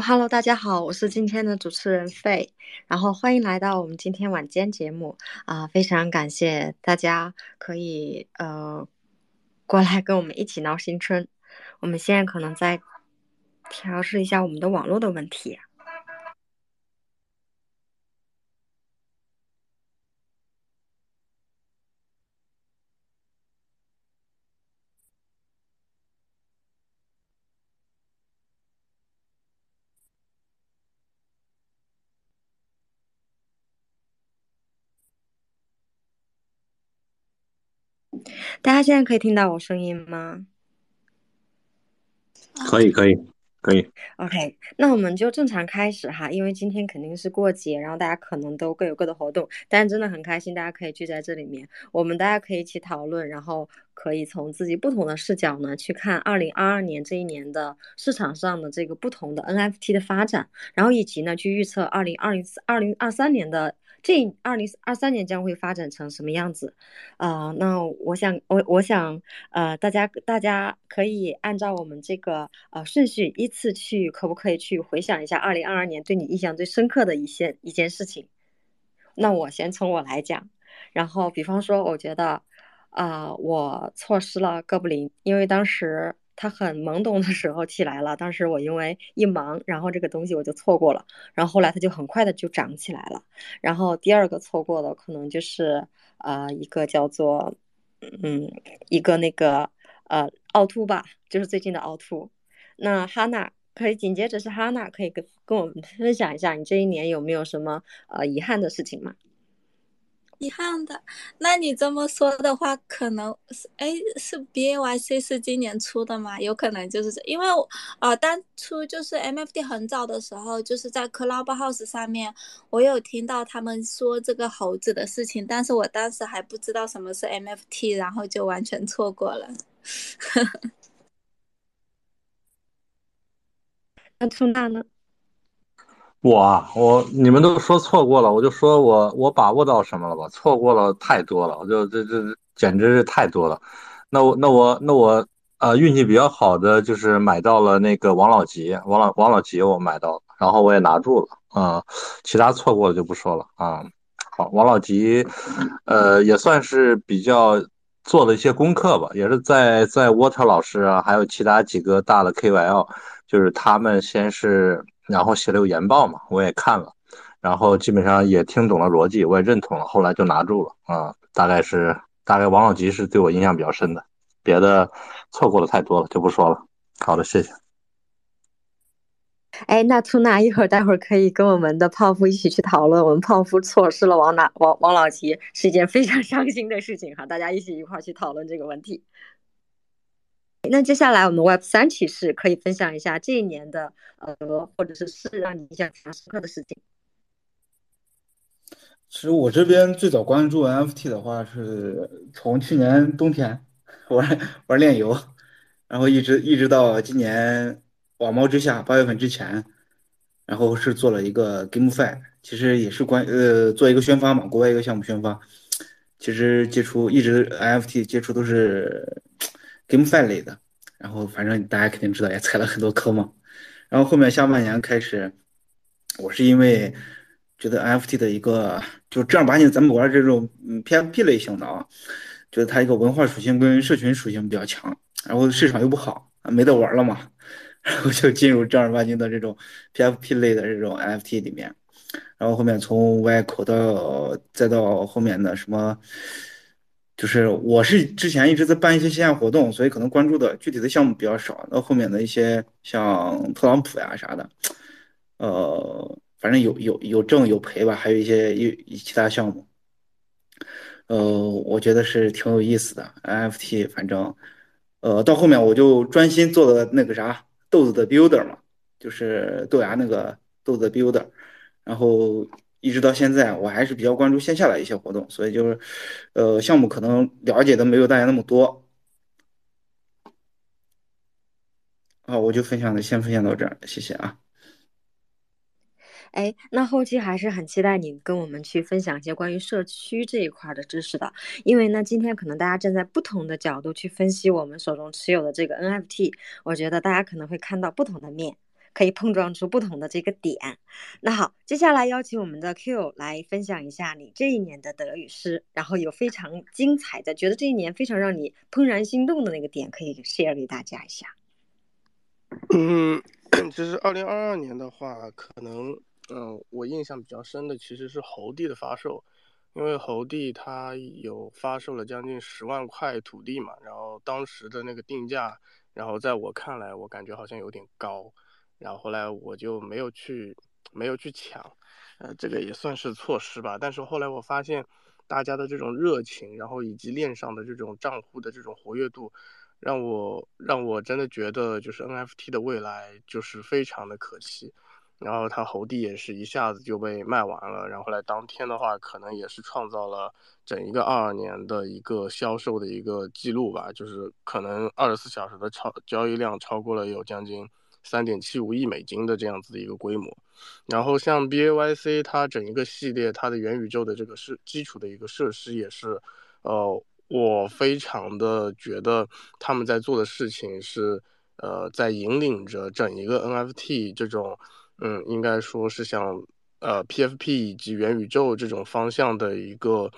哈喽，大家好，我是今天的主持人费，然后欢迎来到我们今天晚间节目啊、非常感谢大家可以呃过来跟我们一起闹新春。我们现在可能在调试一下我们的网络的问题。大家现在可以听到我声音吗可以，可以，可以。？OK，那我们就正常开始哈，因为今天肯定是过节，然后大家可能都各有各的活动，但是真的很开心，大家可以聚在这里面，我们大家可以一起讨论，然后可以从自己不同的视角呢去看二零二二年这一年的市场上的这个不同的 NFT 的发展，然后以及呢去预测二零二零二零二三年的这二零二三年将会发展成什么样子。呃，那我想我我想呃大家大家可以按照我们这个呃顺序依次去，可不可以去回想一下二零二二年对你印象最深刻的一些一件事情？那我先从我来讲，然后比方说，我觉得，啊、我错失了哥布林，因为当时它很懵懂的时候起来了，当时我因为一忙，然后这个东西我就错过了，然后后来它就很快的就涨起来了。然后第二个错过的可能就是呃一个叫做嗯一个那个呃凹凸吧，就是最近的凹凸。那哈娜可以紧接着是哈娜，可以跟跟我们分享一下你这一年有没有什么呃遗憾的事情吗？遗憾的，那你这么说的话，可能是哎，是 B A Y C 是今年出的吗？有可能就是这，因为我呃当初就是 M F D 很早的时候，就是在 Clubhouse 上面，我有听到他们说这个猴子的事情，但是我当时还不知道什么是 M F T，然后就完全错过了。那兔娜呢？我啊，我你们都说错过了，我就说我我把握到什么了吧？错过了太多了，我就这这这简直是太多了。那我那我那我呃运气比较好的就是买到了那个王老吉，王老王老吉我买到了，然后我也拿住了啊、其他错过了就不说了啊、好，王老吉，呃，也算是比较做了一些功课吧，也是在在 Water 老师啊，还有其他几个大的 KOL，就是他们先是然后写了有研报嘛，我也看了，然后基本上也听懂了逻辑，我也认同了，后来就拿住了啊、大概是大概王老吉是对我印象比较深的，别的错过的太多了就不说了。好的，谢谢。哎，那兔娜一会儿待会儿可以跟我们的泡芙一起去讨论，我们泡芙错失了王老王王老吉是一件非常伤心的事情哈，大家一起一块儿去讨论这个问题。那接下来我们 Web 三骑士可以分享一下这一年的呃或者是是让你印象非常深刻的事情。其实我这边最早关注 NFT 的话，是从去年冬天 玩玩炼油，然后一直一直到今年网猫之下八月份之前，然后是做了一个 GameFi，其实也是关呃做一个宣发嘛，国外一个项目宣发。其实接触一直 NFT 接触都是 GameFi 类的，然后反正大家肯定知道，也踩了很多坑嘛。然后后面下半年开始，我是因为觉得 NFT 的一个就正儿八经咱们玩这种嗯 PFP 类型的啊，觉得它一个文化属性跟社群属性比较强，然后市场又不好，没得玩了嘛，然后就进入正儿八经的这种 PFP 类的这种 NFT 里面，然后后面从 Y 口到再到后面的什么。就是我是之前一直在办一些线下活动，所以可能关注的具体的项目比较少。那后面的一些像特朗普呀啥的，呃，反正有有有挣有赔吧，还有一些一其他项目，呃，我觉得是挺有意思的 NFT。反正，呃，到后面我就专心做了那个啥豆子的 Builder 嘛，就是豆芽那个豆子的 Builder，然后。一直到现在，我还是比较关注线下的一些活动，所以就是，呃，项目可能了解的没有大家那么多。好，我就分享的先分享到这儿，谢谢啊。哎，那后期还是很期待你跟我们去分享一些关于社区这一块的知识的，因为呢，今天可能大家站在不同的角度去分析我们手中持有的这个 NFT，我觉得大家可能会看到不同的面。可以碰撞出不同的这个点。那好，接下来邀请我们的 Q 来分享一下你这一年的德语诗，然后有非常精彩的，觉得这一年非常让你怦然心动的那个点，可以 share 给大家一下。嗯，其实二零二二年的话，可能嗯，我印象比较深的其实是侯地的发售。因为侯地他有发售了将近十万块土地嘛，然后当时的那个定价，然后在我看来，我感觉好像有点高，然后后来我就没有去没有去抢，呃，这个也算是错失吧。但是后来我发现，大家的这种热情，然后以及链上的这种账户的这种活跃度，让我让我真的觉得就是 NFT 的未来就是非常的可期。然后他侯帝也是一下子就被卖完了，然后来当天的话，可能也是创造了整一个二二年的一个销售的一个记录吧，就是可能二十四小时的超交易量超过了有将近三点七五亿美金的这样子的一个规模。然后像 B A Y C 它整一个系列，它的元宇宙的这个是基础的一个设施也是，呃，我非常的觉得他们在做的事情是，呃，在引领着整一个 N F T 这种。嗯，应该说是像呃 PFP 以及元宇宙这种方向的一个。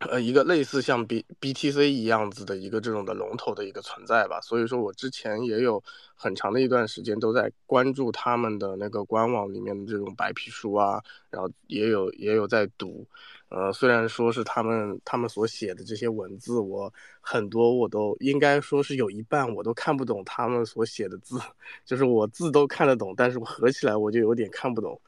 呃，一个类似像 B BTC 一样子的一个这种的龙头的一个存在吧，所以说我之前也有很长的一段时间都在关注他们的那个官网里面的这种白皮书啊，然后也有也有在读，呃，虽然说是他们他们所写的这些文字，我很多我都应该说是有一半我都看不懂他们所写的字，就是我字都看得懂，但是我合起来我就有点看不懂，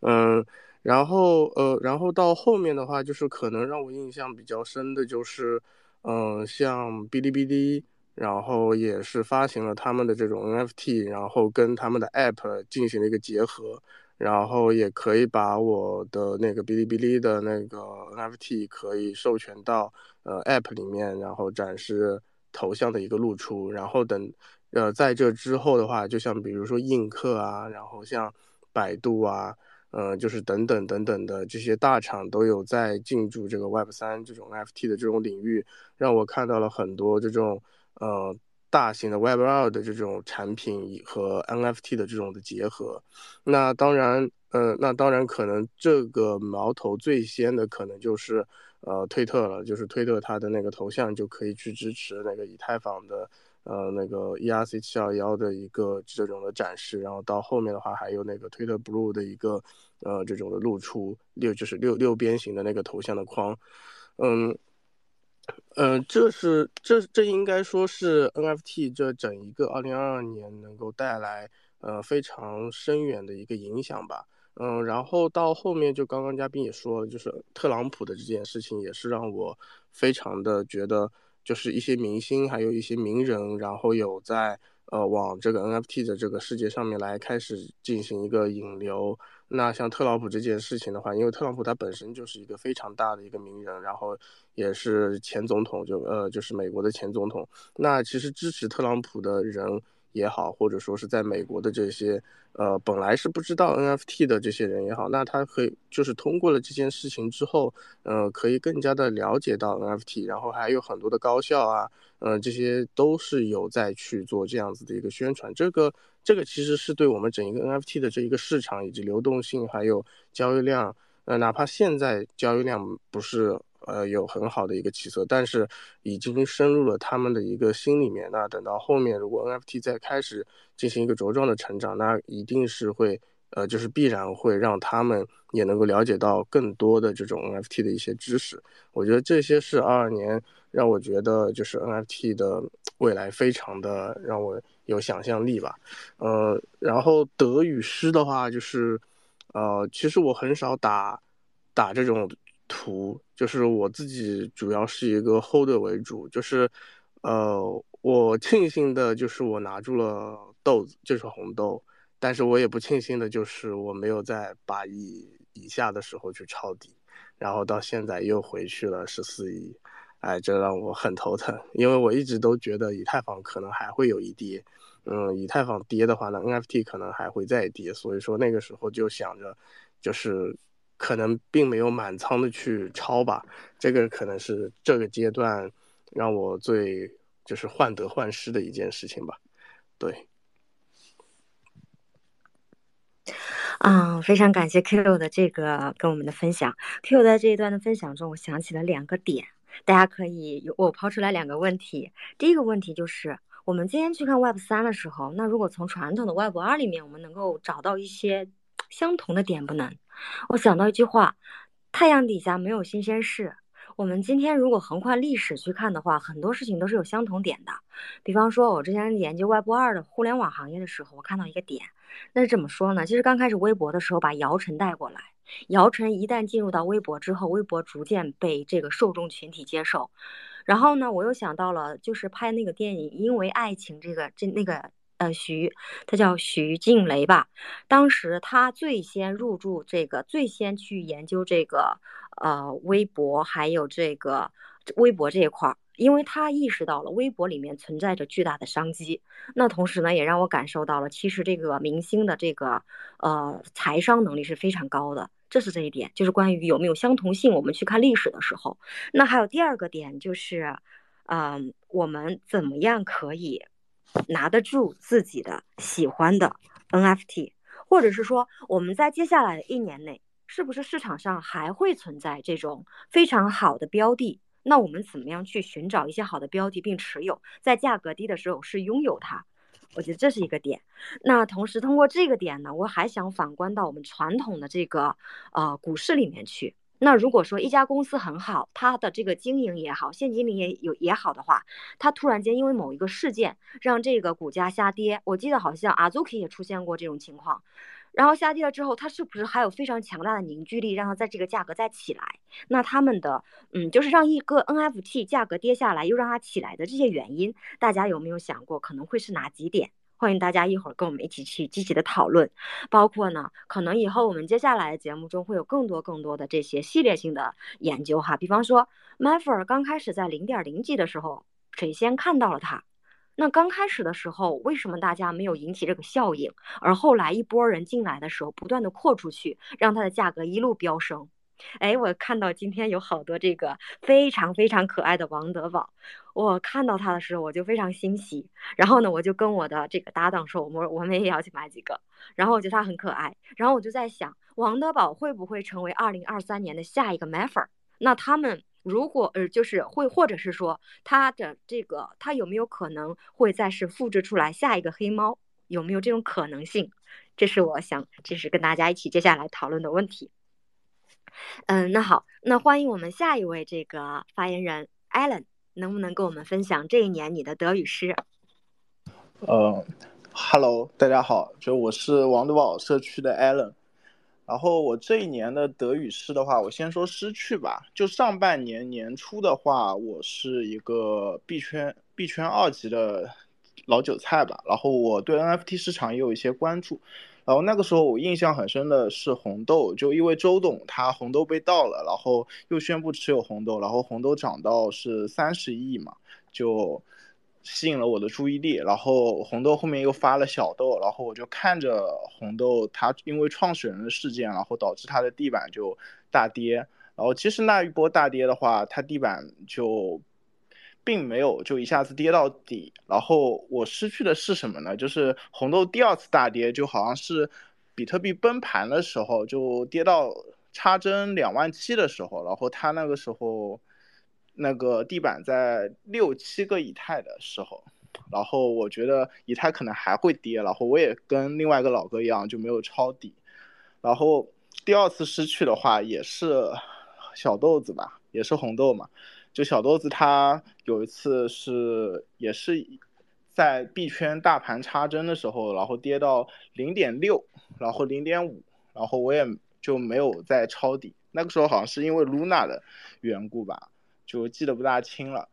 嗯。然后，呃，然后到后面的话，就是可能让我印象比较深的，就是，嗯，像哔哩哔哩，然后也是发行了他们的这种 NFT，然后跟他们的 App 进行了一个结合，然后也可以把我的那个哔哩哔哩的那个 NFT 可以授权到呃 App 里面，然后展示头像的一个露出，然后等，呃，在这之后的话，就像比如说映客啊，然后像百度啊。呃，就是等等等等的这些大厂都有在进驻这个 Web 三这种 NFT 的这种领域，让我看到了很多这种呃大型的 Web 二的这种产品和 NFT 的这种的结合。那当然，呃，那当然可能这个矛头最先的可能就是呃推特了，就是推特它的那个头像就可以去支持那个以太坊的。呃，那个 ERC 七二幺的一个这种的展示，然后到后面的话还有那个 Twitter Blue 的一个呃这种的露出六就是六六边形的那个头像的框，嗯，呃，这是这这应该说是 NFT 这整一个二零二二年能够带来呃非常深远的一个影响吧，嗯，然后到后面就刚刚嘉宾也说了，就是特朗普的这件事情也是让我非常的觉得。就是一些明星，还有一些名人，然后有在呃往这个 NFT 的这个世界上面来开始进行一个引流。那像特朗普这件事情的话，因为特朗普他本身就是一个非常大的一个名人，然后也是前总统，就呃就是美国的前总统。那其实支持特朗普的人。也好，或者说是在美国的这些，呃，本来是不知道 NFT 的这些人也好，那他可以就是通过了这件事情之后，呃，可以更加的了解到 NFT，然后还有很多的高校啊，呃，这些都是有在去做这样子的一个宣传。这个这个其实是对我们整一个 NFT 的这一个市场以及流动性还有交易量，呃，哪怕现在交易量不是。呃，有很好的一个起色，但是已经深入了他们的一个心里面。那等到后面，如果 NFT 再开始进行一个茁壮的成长，那一定是会，呃，就是必然会让他们也能够了解到更多的这种 NFT 的一些知识。我觉得这些是二二年让我觉得就是 NFT 的未来非常的让我有想象力吧。呃，然后德语诗的话，就是，呃，其实我很少打打这种。图就是我自己主要是一个 holder 为主，就是，呃，我庆幸的就是我拿住了豆子，就是红豆，但是我也不庆幸的就是我没有在八亿以下的时候去抄底，然后到现在又回去了十四亿，哎，这让我很头疼，因为我一直都觉得以太坊可能还会有一跌，嗯，以太坊跌的话呢，NFT 可能还会再跌，所以说那个时候就想着，就是。可能并没有满仓的去抄吧，这个可能是这个阶段让我最就是患得患失的一件事情吧。对，嗯，非常感谢 Q 的这个跟我们的分享。Q 在这一段的分享中，我想起了两个点，大家可以有我抛出来两个问题。第一个问题就是，我们今天去看 Web 三的时候，那如果从传统的 Web 二里面，我们能够找到一些相同的点不能？我想到一句话：太阳底下没有新鲜事。我们今天如果横跨历史去看的话，很多事情都是有相同点的。比方说，我之前研究 Web 二的互联网行业的时候，我看到一个点，那是怎么说呢？其实刚开始微博的时候，把姚晨带过来，姚晨一旦进入到微博之后，微博逐渐被这个受众群体接受。然后呢，我又想到了，就是拍那个电影《因为爱情》这个这那个。呃，徐，他叫徐静蕾吧。当时他最先入驻这个，最先去研究这个，呃，微博还有这个微博这一块儿，因为他意识到了微博里面存在着巨大的商机。那同时呢，也让我感受到了，其实这个明星的这个呃财商能力是非常高的。这是这一点，就是关于有没有相同性。我们去看历史的时候，那还有第二个点就是，嗯，我们怎么样可以？拿得住自己的喜欢的 NFT，或者是说我们在接下来的一年内，是不是市场上还会存在这种非常好的标的？那我们怎么样去寻找一些好的标的并持有，在价格低的时候是拥有它？我觉得这是一个点。那同时通过这个点呢，我还想反观到我们传统的这个呃股市里面去。那如果说一家公司很好，它的这个经营也好，现金流也有也好的话，它突然间因为某一个事件让这个股价下跌，我记得好像 Azuki 也出现过这种情况，然后下跌了之后，它是不是还有非常强大的凝聚力，让它在这个价格再起来？那他们的嗯，就是让一个 NFT 价格跌下来又让它起来的这些原因，大家有没有想过可能会是哪几点？欢迎大家一会儿跟我们一起去积极的讨论，包括呢，可能以后我们接下来的节目中会有更多更多的这些系列性的研究哈，比方说 m a f e r 刚开始在零点零几的时候，谁先看到了它？那刚开始的时候，为什么大家没有引起这个效应？而后来一波人进来的时候，不断的扩出去，让它的价格一路飙升。哎，我看到今天有好多这个非常非常可爱的王德宝，我看到他的时候我就非常欣喜。然后呢，我就跟我的这个搭档说，我们我们也要去买几个。然后我觉得他很可爱。然后我就在想，王德宝会不会成为二零二三年的下一个 Maffer？那他们如果呃就是会，或者是说他的这个他有没有可能会再是复制出来下一个黑猫？有没有这种可能性？这是我想，这是跟大家一起接下来讨论的问题。嗯，那好，那欢迎我们下一位这个发言人 Allen，能不能跟我们分享这一年你的德语诗？呃，Hello，大家好，就我是王德宝社区的 Allen，然后我这一年的德语诗的话，我先说失去吧。就上半年年初的话，我是一个币圈币圈二级的老韭菜吧，然后我对 NFT 市场也有一些关注。然后那个时候我印象很深的是红豆，就因为周董他红豆被盗了，然后又宣布持有红豆，然后红豆涨到是三十亿嘛，就吸引了我的注意力。然后红豆后面又发了小豆，然后我就看着红豆，它因为创始人的事件，然后导致它的地板就大跌。然后其实那一波大跌的话，它地板就。并没有就一下子跌到底，然后我失去的是什么呢？就是红豆第二次大跌，就好像是比特币崩盘的时候，就跌到插针两万七的时候，然后它那个时候那个地板在六七个以太的时候，然后我觉得以太可能还会跌，然后我也跟另外一个老哥一样就没有抄底，然后第二次失去的话也是小豆子吧，也是红豆嘛。就小豆子，他有一次是也是在币圈大盘插针的时候，然后跌到零点六，然后零点五，然后我也就没有再抄底。那个时候好像是因为 Luna 的缘故吧，就记得不大清了。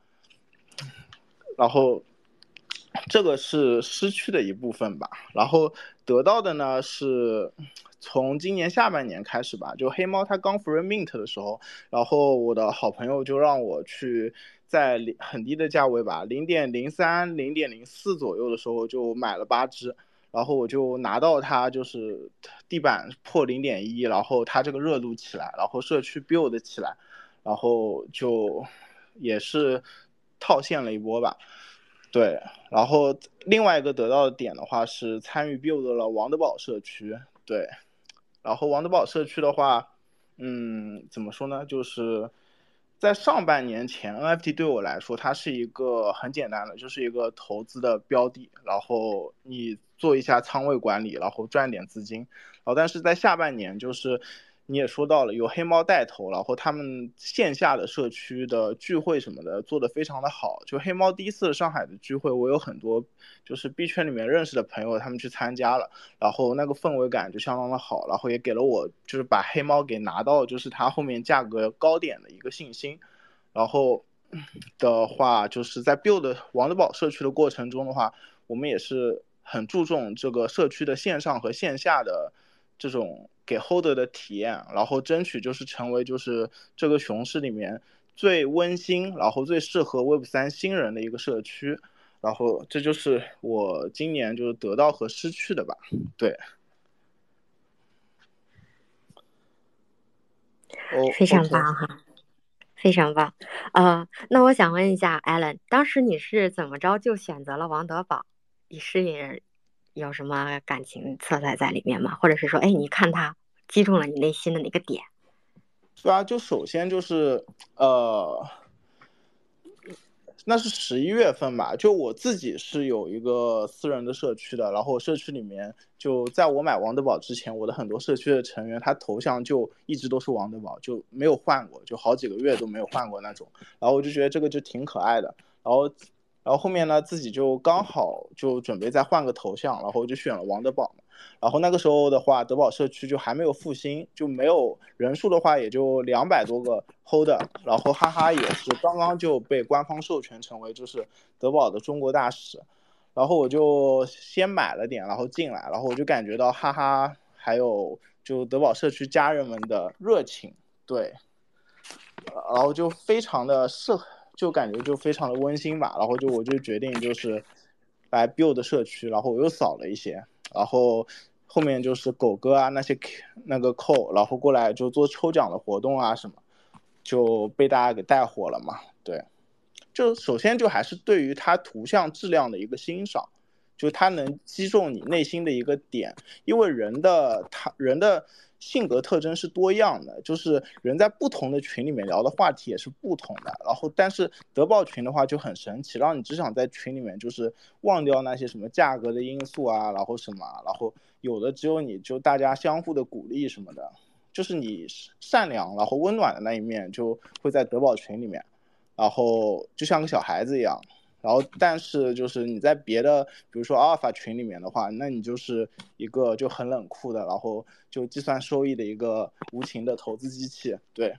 然后这个是失去的一部分吧，然后得到的呢是。从今年下半年开始吧，就黑猫它刚 free mint 的时候，然后我的好朋友就让我去在很低的价位吧，零点零三、零点零四左右的时候就买了八只，然后我就拿到它就是地板破零点一，然后它这个热度起来，然后社区 build 起来，然后就也是套现了一波吧，对，然后另外一个得到的点的话是参与 build 了王德宝社区，对。然后王德宝社区的话，嗯，怎么说呢？就是在上半年前，NFT 对我来说，它是一个很简单的，就是一个投资的标的，然后你做一下仓位管理，然后赚点资金。然后但是在下半年，就是你也说到了，有黑猫带头，然后他们线下的社区的聚会什么的做得非常的好。就黑猫第一次上海的聚会，我有很多就是币圈里面认识的朋友，他们去参加了，然后那个氛围感就相当的好，然后也给了我就是把黑猫给拿到就是它后面价格高点的一个信心。然后的话，就是在 build 王德宝社区的过程中的话，我们也是很注重这个社区的线上和线下的这种。给 holder 的体验，然后争取就是成为就是这个熊市里面最温馨，然后最适合 Web 三新人的一个社区，然后这就是我今年就是得到和失去的吧，对。哦，非常棒哈，非常棒。呃，那我想问一下 Allen，当时你是怎么着就选择了王德宝？你是有什么感情色彩在里面吗？或者是说，哎，你看他？击中了你内心的哪个点？对啊，就首先就是呃，那是十一月份吧。就我自己是有一个私人的社区的，然后社区里面就在我买王德宝之前，我的很多社区的成员他头像就一直都是王德宝，就没有换过，就好几个月都没有换过那种。然后我就觉得这个就挺可爱的。然后，然后后面呢，自己就刚好就准备再换个头像，然后就选了王德宝。然后那个时候的话，德宝社区就还没有复兴，就没有人数的话，也就两百多个 hold。然后哈哈也是刚刚就被官方授权成为就是德宝的中国大使。然后我就先买了点，然后进来，然后我就感觉到哈哈还有就德宝社区家人们的热情，对，然后就非常的适，就感觉就非常的温馨吧。然后就我就决定就是来 build 社区，然后我又扫了一些。然后后面就是狗哥啊那些那个扣，然后过来就做抽奖的活动啊什么，就被大家给带火了嘛。对，就首先就还是对于它图像质量的一个欣赏，就它能击中你内心的一个点，因为人的他人的。性格特征是多样的，就是人在不同的群里面聊的话题也是不同的。然后，但是德报群的话就很神奇，让你只想在群里面就是忘掉那些什么价格的因素啊，然后什么，然后有的只有你就大家相互的鼓励什么的，就是你善良然后温暖的那一面就会在德宝群里面，然后就像个小孩子一样。然后，但是就是你在别的，比如说阿尔法群里面的话，那你就是一个就很冷酷的，然后就计算收益的一个无情的投资机器，对。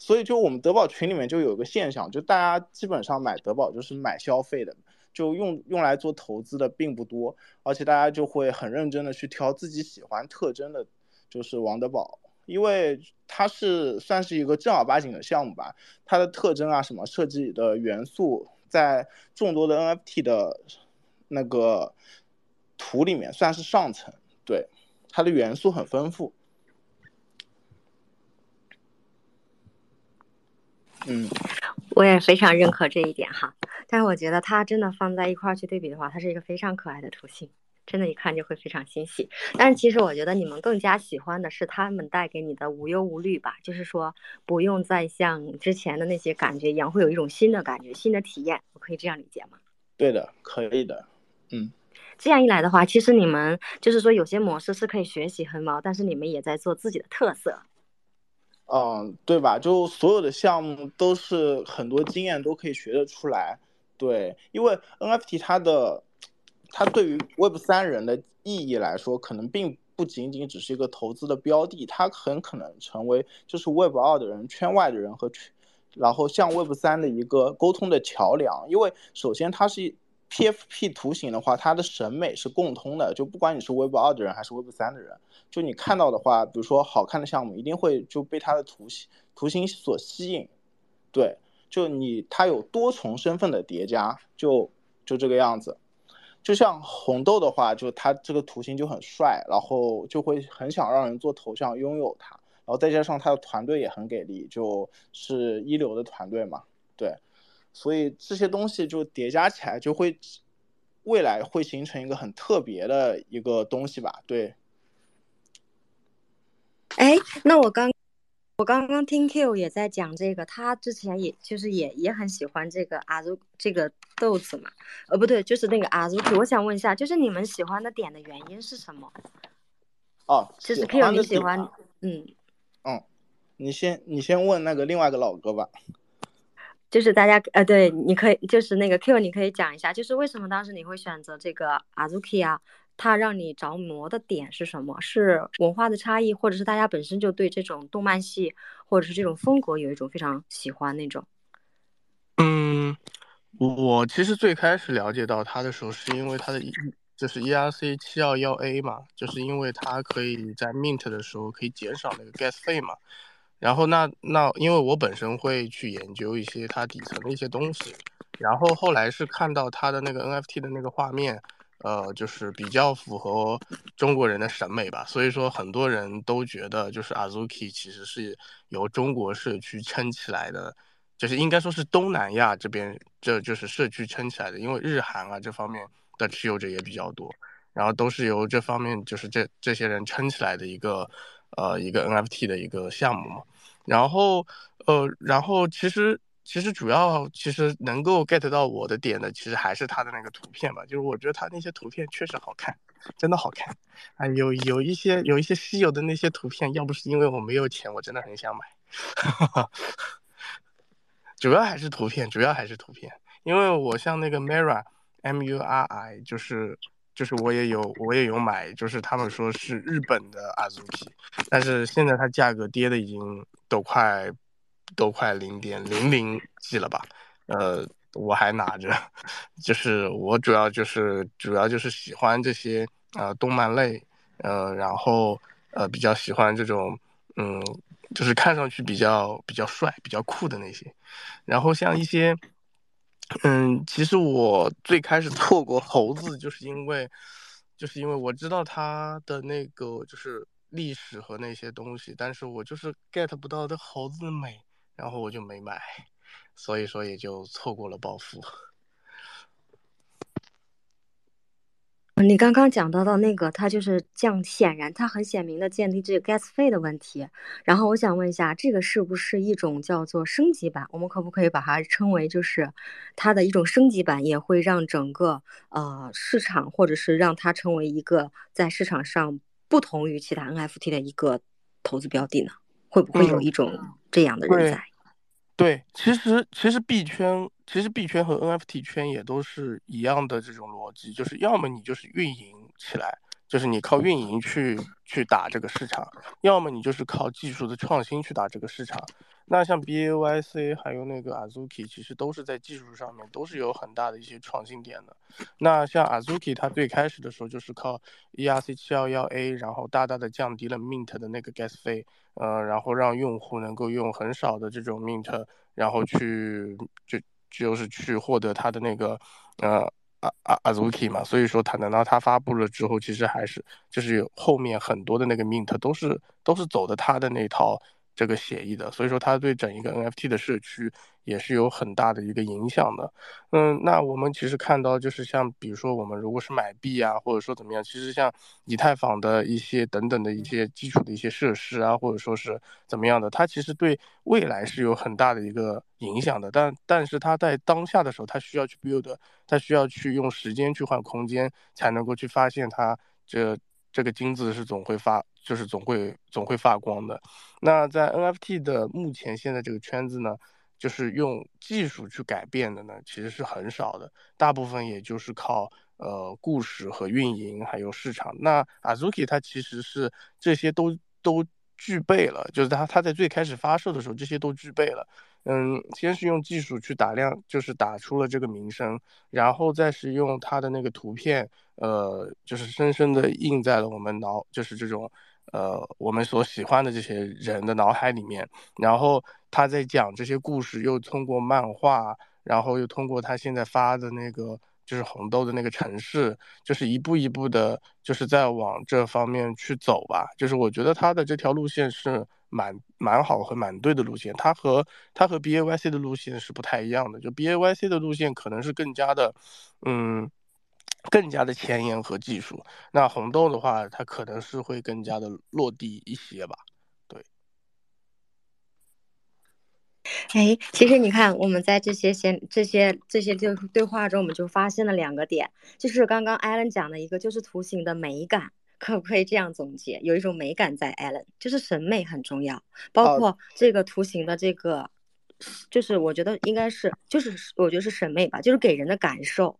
所以就我们德宝群里面就有个现象，就大家基本上买德宝就是买消费的，就用用来做投资的并不多，而且大家就会很认真的去挑自己喜欢特征的，就是王德宝。因为它是算是一个正儿八经的项目吧，它的特征啊，什么设计的元素，在众多的 NFT 的那个图里面算是上层，对，它的元素很丰富。嗯，我也非常认可这一点哈，但是我觉得它真的放在一块儿去对比的话，它是一个非常可爱的图形。真的，一看就会非常欣喜。但是其实我觉得你们更加喜欢的是他们带给你的无忧无虑吧，就是说不用再像之前的那些感觉一样，会有一种新的感觉、新的体验。我可以这样理解吗？对的，可以的。嗯，这样一来的话，其实你们就是说有些模式是可以学习黑猫，但是你们也在做自己的特色。嗯，对吧？就所有的项目都是很多经验都可以学得出来。对，因为 NFT 它的。它对于 Web 三人的意义来说，可能并不仅仅只是一个投资的标的，它很可能成为就是 Web 二的人圈外的人和圈，然后向 Web 三的一个沟通的桥梁。因为首先它是 PFP 图形的话，它的审美是共通的，就不管你是 Web 二的人还是 Web 三的人，就你看到的话，比如说好看的项目，一定会就被它的图形图形所吸引。对，就你它有多重身份的叠加，就就这个样子。就像红豆的话，就它这个图形就很帅，然后就会很想让人做头像拥有它，然后再加上它的团队也很给力，就是一流的团队嘛，对，所以这些东西就叠加起来，就会未来会形成一个很特别的一个东西吧，对。哎，那我刚我刚刚听 Q 也在讲这个，他之前也就是也也很喜欢这个阿祖这个豆子嘛，呃，不对，就是那个阿祖。我想问一下，就是你们喜欢的点的原因是什么？哦，就是 Q 你喜欢，嗯嗯，你先你先问那个另外一个老哥吧。就是大家呃，对，你可以就是那个 Q，你可以讲一下，就是为什么当时你会选择这个阿祖 K 啊？它让你着魔的点是什么？是文化的差异，或者是大家本身就对这种动漫系或者是这种风格有一种非常喜欢那种？嗯，我其实最开始了解到它的时候，是因为它的就是 ERC 七幺幺 A 嘛，就是因为它可以在 Mint 的时候可以减少那个 Gas 费嘛。然后那那因为我本身会去研究一些它底层的一些东西，然后后来是看到它的那个 NFT 的那个画面。呃，就是比较符合中国人的审美吧，所以说很多人都觉得，就是 Azuki 其实是由中国社区撑起来的，就是应该说是东南亚这边，这就是社区撑起来的，因为日韩啊这方面的持有者也比较多，然后都是由这方面就是这这些人撑起来的一个呃一个 NFT 的一个项目嘛，然后呃然后其实。其实主要其实能够 get 到我的点的，其实还是他的那个图片吧。就是我觉得他那些图片确实好看，真的好看。啊，有有一些有一些稀有的那些图片，要不是因为我没有钱，我真的很想买。主要还是图片，主要还是图片。因为我像那个 Mira M U R I，就是就是我也有我也有买，就是他们说是日本的 Azuki，但是现在它价格跌的已经都快。都快零点零零几了吧？呃，我还拿着，就是我主要就是主要就是喜欢这些呃动漫类，呃，然后呃比较喜欢这种嗯，就是看上去比较比较帅、比较酷的那些。然后像一些嗯，其实我最开始错过猴子，就是因为就是因为我知道他的那个就是历史和那些东西，但是我就是 get 不到这猴子的美。然后我就没买，所以说也就错过了暴富。你刚刚讲到的那个，它就是降，显然它很显明的降低这个 gas 费的问题。然后我想问一下，这个是不是一种叫做升级版？我们可不可以把它称为就是它的一种升级版，也会让整个呃市场，或者是让它成为一个在市场上不同于其他 NFT 的一个投资标的呢？会不会有一种这样的人在？对，其实其实币圈，其实币圈和 NFT 圈也都是一样的这种逻辑，就是要么你就是运营起来，就是你靠运营去去打这个市场，要么你就是靠技术的创新去打这个市场。那像 B A Y C 还有那个 Azuki，其实都是在技术上面都是有很大的一些创新点的。那像 Azuki，它最开始的时候就是靠 E R C 七幺幺 A，然后大大的降低了 Mint 的那个 Gas 费，呃，然后让用户能够用很少的这种 Mint，然后去就就是去获得它的那个呃啊啊 Azuki 嘛。所以说他等到他发布了之后，其实还是就是后面很多的那个 Mint 都是都是走的他的那套。这个协议的，所以说它对整一个 NFT 的社区也是有很大的一个影响的。嗯，那我们其实看到，就是像比如说我们如果是买币啊，或者说怎么样，其实像以太坊的一些等等的一些基础的一些设施啊，或者说是怎么样的，它其实对未来是有很大的一个影响的。但但是它在当下的时候，它需要去 build，它需要去用时间去换空间，才能够去发现它这。这个金子是总会发，就是总会总会发光的。那在 NFT 的目前现在这个圈子呢，就是用技术去改变的呢，其实是很少的，大部分也就是靠呃故事和运营还有市场。那 Azuki 它其实是这些都都具备了，就是它它在最开始发售的时候这些都具备了。嗯，先是用技术去打量，就是打出了这个名声，然后再是用它的那个图片，呃，就是深深的印在了我们脑，就是这种，呃，我们所喜欢的这些人的脑海里面。然后他在讲这些故事，又通过漫画，然后又通过他现在发的那个。就是红豆的那个城市，就是一步一步的，就是在往这方面去走吧。就是我觉得他的这条路线是蛮蛮好和蛮对的路线。他和他和 B A Y C 的路线是不太一样的。就 B A Y C 的路线可能是更加的，嗯，更加的前沿和技术，那红豆的话，它可能是会更加的落地一些吧，对。哎，其实你看我们在这些先，这些这些就对话中我们就发现了两个点，就是刚刚艾伦讲的一个就是图形的美感，可不可以这样总结，有一种美感在艾伦，就是审美很重要。包括这个图形的这个，就是我觉得应该是，就是我觉得是审美吧，就是给人的感受。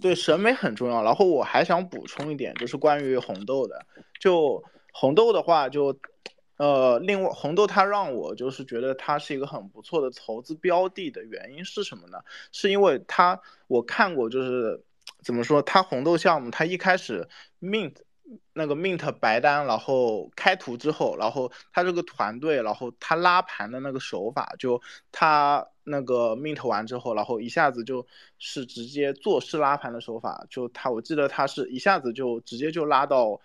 对，审美很重要。然后我还想补充一点，就是关于红豆的，就红豆的话，就。呃，另外红豆它让我就是觉得它是一个很不错的投资标的的原因是什么呢？是因为它我看过就是怎么说，它红豆项目它一开始命那个 mint 白单，然后开图之后，然后他这个团队，然后他拉盘的那个手法，就他那个 mint 完之后，然后一下子就是直接做事拉盘的手法，就他我记得他是一下子就直接就拉到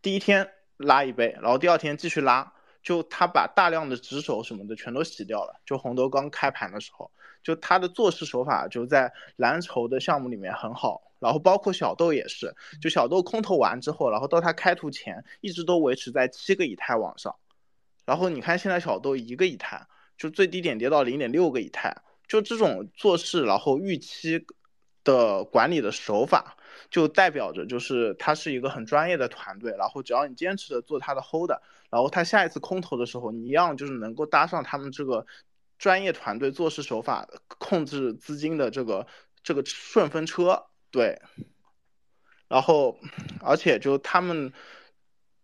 第一天。拉一倍，然后第二天继续拉，就他把大量的直手什么的全都洗掉了。就红豆刚开盘的时候，就他的做事手法就在蓝筹的项目里面很好。然后包括小豆也是，就小豆空投完之后，然后到他开图前一直都维持在七个以太往上。然后你看现在小豆一个以太，就最低点跌到零点六个以太，就这种做事然后预期的管理的手法。就代表着，就是他是一个很专业的团队，然后只要你坚持的做他的 hold，然后他下一次空投的时候，你一样就是能够搭上他们这个专业团队做事手法、控制资金的这个这个顺风车，对。然后，而且就他们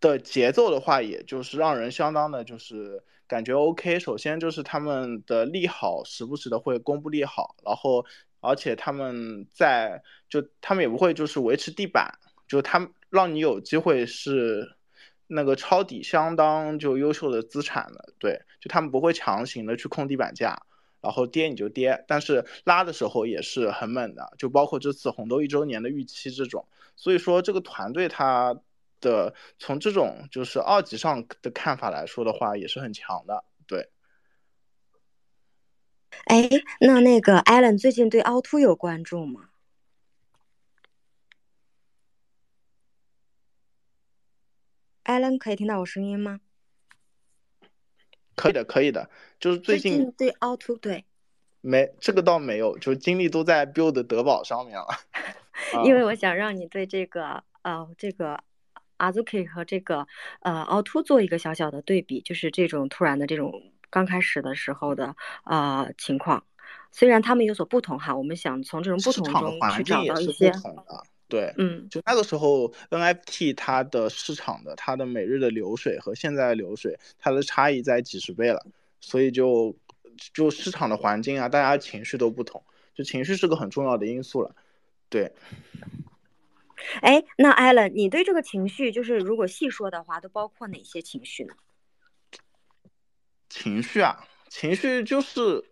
的节奏的话，也就是让人相当的，就是感觉 OK。首先就是他们的利好时不时的会公布利好，然后。而且他们在就他们也不会就是维持地板，就他们让你有机会是那个抄底相当就优秀的资产的，对，就他们不会强行的去控地板价，然后跌你就跌，但是拉的时候也是很猛的，就包括这次红豆一周年的预期这种，所以说这个团队他的从这种就是二级上的看法来说的话也是很强的，对。哎，那那个艾伦最近对凹凸有关注吗？艾伦可以听到我声音吗？可以的，可以的，就是最近对凹凸对，没这个倒没有，就精力都在 build 德宝上面了。因为我想让你对这个呃这个 Azuki 和这个呃凹凸做一个小小的对比，就是这种突然的这种。刚开始的时候的呃情况，虽然他们有所不同哈，我们想从这种不同中去找到一些，对，嗯，就那个时候 NFT 它的市场的它的每日的流水和现在的流水，它的差异在几十倍了，所以就就市场的环境啊，大家情绪都不同，就情绪是个很重要的因素了，对。哎，那艾伦，你对这个情绪，就是如果细说的话，都包括哪些情绪呢？情绪啊，情绪就是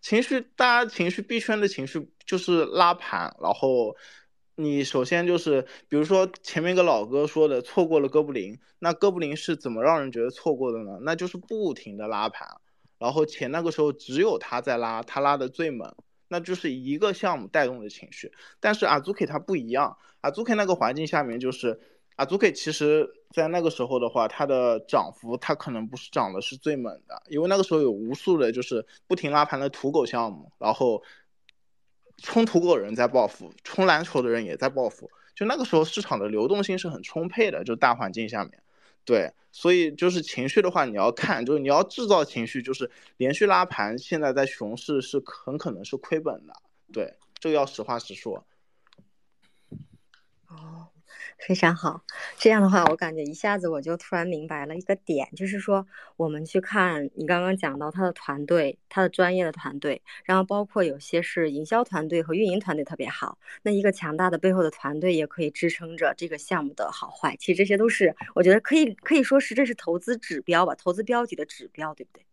情绪，大家情绪币圈的情绪就是拉盘。然后你首先就是，比如说前面一个老哥说的，错过了哥布林，那哥布林是怎么让人觉得错过的呢？那就是不停的拉盘，然后且那个时候只有他在拉，他拉的最猛，那就是一个项目带动的情绪。但是阿祖 K 他不一样，阿祖 K 那个环境下面就是。阿祖 K 其实，在那个时候的话，它的涨幅它可能不是涨的是最猛的，因为那个时候有无数的就是不停拉盘的土狗项目，然后冲土狗人在暴富，冲蓝筹的人也在暴富，就那个时候市场的流动性是很充沛的，就大环境下面，对，所以就是情绪的话，你要看，就是你要制造情绪，就是连续拉盘，现在在熊市是很可能是亏本的，对，这个要实话实说。哦。非常好，这样的话，我感觉一下子我就突然明白了一个点，就是说，我们去看你刚刚讲到他的团队，他的专业的团队，然后包括有些是营销团队和运营团队特别好，那一个强大的背后的团队也可以支撑着这个项目的好坏。其实这些都是我觉得可以可以说是这是投资指标吧，投资标的的指标，对不对？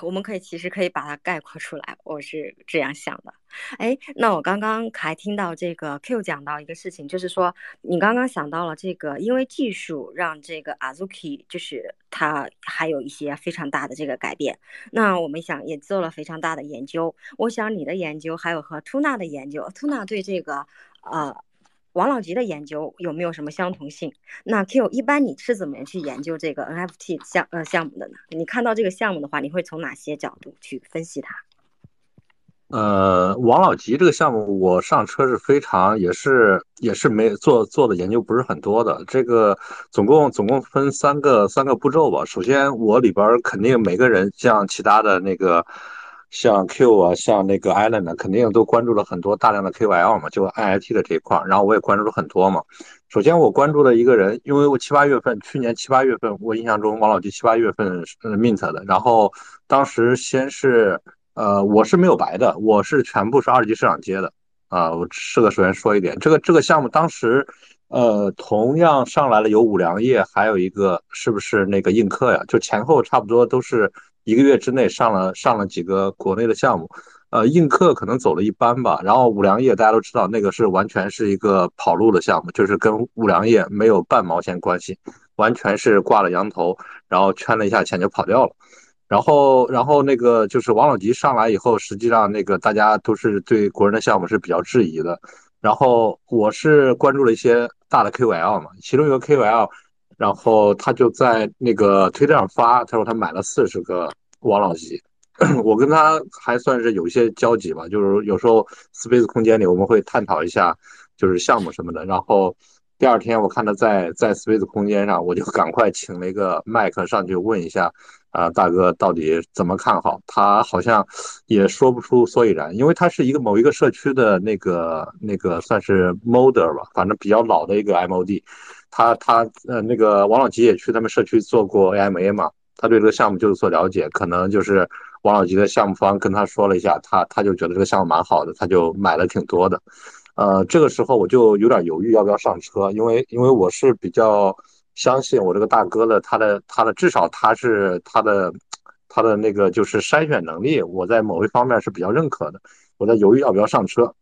我们可以其实可以把它概括出来，我是这样想的。哎，那我刚刚还听到这个 Q 讲到一个事情，就是说你刚刚想到了这个，因为技术让这个 Azuki 就是它还有一些非常大的这个改变。那我们想也做了非常大的研究。我想你的研究还有和 Tuna 的研究，Tuna 对这个呃王老吉的研究有没有什么相同性？那 Q 一般你是怎么去研究这个 NFT 项呃项目的呢？你看到这个项目的话，你会从哪些角度去分析它？呃，王老吉这个项目，我上车是非常也是也是没做做的研究不是很多的。这个总共总共分三个三个步骤吧。首先，我里边肯定每个人像其他的那个。像 Q 啊，像那个 Allen 呢，肯定都关注了很多大量的 KOL 嘛，就 IIT 的这一块，然后我也关注了很多嘛。首先我关注了一个人，因为我七八月份，去年七八月份，我印象中王老吉七八月份是 mint 的，然后当时先是呃，我是没有白的，我是全部是二级市场接的啊。我这个首先说一点，这个这个项目当时呃，同样上来了有五粮液，还有一个是不是那个映客呀？就前后差不多都是。一个月之内上了上了几个国内的项目，呃，映客可能走了一般吧。然后五粮液大家都知道，那个是完全是一个跑路的项目，就是跟五粮液没有半毛钱关系，完全是挂了羊头，然后圈了一下钱就跑掉了。然后然后那个就是王老吉上来以后，实际上那个大家都是对国人的项目是比较质疑的。然后我是关注了一些大的 KOL 嘛，其中一个 KOL。然后他就在那个推特上发，他说他买了四十个王老吉，我跟他还算是有一些交集吧，就是有时候 Space 空间里我们会探讨一下，就是项目什么的。然后第二天我看他在在 Space 空间上，我就赶快请了一个麦克上去问一下，啊大哥到底怎么看好？他好像也说不出所以然，因为他是一个某一个社区的那个那个算是 Model 吧，反正比较老的一个 MOD。他他呃那个王老吉也去他们社区做过 AMA 嘛，他对这个项目就有所了解，可能就是王老吉的项目方跟他说了一下，他他就觉得这个项目蛮好的，他就买了挺多的。呃，这个时候我就有点犹豫要不要上车，因为因为我是比较相信我这个大哥的，他的他的至少他是他的他的那个就是筛选能力，我在某一方面是比较认可的。我在犹豫要不要上车，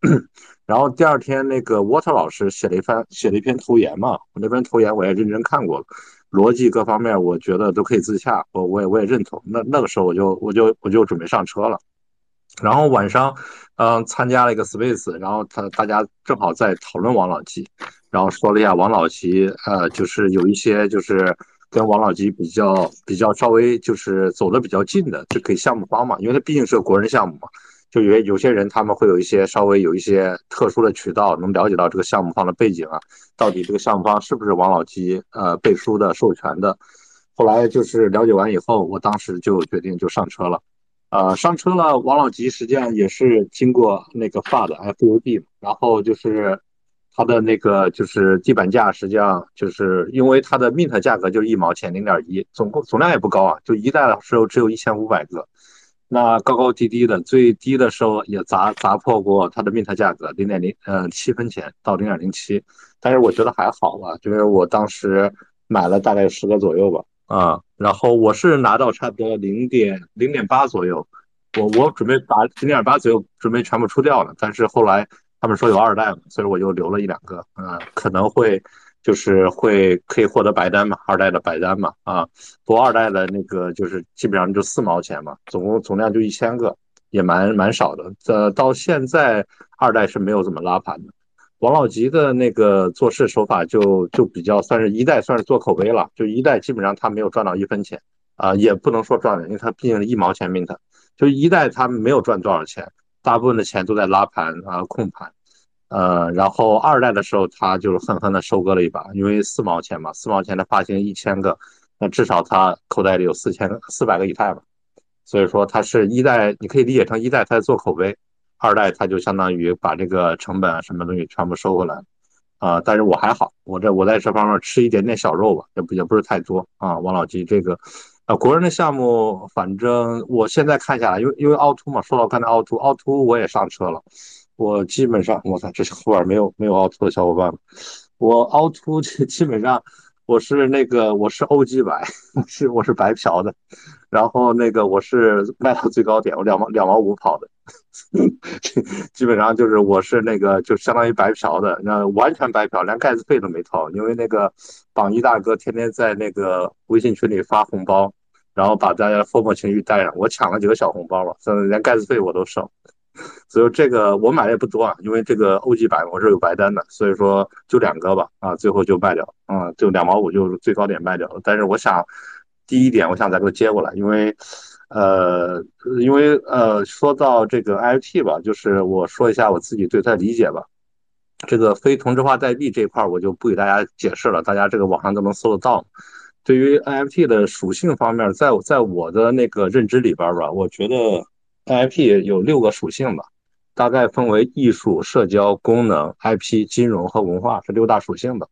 然后第二天那个 Water 老师写了一番写了一篇投研嘛，我那篇投研我也认真看过了，逻辑各方面我觉得都可以自洽，我我也我也认同。那那个时候我就我就我就准备上车了，然后晚上嗯参加了一个 Space，然后他大家正好在讨论王老吉，然后说了一下王老吉，呃就是有一些就是跟王老吉比较比较稍微就是走的比较近的，就给项目方嘛，因为他毕竟是个国人项目嘛。就有有些人，他们会有一些稍微有一些特殊的渠道，能了解到这个项目方的背景啊，到底这个项目方是不是王老吉呃背书的授权的。后来就是了解完以后，我当时就决定就上车了，呃，上车了。王老吉实际上也是经过那个发的 FUD，然后就是它的那个就是地板价，实际上就是因为它的 mint 价格就是一毛钱零点一，总共总量也不高啊，就一代的时候只有一千五百个。那高高低低的，最低的时候也砸砸破过它的 mint 价格零点零，呃七分钱到零点零七，但是我觉得还好吧，因为我当时买了大概十个左右吧，啊，然后我是拿到差不多零点零点八左右，我我准备把零点八左右准备全部出掉了，但是后来他们说有二代嘛，所以我就留了一两个，嗯，可能会。就是会可以获得白单嘛，二代的白单嘛，啊，不过二代的那个就是基本上就四毛钱嘛，总共总量就一千个，也蛮蛮少的。呃，到现在二代是没有怎么拉盘的。王老吉的那个做事手法就就比较算是一代算是做口碑了，就一代基本上他没有赚到一分钱，啊，也不能说赚了，因为他毕竟是一毛钱 mint，就一代他没有赚多少钱，大部分的钱都在拉盘啊控盘。呃，然后二代的时候，他就是狠狠的收割了一把，因为四毛钱嘛，四毛钱的发行一千个，那至少他口袋里有四千四百个以太吧，所以说他是一代，你可以理解成一代他在做口碑，二代他就相当于把这个成本啊什么东西全部收回来，啊，但是我还好，我这我在这方面吃一点点小肉吧，也不也不是太多啊。王老吉这个，啊，国人的项目，反正我现在看下来，因为因为凹凸嘛，说到刚才凹凸，凹凸我也上车了。我基本上，我操，这是后边没有没有凹凸的小伙伴我凹凸 基本上，我是那个我是欧 G 白，是我是白嫖的，然后那个我是卖到最高点，我两毛两毛五跑的，基本上就是我是那个就相当于白嫖的，那完全白嫖，连盖子费都没掏，因为那个榜一大哥天天在那个微信群里发红包，然后把大家的泡沫情绪带上，我抢了几个小红包吧，甚至连盖子费我都省。所以这个我买的也不多啊，因为这个欧 G 版我是有白单的，所以说就两个吧，啊，最后就卖掉，啊，就两毛五就最高点卖掉了。但是我想，第一点我想再给它接过来，因为，呃，因为呃，说到这个 IFT 吧，就是我说一下我自己对它的理解吧。这个非同质化代币这一块我就不给大家解释了，大家这个网上都能搜得到。对于 NFT 的属性方面，在在我的那个认知里边吧，我觉得 IP 有六个属性吧，大概分为艺术、社交、功能、IP、金融和文化这六大属性吧。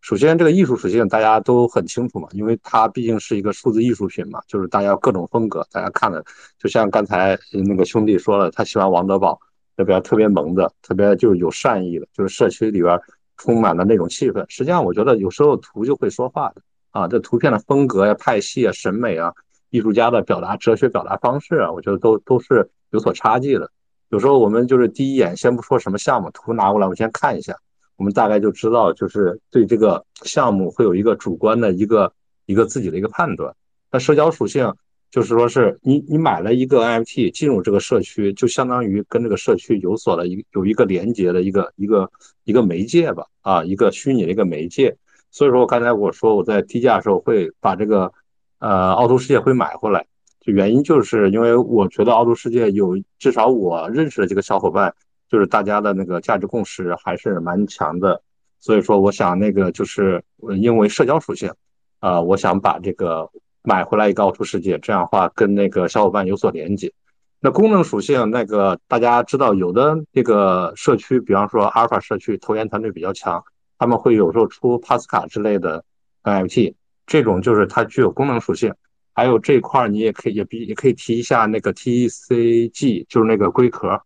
首先，这个艺术属性大家都很清楚嘛，因为它毕竟是一个数字艺术品嘛，就是大家各种风格，大家看了，就像刚才那个兄弟说了，他喜欢王德宝，那边特别萌的，特别就是有善意的，就是社区里边充满了那种气氛。实际上，我觉得有时候图就会说话的。啊，这图片的风格呀、派系啊、审美啊、艺术家的表达、哲学表达方式啊，我觉得都都是有所差距的。有时候我们就是第一眼，先不说什么项目，图拿过来，我先看一下，我们大概就知道，就是对这个项目会有一个主观的一个一个自己的一个判断。那社交属性就是说是你你买了一个 NFT 进入这个社区，就相当于跟这个社区有所的一有一个连接的一个一个一个媒介吧，啊，一个虚拟的一个媒介。所以说，我刚才我说我在低价的时候会把这个，呃，凹凸世界会买回来，就原因就是因为我觉得凹凸世界有至少我认识的这个小伙伴，就是大家的那个价值共识还是蛮强的，所以说我想那个就是因为社交属性，呃，我想把这个买回来一个凹凸世界，这样的话跟那个小伙伴有所连接。那功能属性那个大家知道，有的那个社区，比方说阿尔法社区，投研团队比较强。他们会有时候出帕斯卡之类的 NFT，这种就是它具有功能属性。还有这块儿你也可以也比也可以提一下那个 TECG，就是那个龟壳，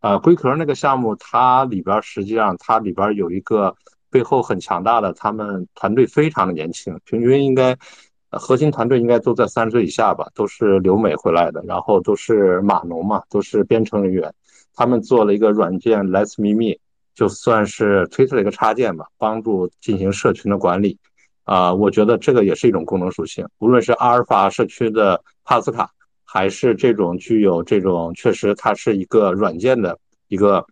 呃，龟壳那个项目，它里边实际上它里边有一个背后很强大的，他们团队非常的年轻，平均应该核心团队应该都在三十岁以下吧，都是留美回来的，然后都是码农嘛，都是编程人员，他们做了一个软件 Let's Me Me。就算是推特的一个插件吧，帮助进行社群的管理，啊，我觉得这个也是一种功能属性。无论是阿尔法社区的帕斯卡，还是这种具有这种确实它是一个软件的一个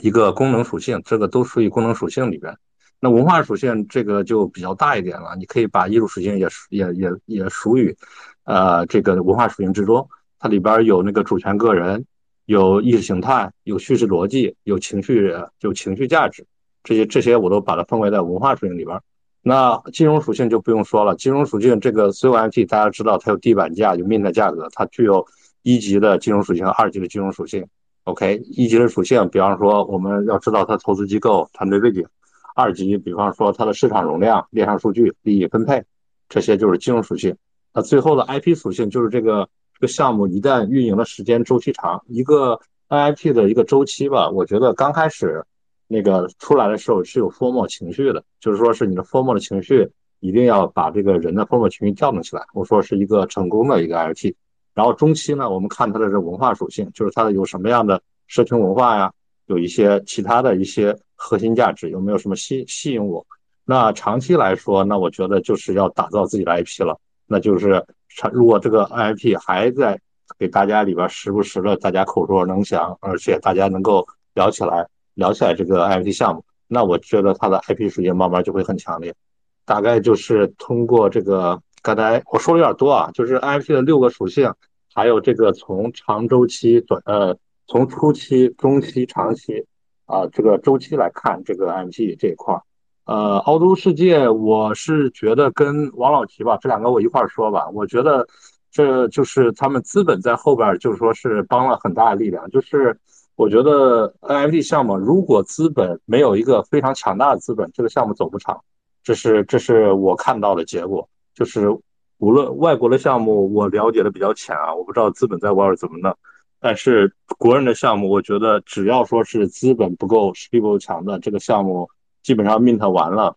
一个功能属性，这个都属于功能属性里边。那文化属性这个就比较大一点了，你可以把艺术属性也也也也属于，呃，这个文化属性之中，它里边有那个主权个人。有意识形态，有叙事逻辑，有情绪，有情绪价值，这些这些我都把它分为在文化属性里边。那金融属性就不用说了，金融属性这个所有 NFT 大家知道它有地板价，有 mint 价格，它具有一级的金融属性和二级的金融属性。OK，一级的属性，比方说我们要知道它投资机构、团队背景；二级，比方说它的市场容量、链上数据、利益分配，这些就是金融属性。那最后的 IP 属性就是这个。这个项目一旦运营的时间周期长，一个 NFT 的一个周期吧，我觉得刚开始那个出来的时候是有 formal 情绪的，就是说是你的 formal 的情绪一定要把这个人的 formal 情绪调动起来。我说是一个成功的一个 IP，然后中期呢，我们看它的这文化属性，就是它的有什么样的社群文化呀，有一些其他的一些核心价值，有没有什么吸吸引我？那长期来说，那我觉得就是要打造自己的 IP 了，那就是。如果这个 IP 还在给大家里边时不时的大家口说能详，而且大家能够聊起来聊起来这个 IFT 项目，那我觉得它的 IP 属性慢慢就会很强烈。大概就是通过这个刚才我说的有点多啊，就是 IFT 的六个属性，还有这个从长周期短呃从初期、中期、长期啊这个周期来看这个 IFT 这一块儿。呃，凹凸世界，我是觉得跟王老吉吧，这两个我一块儿说吧。我觉得这就是他们资本在后边，就是说是帮了很大的力量。就是我觉得 NFT 项目，如果资本没有一个非常强大的资本，这个项目走不长。这是这是我看到的结果。就是无论外国的项目，我了解的比较浅啊，我不知道资本在外边怎么弄。但是国人的项目，我觉得只要说是资本不够、实力不够强的这个项目。基本上 mint 完了，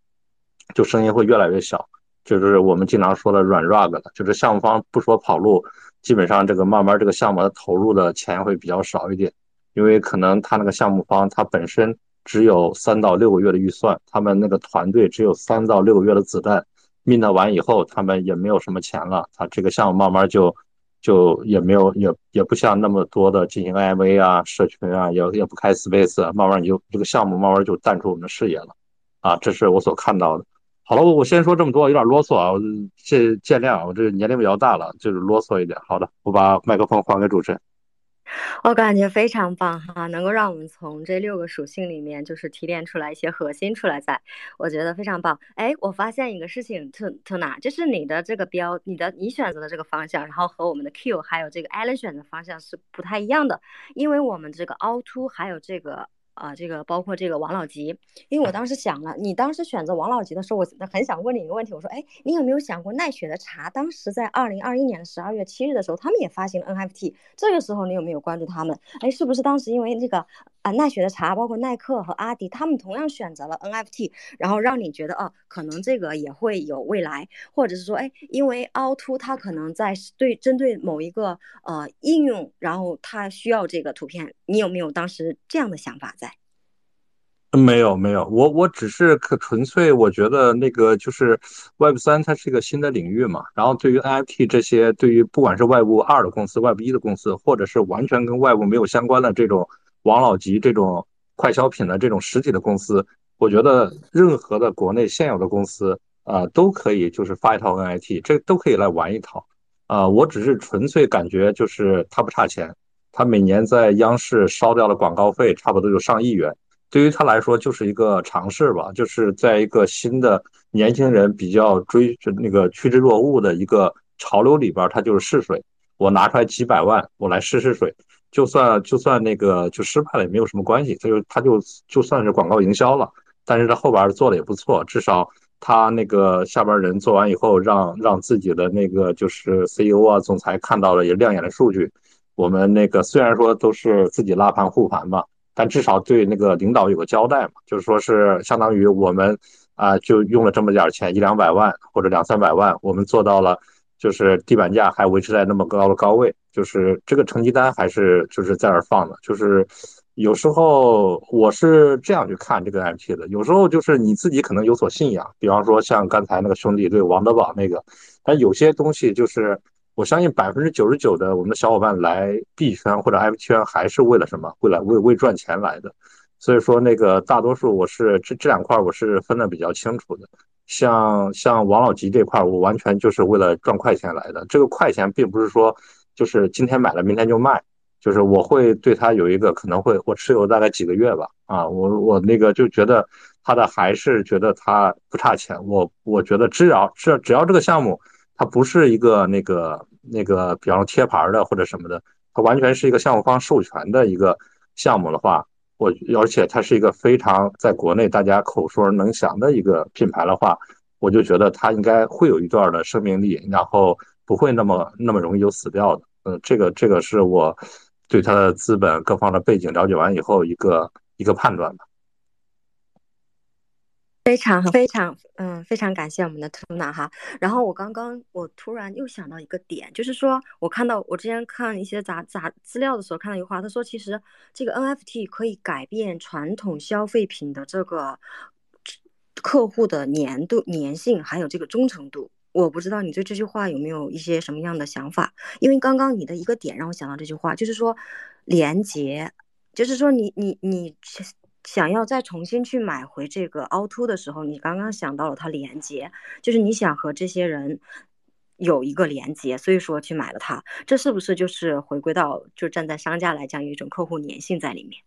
就声音会越来越小，就是我们经常说的软 rug 了，就是项目方不说跑路，基本上这个慢慢这个项目的投入的钱会比较少一点，因为可能他那个项目方他本身只有三到六个月的预算，他们那个团队只有三到六个月的子弹，mint 完以后他们也没有什么钱了，他这个项目慢慢就就也没有也也不像那么多的进行 IMA 啊、社群啊，也也不开 Space，慢慢你就这个项目慢慢就淡出我们的视野了，啊，这是我所看到的。好了，我我先说这么多，有点啰嗦啊，这见谅，我这年龄比较大了，就是啰嗦一点。好的，我把麦克风还给主持人。我感觉非常棒哈，能够让我们从这六个属性里面就是提炼出来一些核心出来，在我觉得非常棒。哎，我发现一个事情，特特哪，就是你的这个标，你的你选择的这个方向，然后和我们的 Q 还有这个 Allen 选的方向是不太一样的，因为我们这个凹凸还有这个。啊，这个包括这个王老吉，因为我当时想了，你当时选择王老吉的时候，我很想问你一个问题，我说，哎，你有没有想过奈雪的茶？当时在二零二一年的十二月七日的时候，他们也发行了 NFT，这个时候你有没有关注他们？哎，是不是当时因为这个啊奈雪的茶，包括耐克和阿迪，他们同样选择了 NFT，然后让你觉得哦，可能这个也会有未来，或者是说，哎，因为凹凸它可能在对针对某一个呃应用，然后它需要这个图片，你有没有当时这样的想法在？没有没有，我我只是可纯粹，我觉得那个就是 Web 三，它是一个新的领域嘛。然后对于 NFT 这些，对于不管是 Web 二的公司、Web 一的公司，或者是完全跟 Web 没有相关的这种王老吉这种快消品的这种实体的公司，我觉得任何的国内现有的公司啊，都可以就是发一套 NIT，这都可以来玩一套。啊，我只是纯粹感觉就是他不差钱。他每年在央视烧掉了广告费差不多有上亿元，对于他来说就是一个尝试吧，就是在一个新的年轻人比较追就那个趋之若鹜的一个潮流里边，他就是试水。我拿出来几百万，我来试试水，就算就算那个就失败了也没有什么关系，他就他就就算是广告营销了。但是他后边做的也不错，至少他那个下边人做完以后，让让自己的那个就是 CEO 啊、总裁看到了也亮眼的数据。我们那个虽然说都是自己拉盘护盘吧，但至少对那个领导有个交代嘛，就是说是相当于我们啊，就用了这么点钱，一两百万或者两三百万，我们做到了，就是地板价还维持在那么高的高位，就是这个成绩单还是就是在那儿放的。就是有时候我是这样去看这个 IP 的，有时候就是你自己可能有所信仰，比方说像刚才那个兄弟对王德宝那个，但有些东西就是。我相信百分之九十九的我们的小伙伴来币圈或者 F 圈还是为了什么？为了为为赚钱来的。所以说那个大多数我是这这两块我是分的比较清楚的。像像王老吉这块，我完全就是为了赚快钱来的。这个快钱并不是说就是今天买了明天就卖，就是我会对它有一个可能会我持有大概几个月吧。啊，我我那个就觉得它的还是觉得它不差钱。我我觉得只要只只要这个项目。它不是一个那个那个，比方说贴牌的或者什么的，它完全是一个项目方授权的一个项目的话，我而且它是一个非常在国内大家口说能详的一个品牌的话，我就觉得它应该会有一段的生命力，然后不会那么那么容易就死掉的。嗯，这个这个是我对它的资本各方的背景了解完以后一个一个判断吧。非常非常嗯，非常感谢我们的图娜哈。然后我刚刚我突然又想到一个点，就是说我看到我之前看一些杂杂资料的时候看到一句话，他说其实这个 NFT 可以改变传统消费品的这个客户的粘度、粘性，还有这个忠诚度。我不知道你对这句话有没有一些什么样的想法？因为刚刚你的一个点让我想到这句话，就是说连接，就是说你你你。想要再重新去买回这个凹凸的时候，你刚刚想到了它连接，就是你想和这些人有一个连接，所以说去买了它，这是不是就是回归到就站在商家来讲有一种客户粘性在里面？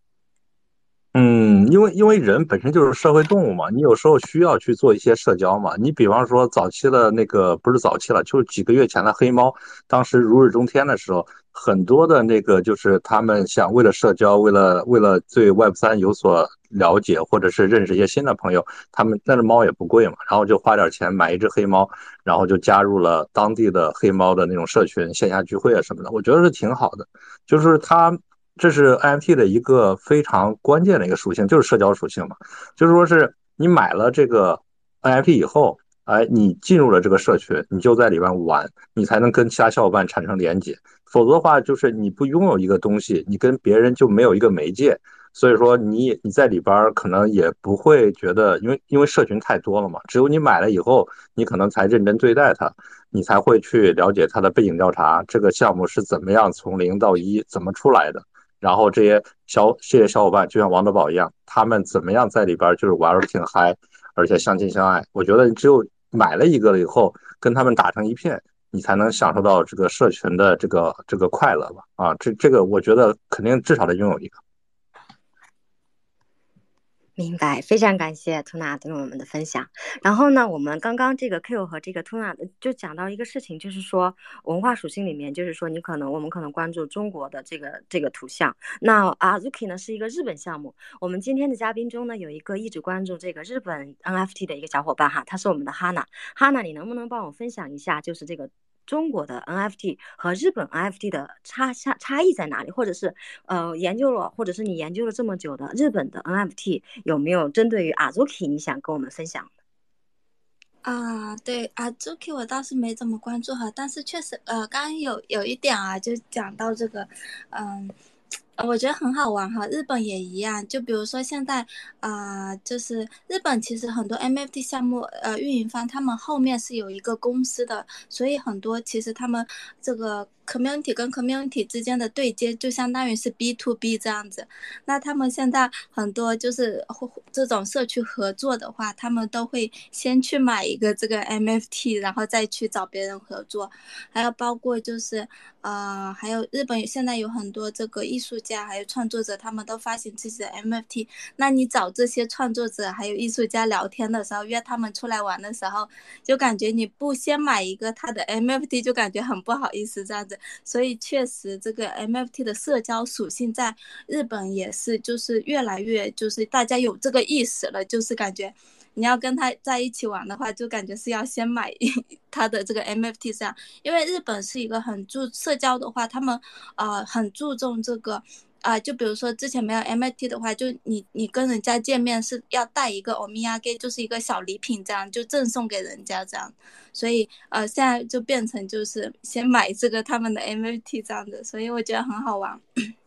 嗯，因为因为人本身就是社会动物嘛，你有时候需要去做一些社交嘛。你比方说早期的那个不是早期了，就是几个月前的黑猫，当时如日中天的时候，很多的那个就是他们想为了社交，为了为了对 Web 三有所了解，或者是认识一些新的朋友，他们那只猫也不贵嘛，然后就花点钱买一只黑猫，然后就加入了当地的黑猫的那种社群，线下聚会啊什么的，我觉得是挺好的，就是他。这是 NFT 的一个非常关键的一个属性，就是社交属性嘛。就是说是你买了这个 NFT 以后，哎，你进入了这个社群，你就在里边玩，你才能跟其他小伙伴产生连接。否则的话，就是你不拥有一个东西，你跟别人就没有一个媒介。所以说你你在里边可能也不会觉得，因为因为社群太多了嘛，只有你买了以后，你可能才认真对待它，你才会去了解它的背景调查，这个项目是怎么样从零到一怎么出来的，然后这些小这些小伙伴就像王德宝一样，他们怎么样在里边就是玩的挺嗨，而且相亲相爱。我觉得只有买了一个了以后，跟他们打成一片。你才能享受到这个社群的这个这个快乐吧？啊，这这个我觉得肯定至少得拥有一个。明白，非常感谢 Tuna 对我们的分享。然后呢，我们刚刚这个 Q 和这个 Tuna 就讲到一个事情，就是说文化属性里面，就是说你可能我们可能关注中国的这个这个图像。那 Azuki 呢是一个日本项目。我们今天的嘉宾中呢有一个一直关注这个日本 NFT 的一个小伙伴哈，他是我们的 Hana。Hana，你能不能帮我分享一下，就是这个？中国的 NFT 和日本 NFT 的差差差异在哪里？或者是呃研究了，或者是你研究了这么久的日本的 NFT 有没有针对于 Azuki 你想跟我们分享？啊，对 Azuki 我倒是没怎么关注哈，但是确实呃刚刚有有一点啊，就讲到这个，嗯。我觉得很好玩哈，日本也一样。就比如说现在，啊，就是日本其实很多 MFT 项目，呃，运营方他们后面是有一个公司的，所以很多其实他们这个。Community 跟 community 之间的对接就相当于是 B to B 这样子，那他们现在很多就是这种社区合作的话，他们都会先去买一个这个 MFT，然后再去找别人合作。还有包括就是呃，还有日本现在有很多这个艺术家还有创作者，他们都发行自己的 MFT。那你找这些创作者还有艺术家聊天的时候，约他们出来玩的时候，就感觉你不先买一个他的 MFT，就感觉很不好意思这样子。所以确实，这个 MFT 的社交属性在日本也是，就是越来越，就是大家有这个意识了，就是感觉你要跟他在一起玩的话，就感觉是要先买 他的这个 MFT 这样，因为日本是一个很注社交的话，他们呃很注重这个。啊，就比如说之前没有 MIT 的话，就你你跟人家见面是要带一个欧米亚给，就是一个小礼品，这样就赠送给人家这样。所以呃，现在就变成就是先买这个他们的 MIT 这样子，所以我觉得很好玩。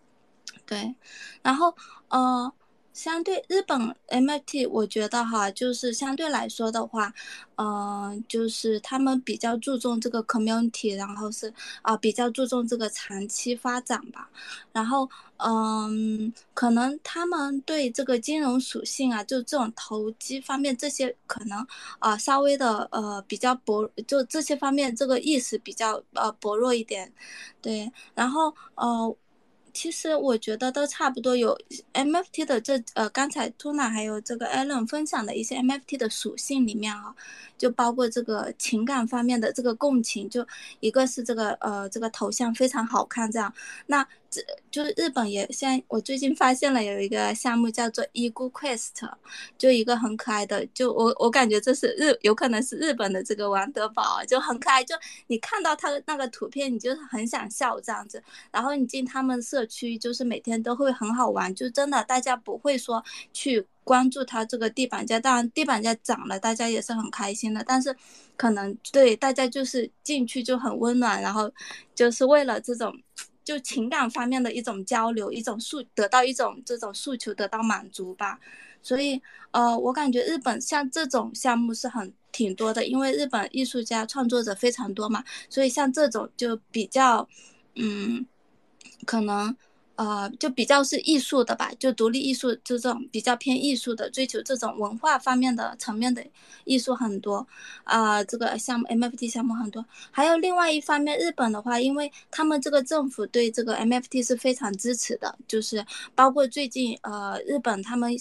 对，然后呃。相对日本 MFT，我觉得哈，就是相对来说的话，嗯，就是他们比较注重这个 community，然后是啊，比较注重这个长期发展吧。然后嗯，可能他们对这个金融属性啊，就这种投机方面这些，可能啊稍微的呃比较薄，就这些方面这个意识比较呃薄弱一点。对，然后呃。其实我觉得都差不多，有 MFT 的这呃，刚才 Tuna 还有这个 Allen 分享的一些 MFT 的属性里面啊，就包括这个情感方面的这个共情，就一个是这个呃这个头像非常好看这样，那。这就是日本也现在我最近发现了有一个项目叫做 Ego Quest，就一个很可爱的，就我我感觉这是日有可能是日本的这个王德宝，就很可爱，就你看到他的那个图片，你就是很想笑这样子。然后你进他们社区，就是每天都会很好玩，就真的大家不会说去关注他这个地板价，当然地板价涨了，大家也是很开心的，但是可能对大家就是进去就很温暖，然后就是为了这种。就情感方面的一种交流，一种诉得到一种这种诉求得到满足吧，所以呃，我感觉日本像这种项目是很挺多的，因为日本艺术家创作者非常多嘛，所以像这种就比较嗯，可能。呃，就比较是艺术的吧，就独立艺术就这种比较偏艺术的，追求这种文化方面的层面的艺术很多，啊，这个项目 MFT 项目很多。还有另外一方面，日本的话，因为他们这个政府对这个 MFT 是非常支持的，就是包括最近呃，日本他们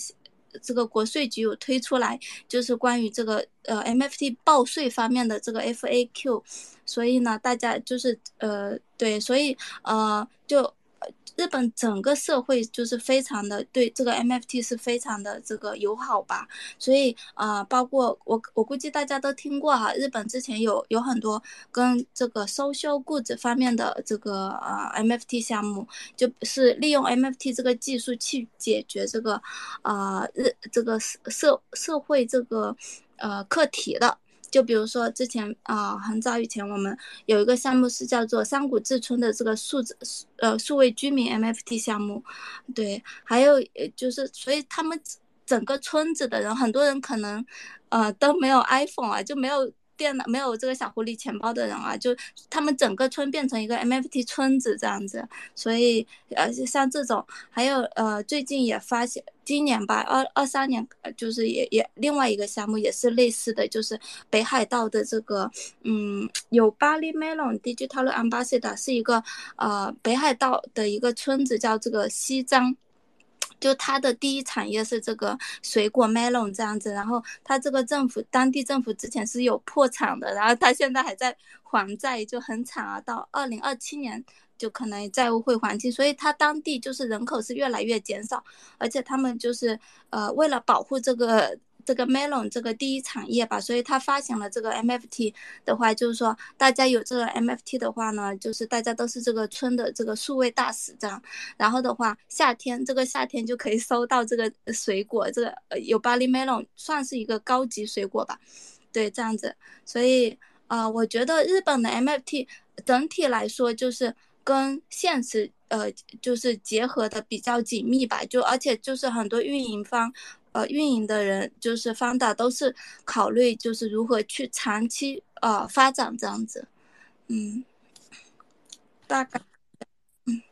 这个国税局有推出来，就是关于这个呃 MFT 报税方面的这个 FAQ，所以呢，大家就是呃对，所以呃就。日本整个社会就是非常的对这个 MFT 是非常的这个友好吧，所以啊，包括我我估计大家都听过哈，日本之前有有很多跟这个 social goods 方面的这个呃 MFT 项目，就是利用 MFT 这个技术去解决这个啊日这个社社会这个呃课题的。就比如说之前啊、很早以前我们有一个项目是叫做山谷志村的这个数字呃数位居民 MFT 项目，对，还有就是所以他们整个村子的人，很多人可能呃都没有 iPhone 啊，就没有。电脑没有这个小狐狸钱包的人啊，就他们整个村变成一个 MFT 村子这样子，所以呃像这种，还有呃最近也发现，今年吧二二三年，就是也也另外一个项目也是类似的，就是北海道的这个嗯有巴黎 Melon Digital Ambassador 是一个呃北海道的一个村子叫这个西张。就它的第一产业是这个水果 melon 这样子，然后它这个政府当地政府之前是有破产的，然后它现在还在还债，就很惨啊，到二零二七年就可能债务会还清，所以它当地就是人口是越来越减少，而且他们就是呃为了保护这个。这个 Melon 这个第一产业吧，所以他发行了这个 MFT 的话，就是说大家有这个 MFT 的话呢，就是大家都是这个村的这个数位大使这样。然后的话，夏天这个夏天就可以收到这个水果，这个呃有巴黎 Melon 算是一个高级水果吧，对，这样子。所以呃，我觉得日本的 MFT 整体来说就是跟现实呃就是结合的比较紧密吧，就而且就是很多运营方。呃，运营的人就是方导都是考虑就是如何去长期呃发展这样子，嗯，大概，嗯，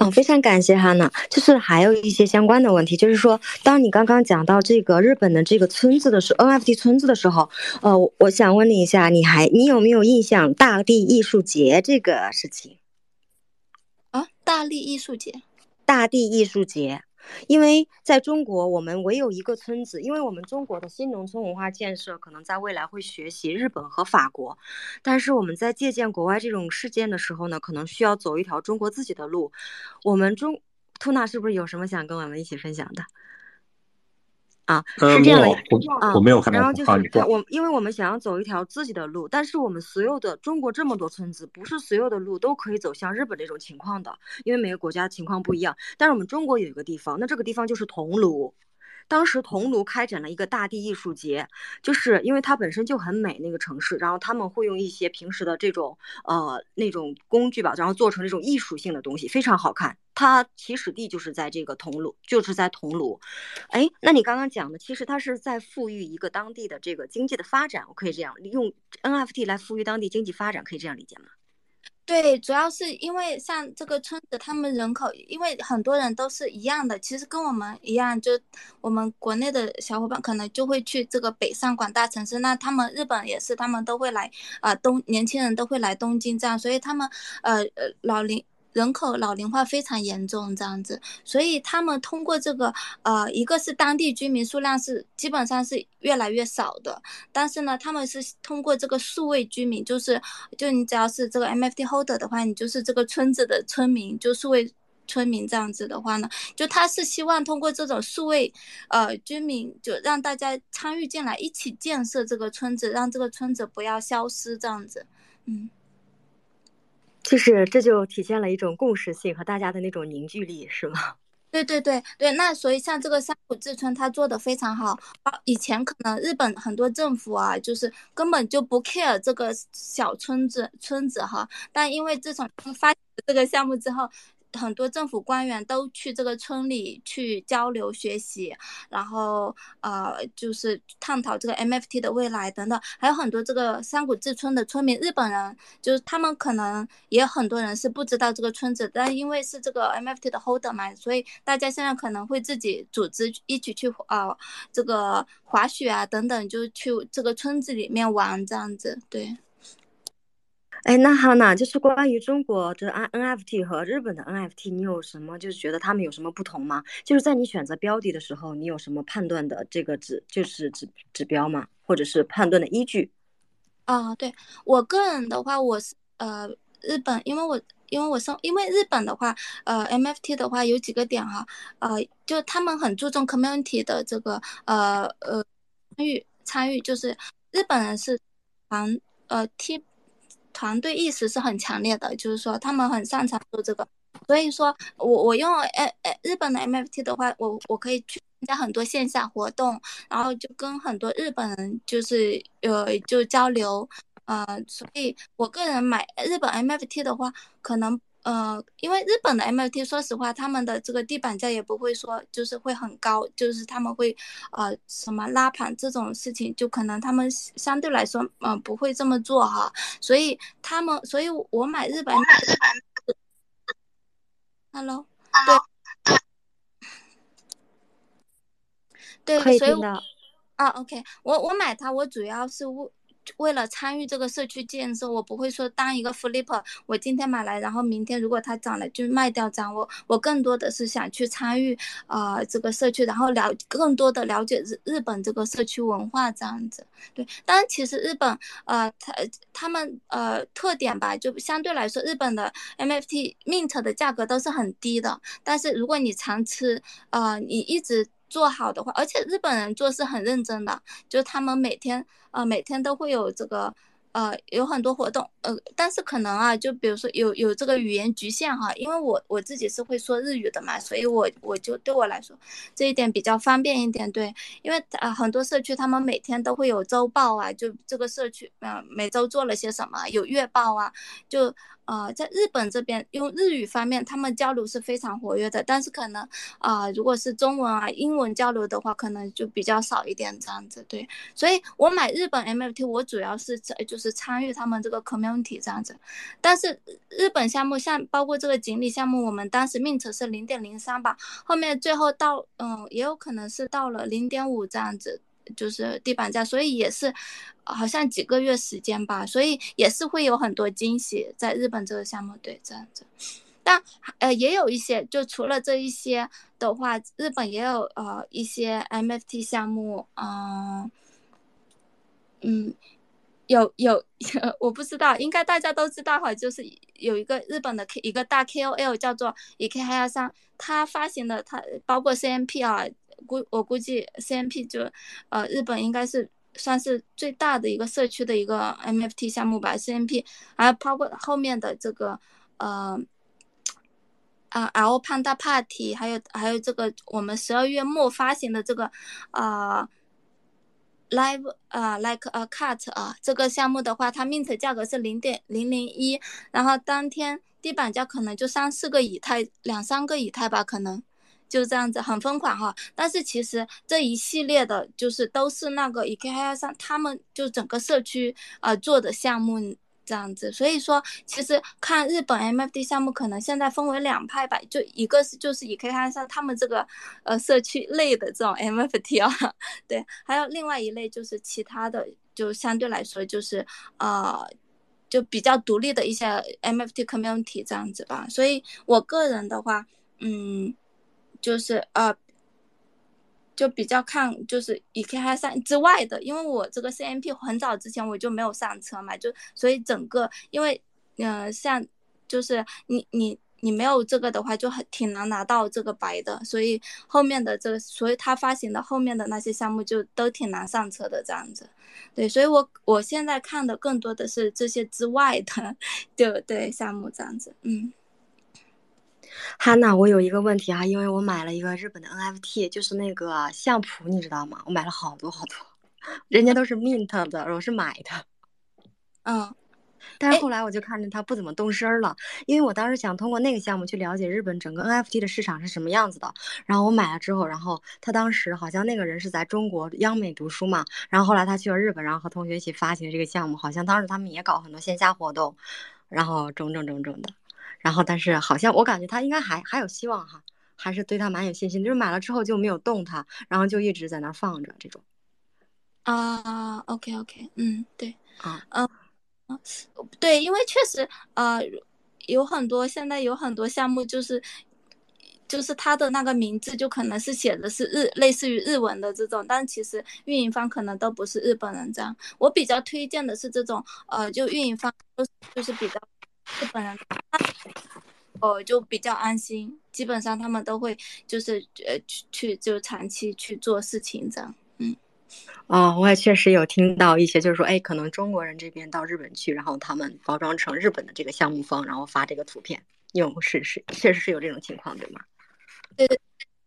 嗯，非常感谢哈娜。就是还有一些相关的问题，就是说，当你刚刚讲到这个日本的这个村子的时候，NFT 村子的时候，呃，我想问你一下，你还你有没有印象大地艺术节这个事情？啊，大地艺术节，大地艺术节。因为在中国，我们唯有一个村子。因为我们中国的新农村文化建设可能在未来会学习日本和法国，但是我们在借鉴国外这种事件的时候呢，可能需要走一条中国自己的路。我们中兔娜是不是有什么想跟我们一起分享的？啊，是这样的，啊，我没有看到。然后就是我，因为我们想要走一条自己的路，但是我们所有的中国这么多村子，不是所有的路都可以走向日本这种情况的，因为每个国家情况不一样。但是我们中国有一个地方，那这个地方就是桐庐。当时桐庐开展了一个大地艺术节，就是因为它本身就很美那个城市，然后他们会用一些平时的这种呃那种工具吧，然后做成这种艺术性的东西，非常好看。它起始地就是在这个桐庐，就是在桐庐。哎，那你刚刚讲的，其实它是在富裕一个当地的这个经济的发展，我可以这样用 NFT 来富裕当地经济发展，可以这样理解吗？对，主要是因为像这个村子，他们人口，因为很多人都是一样的，其实跟我们一样，就我们国内的小伙伴可能就会去这个北上广大城市，那他们日本也是，他们都会来啊东，年轻人都会来东京这样，所以他们呃呃老龄。人口老龄化非常严重，这样子，所以他们通过这个，呃，一个是当地居民数量是基本上是越来越少的，但是呢，他们是通过这个数位居民，就是就你只要是这个 MFT holder 的话，你就是这个村子的村民，就数位村民这样子的话呢，就他是希望通过这种数位，呃，居民就让大家参与进来，一起建设这个村子，让这个村子不要消失，这样子，嗯。就是这就体现了一种共识性和大家的那种凝聚力，是吗？对对对对，那所以像这个山谷志村，他做的非常好。以前可能日本很多政府啊，就是根本就不 care 这个小村子村子哈，但因为自从发这个项目之后。很多政府官员都去这个村里去交流学习，然后呃，就是探讨这个 MFT 的未来等等，还有很多这个山谷志村的村民，日本人就是他们可能也很多人是不知道这个村子，但因为是这个 MFT 的 holder 嘛，所以大家现在可能会自己组织一起去啊，这个滑雪啊等等，就去这个村子里面玩这样子，对。哎，那好呢，就是关于中国的 N NFT 和日本的 NFT，你有什么就是觉得他们有什么不同吗？就是在你选择标的的时候，你有什么判断的这个指就是指指标吗？或者是判断的依据？啊，对我个人的话，我是呃日本，因为我因为我生因为日本的话，呃 MFT 的话有几个点哈，呃就他们很注重 community 的这个呃呃参与参与，就是日本人是团呃 T。团队意识是很强烈的，就是说他们很擅长做这个，所以说我我用诶诶日本的 MFT 的话，我我可以去参加很多线下活动，然后就跟很多日本人就是呃就交流，呃，所以我个人买日本 MFT 的话，可能。呃，因为日本的 MFT，说实话，他们的这个地板价也不会说就是会很高，就是他们会呃什么拉盘这种事情，就可能他们相对来说，嗯，不会这么做哈。所以他们，所以我买日本。Hello，对，对，所以啊，OK，我我买它，我主要是为。为了参与这个社区建设，我不会说当一个 flipper，我今天买来，然后明天如果它涨了就卖掉涨。我我更多的是想去参与啊这个社区，然后了更多的了解日日本这个社区文化这样子。对，当然其实日本呃它他们呃特点吧，就相对来说日本的 MFT mint 的价格都是很低的，但是如果你常吃呃你一直。做好的话，而且日本人做事很认真的，就是他们每天呃每天都会有这个。呃，有很多活动，呃，但是可能啊，就比如说有有这个语言局限哈，因为我我自己是会说日语的嘛，所以我我就对我来说这一点比较方便一点，对，因为呃很多社区他们每天都会有周报啊，就这个社区呃每周做了些什么，有月报啊，就呃在日本这边用日语方面他们交流是非常活跃的，但是可能啊如果是中文啊英文交流的话，可能就比较少一点这样子，对，所以我买日本 MFT 我主要是在就。是参与他们这个 comment 这样子，但是日本项目像包括这个锦鲤项目，我们当时 mint 是零点零三吧，后面最后到嗯也有可能是到了零点五这样子，就是地板价，所以也是好像几个月时间吧，所以也是会有很多惊喜在日本这个项目对这样子，但呃也有一些就除了这一些的话，日本也有呃一些 MFT 项目，嗯嗯。有有，我不知道，应该大家都知道哈，就是有一个日本的 K 一个大 KOL 叫做 EK 哈亚桑，他发行的他包括 CNP 啊，估我估计 CNP 就呃日本应该是算是最大的一个社区的一个 MFT 项目吧，CNP 还有包括后面的这个呃啊 L Panda Party，还有还有这个我们十二月末发行的这个啊。Live 啊，like a cut 啊，这个项目的话，它 mint 价格是零点零零一，然后当天地板价可能就三四个以太，两三个以太吧，可能就这样子，很疯狂哈。但是其实这一系列的，就是都是那个 EKI 上他们就整个社区啊做的项目。这样子，所以说其实看日本 MFT 项目，可能现在分为两派吧，就一个是就是以可以看上他们这个呃社区类的这种 MFT 啊，对，还有另外一类就是其他的，就相对来说就是呃就比较独立的一些 MFT community 这样子吧。所以我个人的话，嗯，就是呃。就比较看就是以 K 还上之外的，因为我这个 CMP 很早之前我就没有上车嘛，就所以整个因为嗯像就是你你你没有这个的话就很挺难拿到这个白的，所以后面的这个所以他发行的后面的那些项目就都挺难上车的这样子，对，所以我我现在看的更多的是这些之外的，对对项目这样子，嗯。哈娜，我有一个问题啊，因为我买了一个日本的 NFT，就是那个相扑，你知道吗？我买了好多好多，人家都是 mint 的，我是买的。嗯，但是后来我就看着它不怎么动声了，因为我当时想通过那个项目去了解日本整个 NFT 的市场是什么样子的。然后我买了之后，然后他当时好像那个人是在中国央美读书嘛，然后后来他去了日本，然后和同学一起发起了这个项目，好像当时他们也搞很多线下活动，然后整整整整的。然后，但是好像我感觉他应该还还有希望哈，还是对他蛮有信心。就是买了之后就没有动它，然后就一直在那放着这种。啊，OK OK，嗯，对，啊，嗯，对，因为确实呃有很多现在有很多项目就是就是它的那个名字就可能是写的是日类似于日文的这种，但其实运营方可能都不是日本人这样。我比较推荐的是这种呃，就运营方都就是比较。日本人，哦，就比较安心，基本上他们都会就是呃去去就长期去做事情这样，嗯，哦，我也确实有听到一些，就是说，哎，可能中国人这边到日本去，然后他们包装成日本的这个项目方，然后发这个图片，有是是确实是有这种情况，对吗？对对。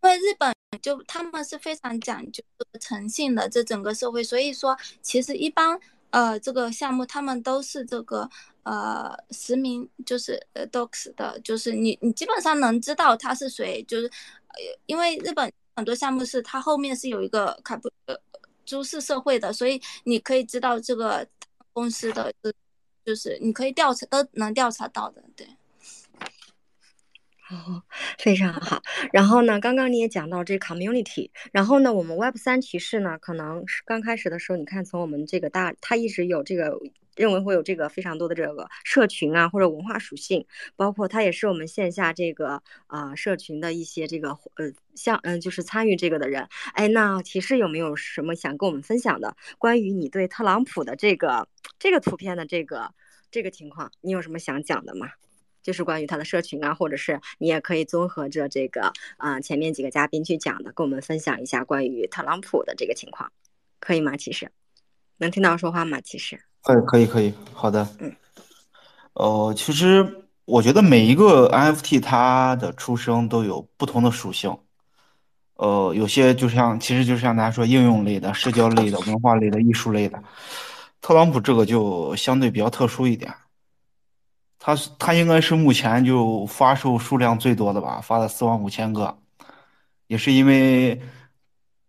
因为日本就他们是非常讲究诚信的，这整个社会，所以说其实一般呃这个项目他们都是这个呃实名，就是呃 docs 的，就是你你基本上能知道他是谁，就是呃因为日本很多项目是它后面是有一个卡布呃株式社会的，所以你可以知道这个公司的，就是你可以调查都能调查到的，对。哦，非常好。然后呢，刚刚你也讲到这 community，然后呢，我们 Web 三提示呢，可能是刚开始的时候，你看从我们这个大，它一直有这个认为会有这个非常多的这个社群啊，或者文化属性，包括它也是我们线下这个啊社群的一些这个呃像嗯就是参与这个的人。哎，那骑士有没有什么想跟我们分享的关于你对特朗普的这个这个图片的这个这个情况，你有什么想讲的吗？就是关于他的社群啊，或者是你也可以综合着这个啊前面几个嘉宾去讲的，跟我们分享一下关于特朗普的这个情况，可以吗？其实能听到说话吗？其实可以，可以，可以，好的。嗯，呃，其实我觉得每一个 NFT 它的出生都有不同的属性，呃，有些就像其实就像大家说应用类的、社交类的、文化类的、艺术类的，特朗普这个就相对比较特殊一点。他是他应该是目前就发售数量最多的吧，发了四万五千个，也是因为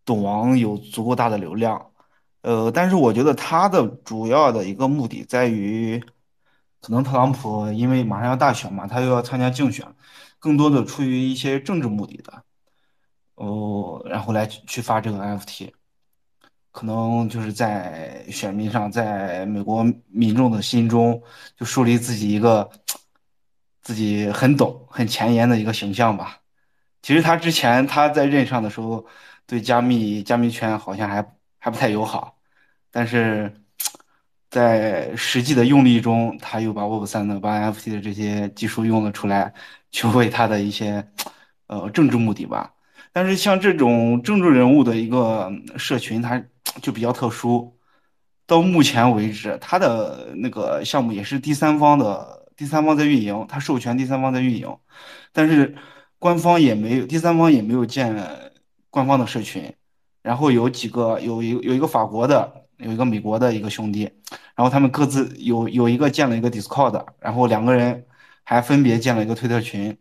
懂王有足够大的流量，呃，但是我觉得他的主要的一个目的在于，可能特朗普因为马上要大选嘛，他又要参加竞选，更多的出于一些政治目的的，哦，然后来去发这个 NFT。可能就是在选民上，在美国民众的心中，就树立自己一个自己很懂、很前沿的一个形象吧。其实他之前他在任上的时候，对加密加密圈好像还还不太友好，但是在实际的用力中，他又把 Web 三的、把 NFT 的这些技术用了出来，去为他的一些呃政治目的吧。但是像这种政治人物的一个社群，它就比较特殊。到目前为止，他的那个项目也是第三方的，第三方在运营，他授权第三方在运营，但是官方也没有，第三方也没有建官方的社群。然后有几个，有一有一个法国的，有一个美国的一个兄弟，然后他们各自有有一个建了一个 Discord，然后两个人还分别建了一个推特群。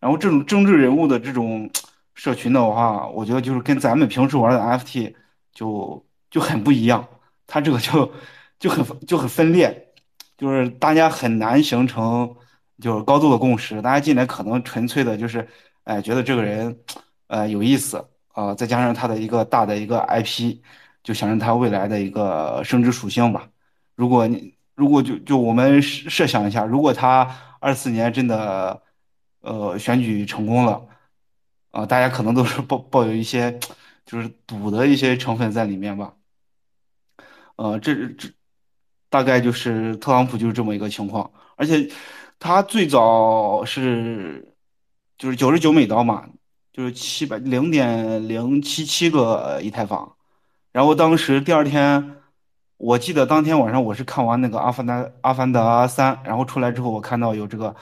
然后这种政治人物的这种。社群的话，我觉得就是跟咱们平时玩的 FT 就就很不一样，他这个就就很就很分裂，就是大家很难形成就是高度的共识。大家进来可能纯粹的就是，哎，觉得这个人呃有意思啊，再加上他的一个大的一个 IP，就想着他未来的一个升值属性吧。如果你如果就就我们设想一下，如果他二四年真的呃选举成功了。啊，大家可能都是抱 抱有一些，就是赌的一些成分在里面吧。呃，这这大概就是特朗普就是这么一个情况，而且他最早是就是九十九美刀嘛，就是七百零点零七七个以太坊。然后当时第二天，我记得当天晚上我是看完那个《阿凡达》《阿凡达三》，然后出来之后，我看到有这个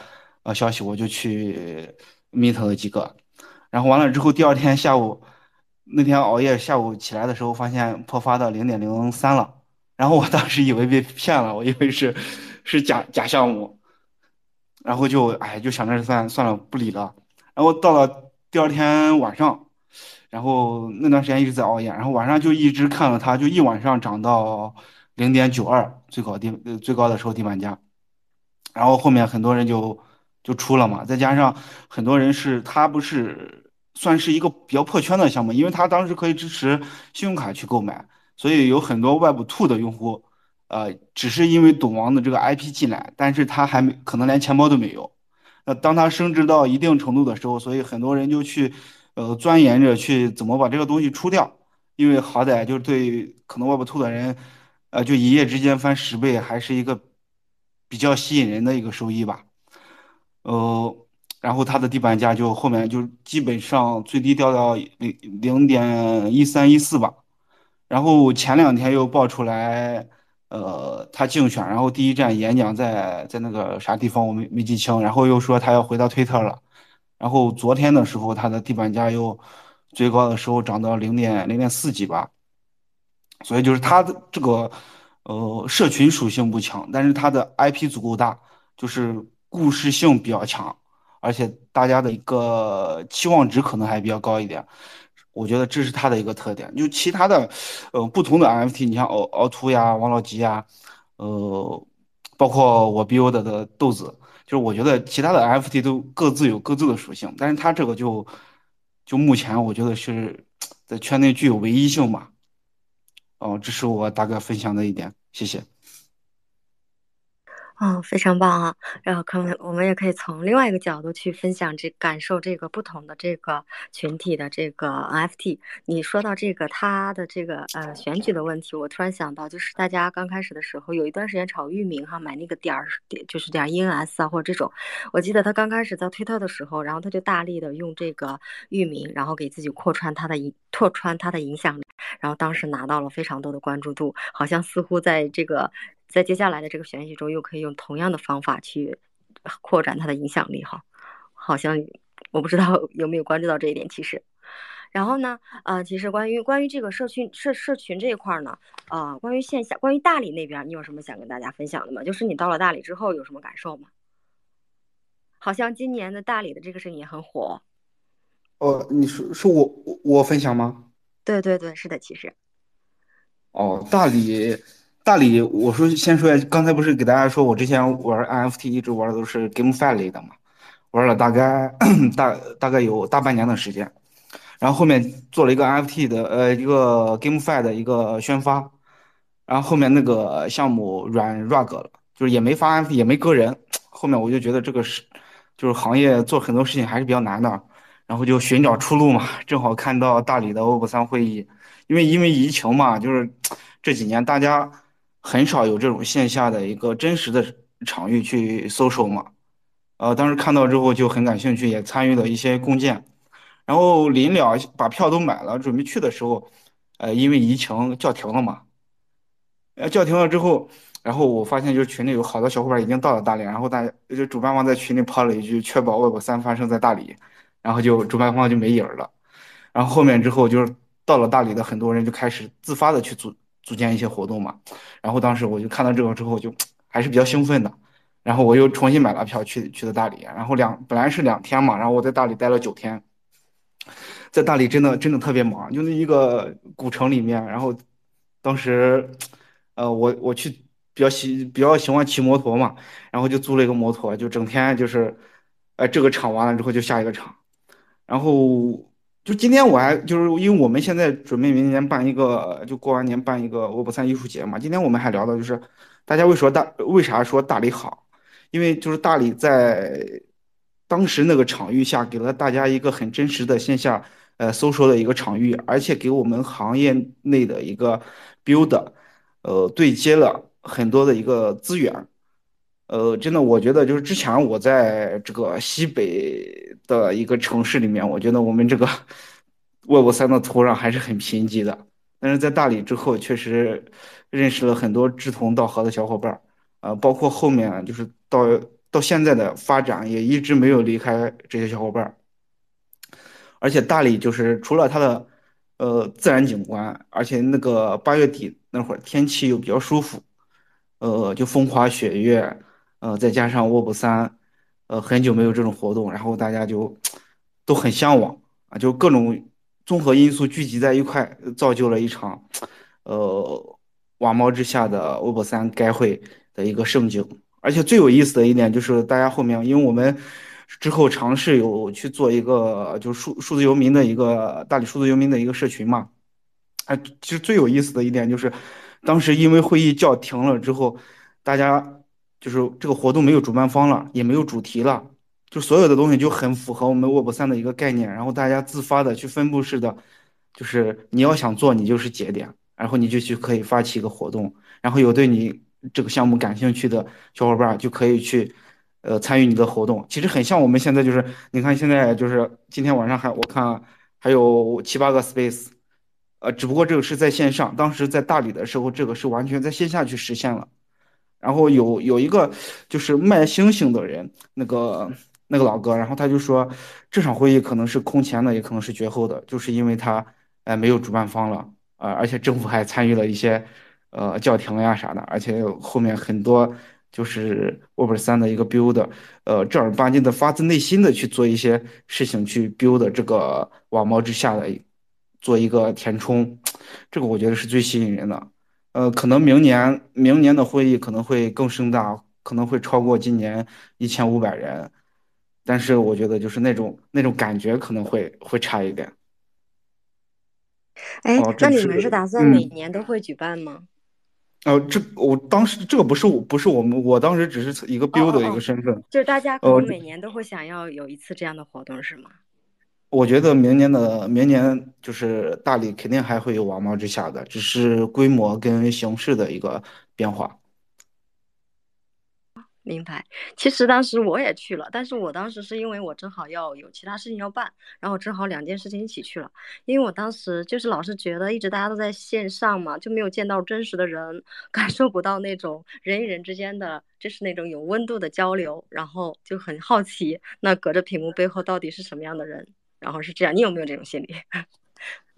呃消息，我就去 meet 了几个。然后完了之后，第二天下午，那天熬夜，下午起来的时候发现破发到零点零三了。然后我当时以为被骗了，我以为是是假假项目，然后就哎就想着算算了不理了。然后到了第二天晚上，然后那段时间一直在熬夜，然后晚上就一直看了它，就一晚上涨到零点九二最高地最高的时候地板价。然后后面很多人就就出了嘛，再加上很多人是他不是。算是一个比较破圈的项目，因为他当时可以支持信用卡去购买，所以有很多 Web Two 的用户，呃，只是因为懂王的这个 IP 进来，但是他还没可能连钱包都没有。那当他升值到一定程度的时候，所以很多人就去，呃，钻研着去怎么把这个东西出掉，因为好歹就是对可能 Web Two 的人，呃，就一夜之间翻十倍，还是一个比较吸引人的一个收益吧，呃。然后它的地板价就后面就基本上最低掉到零零点一三一四吧，然后前两天又爆出来，呃，他竞选，然后第一站演讲在在那个啥地方我没没记清，然后又说他要回到推特了，然后昨天的时候，它的地板价又最高的时候涨到零点零点四几吧。所以就是它的这个呃社群属性不强，但是它的 IP 足够大，就是故事性比较强，而且大家的一个期望值可能还比较高一点。我觉得这是它的一个特点。就其他的呃不同的 NFT，你像凹凹凸呀、王老吉呀，呃，包括我 build 的豆子，就我觉得其他的 NFT 都各自有各自的属性，但是它这个就就目前我觉得是在圈内具有唯一性吧。哦，这是我大概分享的一点，谢谢。嗯，非常棒啊！然后可能我们也可以从另外一个角度去分享这感受这个不同的这个群体的这个 NFT。你说到这个他的这个呃选举的问题，我突然想到，就是大家刚开始的时候有一段时间炒域名哈，买那个点儿点就是点 ENS 啊或者这种。我记得他刚开始在推特的时候，然后他就大力的用这个域名，然后给自己扩穿他的影拓穿他的影响力，然后当时拿到了非常多的关注度，好像似乎在这个。在接下来的这个选举中，又可以用同样的方法去扩展它的影响力哈，好像我不知道有没有关注到这一点。其实，然后呢，呃，其实关于关于这个社区社社群这一块呢，呃，关于线下，关于大理那边，你有什么想跟大家分享的吗？就是你到了大理之后有什么感受吗？好像今年的大理的这个事情也很火。哦，你说是我我分享吗？对对对，是的，其实。哦，大理。大理，我说先说一下，刚才不是给大家说，我之前玩 NFT 一直玩的都是 GameFi 类的嘛，玩了大概大大概有大半年的时间，然后后面做了一个 NFT 的呃一个 GameFi 的一个宣发，然后后面那个项目软 rug 了，就是也没发 NFT 也没割人，后面我就觉得这个是就是行业做很多事情还是比较难的，然后就寻找出路嘛，正好看到大理的 Web 三会议，因为因为疫情嘛，就是这几年大家。很少有这种线下的一个真实的场域去搜索嘛，呃，当时看到之后就很感兴趣，也参与了一些共建，然后临了把票都买了，准备去的时候，呃，因为疫情叫停了嘛，呃，叫停了之后，然后我发现就是群里有好多小伙伴已经到了大连，然后大家就主办方在群里抛了一句“确保 Web 三发生在大理”，然后就主办方就没影儿了，然后后面之后就是到了大理的很多人就开始自发的去组。组建一些活动嘛，然后当时我就看到这个之后，就还是比较兴奋的，然后我又重新买了票去去的大理，然后两本来是两天嘛，然后我在大理待了九天，在大理真的真的特别忙，就那一个古城里面，然后当时，呃，我我去比较喜比较喜欢骑摩托嘛，然后就租了一个摩托，就整天就是，呃，这个场完了之后就下一个场，然后。就今天我还就是因为我们现在准备明年办一个，就过完年办一个 Web 三艺术节嘛。今天我们还聊到就是，大家为说大为啥说大理好？因为就是大理在当时那个场域下，给了大家一个很真实的线下呃搜索的一个场域，而且给我们行业内的一个 build，呃对接了很多的一个资源。呃，真的，我觉得就是之前我在这个西北的一个城市里面，我觉得我们这个 Web 三的土壤还是很贫瘠的。但是在大理之后，确实认识了很多志同道合的小伙伴儿，呃，包括后面就是到到现在的发展，也一直没有离开这些小伙伴儿。而且大理就是除了它的呃自然景观，而且那个八月底那会儿天气又比较舒服，呃，就风花雪月。呃，再加上 Web 三，呃，很久没有这种活动，然后大家就都很向往啊，就各种综合因素聚集在一块，造就了一场，呃，网猫之下的 Web 三该会的一个盛景。而且最有意思的一点就是，大家后面，因为我们之后尝试有去做一个，就数数字游民的一个大理数字游民的一个社群嘛，哎，其实最有意思的一点就是，当时因为会议叫停了之后，大家。就是这个活动没有主办方了，也没有主题了，就所有的东西就很符合我们 Web 三的一个概念。然后大家自发的去分布式的，就是你要想做，你就是节点，然后你就去可以发起一个活动，然后有对你这个项目感兴趣的小伙伴就可以去，呃，参与你的活动。其实很像我们现在就是，你看现在就是今天晚上还我看还有七八个 Space，呃，只不过这个是在线上，当时在大理的时候，这个是完全在线下去实现了。然后有有一个就是卖星星的人，那个那个老哥，然后他就说这场会议可能是空前的，也可能是绝后的，就是因为他呃没有主办方了啊、而且政府还参与了一些呃叫停呀啥的，而且后面很多就是 Web 三的一个 build，呃正儿八经的发自内心的去做一些事情去 build 这个网猫之下的做一个填充，这个我觉得是最吸引人的。呃，可能明年明年的会议可能会更盛大，可能会超过今年一千五百人，但是我觉得就是那种那种感觉可能会会差一点。哎，哦，这那你们是打算每嗯，年都会举办吗？哦，这我当时这个不是我不是我们，我当时只是一个哦 build 哦的一个哦，身份。就是大家可呃，能每年都会想要有一次这样的活动，是吗？我觉得明年的明年就是大理肯定还会有王猫之下的，只是规模跟形式的一个变化。明白。其实当时我也去了，但是我当时是因为我正好要有其他事情要办，然后正好两件事情一起去了。因为我当时就是老是觉得一直大家都在线上嘛，就没有见到真实的人，感受不到那种人与人之间的就是那种有温度的交流，然后就很好奇，那隔着屏幕背后到底是什么样的人。然后是这样，你有没有这种心理？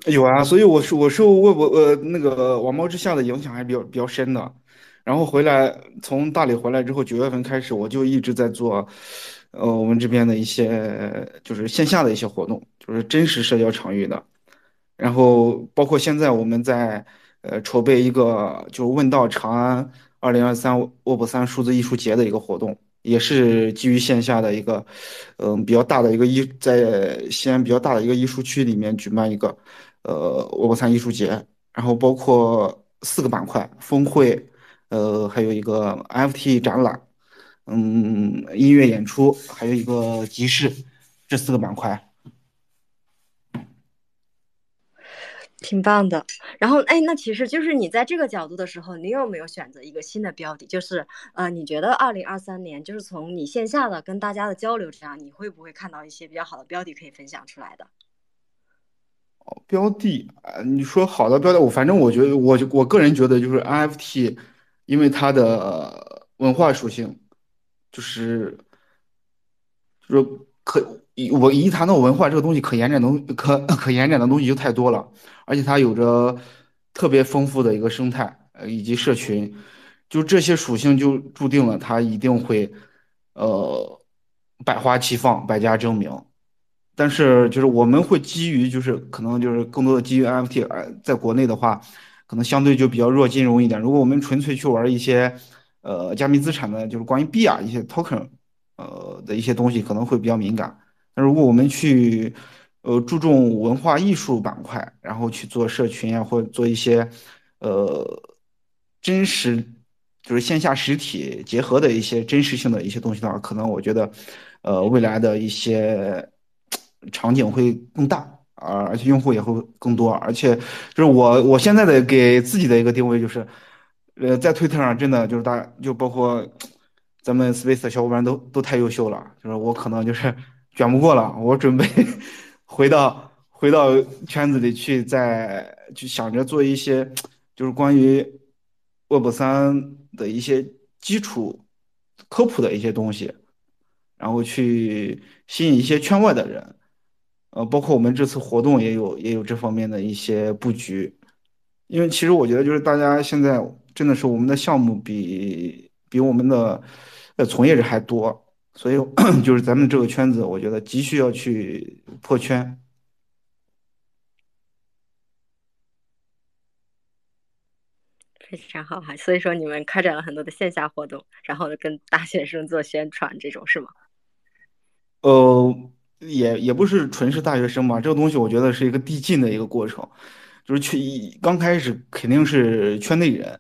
有啊，所以我是我受微博呃那个网猫之下的影响还比较比较深的。然后回来从大理回来之后，九月份开始我就一直在做，呃我们这边的一些就是线下的一些活动，就是真实社交场域的。然后包括现在我们在呃筹备一个就是问道长安二零二三 Web 三数字艺术节的一个活动，也是基于线下的一个嗯、比较大的一个艺在西安比较大的一个艺术区里面举办一个呃我国三艺术节，然后包括四个板块，峰会，呃还有一个 FT 展览，嗯音乐演出，还有一个集市，这四个板块。挺棒的。然后，哎，那其实就是你在这个角度的时候，你有没有选择一个新的标的？就是呃，你觉得二零二三年，就是从你线下的跟大家的交流这样，你会不会看到一些比较好的标的可以分享出来的？哦标的啊，你说好的标的，我反正我觉得，我就我个人觉得就是 NFT，因为它的文化属性，就是就是可一我一谈到文化这个东西，可延展的东可可延展的东西就太多了，而且它有着特别丰富的一个生态，呃，以及社群，就这些属性就注定了它一定会呃百花齐放，百家争鸣。但是就是我们会基于就是可能就是更多的基于 NFT，呃，在国内的话，可能相对就比较弱金融一点。如果我们纯粹去玩一些呃加密资产的，就是关于币啊一些 token，呃的一些东西，可能会比较敏感。那如果我们去呃注重文化艺术板块，然后去做社群啊，或者做一些呃真实就是线下实体结合的一些真实性的一些东西的话，可能我觉得呃未来的一些场景会更大。啊，而且用户也会更多，而且就是我我现在的给自己的一个定位就是，呃，在推特上真的就是大就包括咱们 Space 的小伙伴都都太优秀了，就是我可能就是卷不过了，我准备 回到回到圈子里去，再去想着做一些就是关于 Web 三的一些基础科普的一些东西，然后去吸引一些圈外的人。呃，包括我们这次活动也有也有这方面的一些布局，因为其实我觉得就是大家现在真的是我们的项目比比我们的呃从业者还多，所以 就是咱们这个圈子，我觉得急需要去破圈。非常好哈，所以说你们开展了很多的线下活动，然后跟大学生做宣传，这种是吗？呃，也也不是纯是大学生吧，这个东西我觉得是一个递进的一个过程，就是去刚开始肯定是圈内人，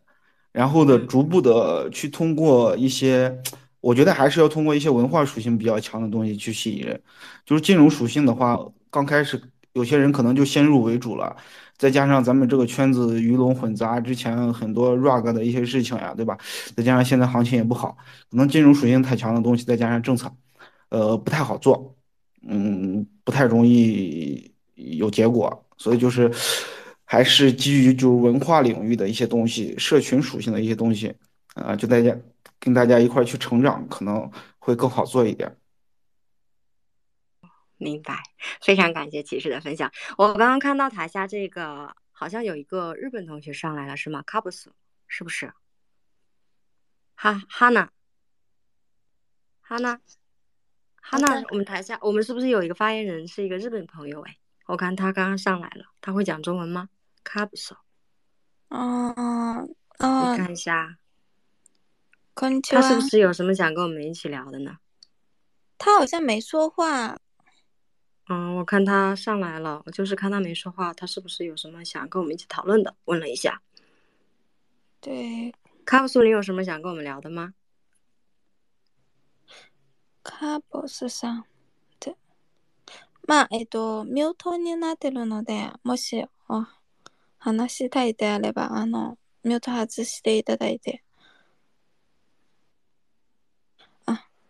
然后呢，嗯逐步的去通过一些，我觉得还是要通过一些文化属性比较强的东西去吸引人。就是金融属性的话，刚开始有些人可能就先入为主了，再加上咱们这个圈子鱼龙混杂，之前很多 rug 的一些事情呀，对吧？再加上现在行情也不好，可能金融属性太强的东西，再加上政策。呃，不太好做，嗯，不太容易有结果，所以就是还是基于就是文化领域的一些东西，社群属性的一些东西，啊、就大家跟大家一块儿去成长，可能会更好做一点。明白，非常感谢骑士的分享。我刚刚看到台下这个好像有一个日本同学上来了，是吗？卡布斯是不是？哈哈娜，哈娜，哈娜，我们台下我们是不是有一个发言人是一个日本朋友？哎，我看他刚刚上来了，他会讲中文吗？卡布斯，哦你哦，看一下，他是不是有什么想跟我们一起聊的呢？他好像没说话。嗯，我看他上来了，我就是看他没说话，他是不是有什么想跟我们一起讨论的？问了一下。对，卡布苏，你有什么想跟我们聊的吗？卡布斯上，对，まあえっと妙頭になってるので、もしお話したいであれば、あの妙頭外していただいて。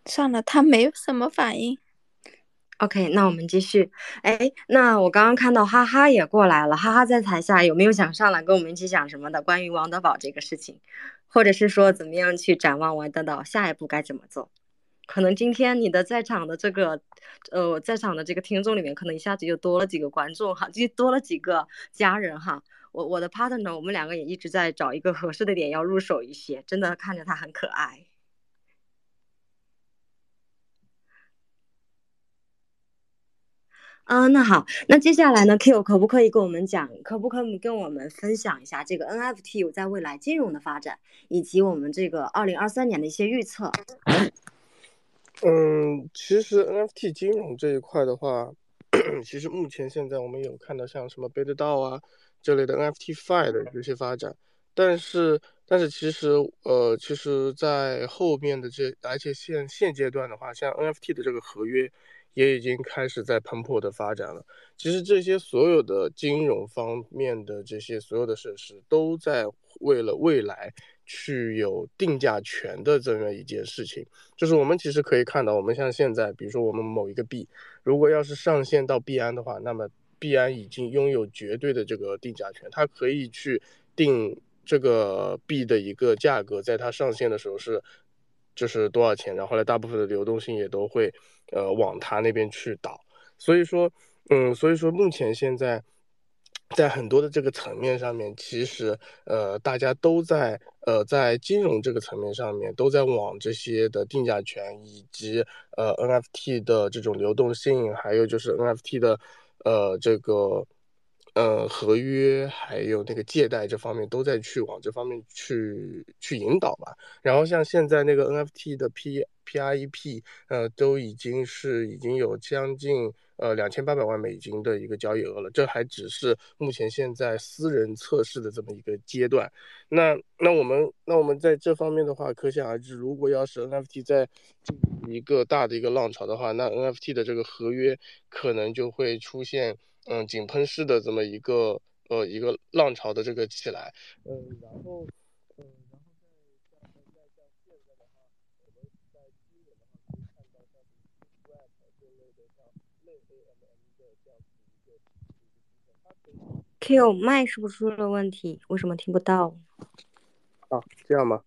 算了，他没有什么反应。OK，那我们继续。哎，那我刚刚看到哈哈也过来了，哈哈在台下有没有想上来跟我们一起讲什么的？关于王德宝这个事情，或者是说怎么样去展望王德宝下一步该怎么做？可能今天你的在场的这个，呃，在场的这个听众里面，可能一下子又多了几个观众哈，就多了几个家人哈。我我的 partner，我们两个也一直在找一个合适的点要入手一些，真的看着他很可爱。啊，那好，那接下来呢，Q 可不可以跟我们讲，可不可以跟我们分享一下这个 NFT 有在未来金融的发展，以及我们这个二零二三年的一些预测？嗯，其实 NFT 金融这一块的话，其实目前现在我们有看到像什么 BitDAO 啊这类的 NFTFi 的这些发展，但是但是其实呃，其实在后面的这，而且现现阶段的话，像 NFT 的这个合约也已经开始在蓬勃的发展了。其实这些所有的金融方面的这些所有的设施，都在为了未来去有定价权的这么一件事情。就是我们其实可以看到，我们像现在，比如说我们某一个币，如果要是上线到币安的话，那么币安已经拥有绝对的这个定价权，它可以去定这个币的一个价格，在它上线的时候是就是多少钱，然后后来大部分的流动性也都会呃往他那边去导，所以说嗯，所以说目前现在。在很多的这个层面上面，其实呃，大家都在呃，在金融这个层面上面，都在往这些的定价权以及呃 NFT 的这种流动性，还有就是 NFT 的呃这个呃合约，还有那个借贷这方面，都在去往这方面去去引导吧。然后像现在那个 NFT 的 P PREP，呃，都已经是已经有将近。呃，两千八百万美金的一个交易额了，这还只是目前现在私人测试的这么一个阶段。那那我们那我们在这方面的话，可想而知，如果要是 NFT 在一个大的一个浪潮的话，那 NFT 的这个合约可能就会出现嗯井喷式的这么一个呃一个浪潮的这个起来。嗯，然后嗯，然后在像在像现在的话，我们在今年的话可以看到像 Swap 这类的像。类 AMM 的这样子一个一个机它可以 Q 麦是不是出了问题？为什么听不到？啊，这样吗？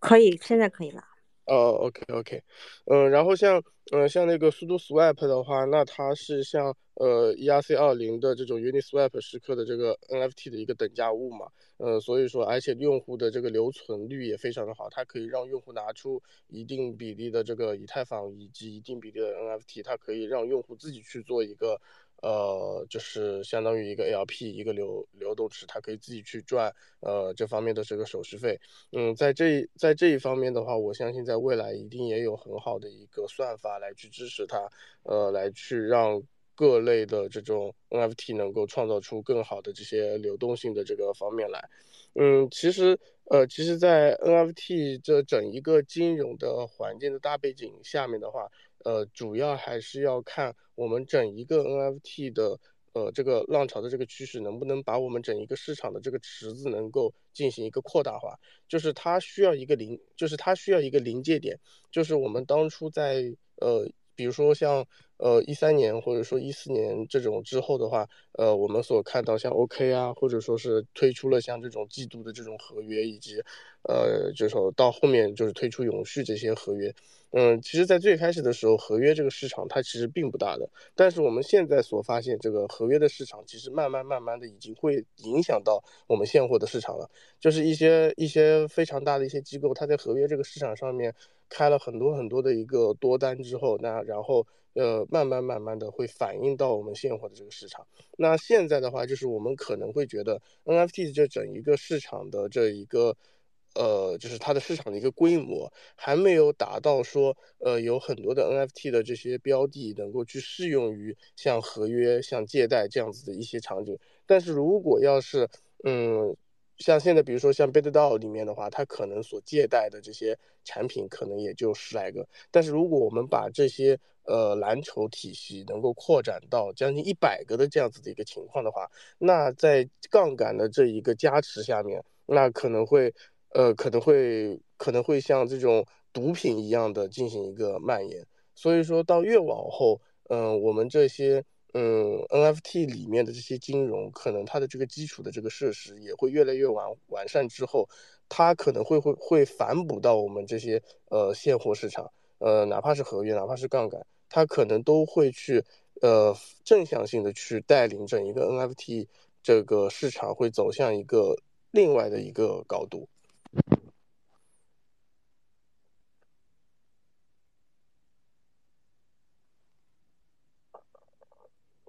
可以，现在可以了。哦，OK OK，嗯，然后像嗯像那个速度 Swap 的话，那它是像呃 ERC 二零的这种 Uniswap 时刻的这个 NFT 的一个等价物嘛，呃，所以说而且用户的这个留存率也非常的好，它可以让用户拿出一定比例的这个以太坊以及一定比例的 NFT，它可以让用户自己去做一个呃就是相当于一个 LP 一个流流动池，它可以自己去赚呃这方面的这个手续费。嗯，在这在这一方面的话，我相信在未来一定也有很好的一个算法来去支持它，呃，来去让各类的这种 NFT 能够创造出更好的这些流动性的这个方面来。嗯，其实呃，其实，在 NFT 这整一个金融的环境的大背景下面的话，呃，主要还是要看我们整一个 NFT 的。呃，这个浪潮的这个趋势能不能把我们整一个市场的这个池子能够进行一个扩大化？就是它需要一个临，就是它需要一个临界点，就是我们当初在呃，比如说像呃一三年或者说一四年这种之后的话，呃，我们所看到像 OK 啊，或者说是推出了像这种季度的这种合约，以及呃，就是说到后面就是推出永续这些合约。嗯，其实，在最开始的时候，合约这个市场它其实并不大的。但是我们现在所发现，这个合约的市场其实慢慢慢慢的已经会影响到我们现货的市场了。就是一些一些非常大的一些机构，它在合约这个市场上面开了很多很多的一个多单之后，那然后呃慢慢慢慢的会反映到我们现货的这个市场。那现在的话，就是我们可能会觉得 NFT 这整一个市场的这一个。呃，就是它的市场的一个规模还没有达到说，呃，有很多的 NFT 的这些标的能够去适用于像合约、像借贷这样子的一些场景。但是如果要是，嗯，像现在比如说像 BitDAO 里面的话，它可能所借贷的这些产品可能也就十来个。但是如果我们把这些呃蓝筹体系能够扩展到将近一百个的这样子的一个情况的话，那在杠杆的这一个加持下面，那可能会。呃，可能会可能会像这种毒品一样的进行一个蔓延，所以说到越往后，嗯，我们这些嗯 NFT 里面的这些金融，可能它的这个基础的这个设施也会越来越完完善之后，它可能会会会反哺到我们这些呃现货市场，呃，哪怕是合约，哪怕是杠杆，它可能都会去呃正向性的去带领整一个 NFT 这个市场会走向一个另外的一个高度。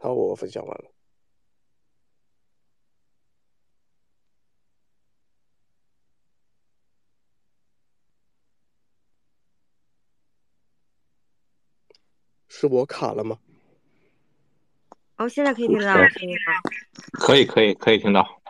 好，我分享完了。是我卡了吗？哦，现在可以听到？可以，可以，可以听到。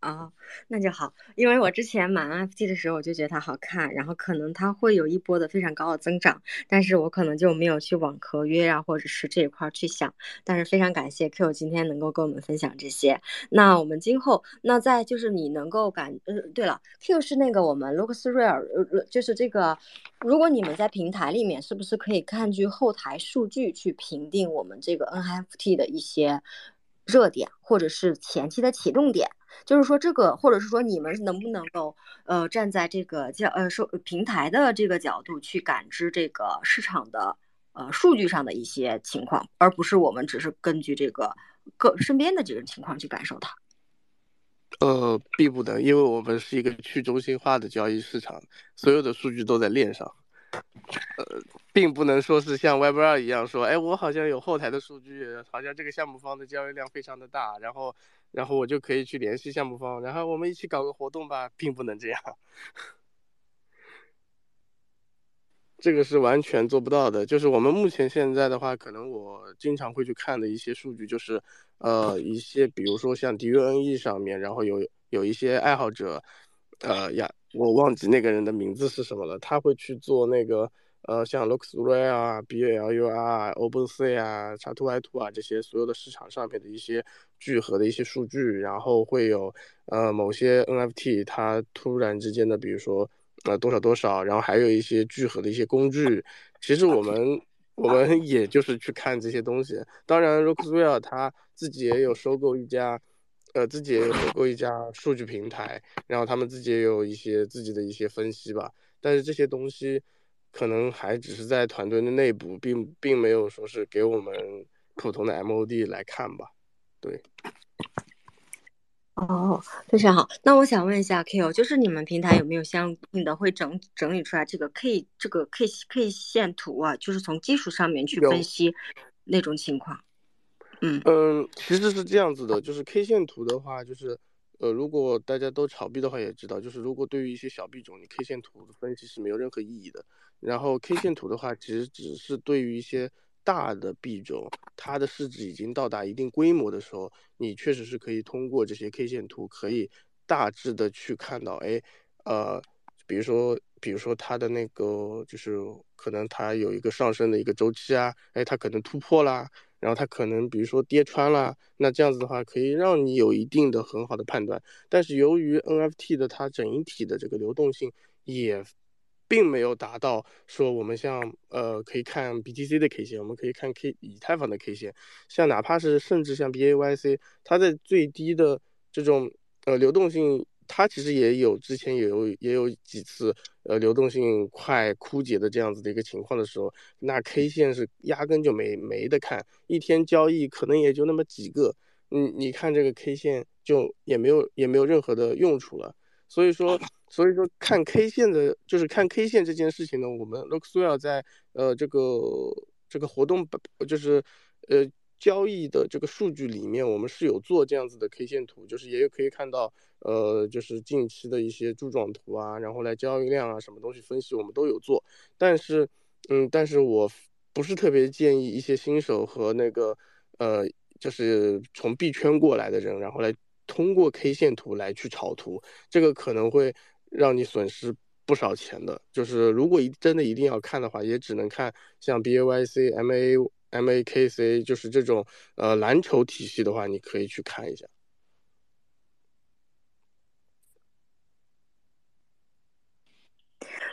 啊。那就好，因为我之前买 NFT 的时候，我就觉得它好看，然后可能它会有一波的非常高的增长，但是我可能就没有去往合约啊，或者是这一块去想。但是非常感谢 Q 今天能够跟我们分享这些。那我们今后，那在就是你能够感，呃，对了，Q 是那个我们 Looks Real，呃，就是这个，如果你们在平台里面，是不是可以看据后台数据去评定我们这个 NFT 的一些热点，或者是前期的启动点？就是说这个，或者是说你们能不能够，呃，站在这个叫呃收平台的这个角度去感知这个市场的呃数据上的一些情况，而不是我们只是根据这个个身边的这种情况去感受它。呃，并不能，因为我们是一个去中心化的交易市场，所有的数据都在链上。呃，并不能说是像 Web 二一样说，哎，我好像有后台的数据，好像这个项目方的交易量非常的大，然后。然后我就可以去联系项目方，然后我们一起搞个活动吧，并不能这样，这个是完全做不到的。就是我们目前现在的话，可能我经常会去看的一些数据，就是呃一些，比如说像 DUNE 上面，然后有有一些爱好者，呃呀，我忘记那个人的名字是什么了，他会去做那个。呃，像 LooksRare 啊、BLU 啊、OpenSea 啊、x Two Y Two 啊这些所有的市场上面的一些聚合的一些数据，然后会有呃某些 NFT 它突然之间的，比如说呃多少多少，然后还有一些聚合的一些工具。其实我们我们也就是去看这些东西。当然，LooksRare 它自己也有收购一家，呃自己也有收购一家数据平台，然后他们自己也有一些自己的一些分析吧。但是这些东西。可能还只是在团队的内部，并并没有说是给我们普通的 MOD 来看吧。对。哦，非常好。那我想问一下 Q，就是你们平台有没有相应的会整整理出来这个 K 这个 K K 线图啊？就是从技术上面去分析那种情况。嗯嗯，其实是这样子的，就是 K 线图的话，就是呃，如果大家都炒币的话，也知道，就是如果对于一些小币种，你 K 线图的分析是没有任何意义的。然后 K 线图的话，其实只是对于一些大的币种，它的市值已经到达一定规模的时候，你确实是可以通过这些 K 线图，可以大致的去看到，哎，呃，比如说，比如说它的那个，就是可能它有一个上升的一个周期啊，哎，它可能突破啦，然后它可能比如说跌穿啦，那这样子的话，可以让你有一定的很好的判断。但是由于 NFT 的它整体的这个流动性也。并没有达到说我们像呃可以看 BTC 的 K 线，我们可以看 K 以太坊的 K 线，像哪怕是甚至像 BAYC，它在最低的这种呃流动性，它其实也有之前也有也有几次呃流动性快枯竭的这样子的一个情况的时候，那 K 线是压根就没没得看，一天交易可能也就那么几个，你你看这个 K 线就也没有也没有任何的用处了。所以说，所以说看 K 线的，就是看 K 线这件事情呢，我们 Luxwell 在呃这个这个活动，就是呃交易的这个数据里面，我们是有做这样子的 K 线图，就是也有可以看到，呃，就是近期的一些柱状图啊，然后来交易量啊，什么东西分析，我们都有做。但是，嗯，但是我不是特别建议一些新手和那个呃，就是从币圈过来的人，然后来。通过 K 线图来去炒图，这个可能会让你损失不少钱的。就是如果一真的一定要看的话，也只能看像 BAYC、MA、MAKC，就是这种呃蓝筹体系的话，你可以去看一下。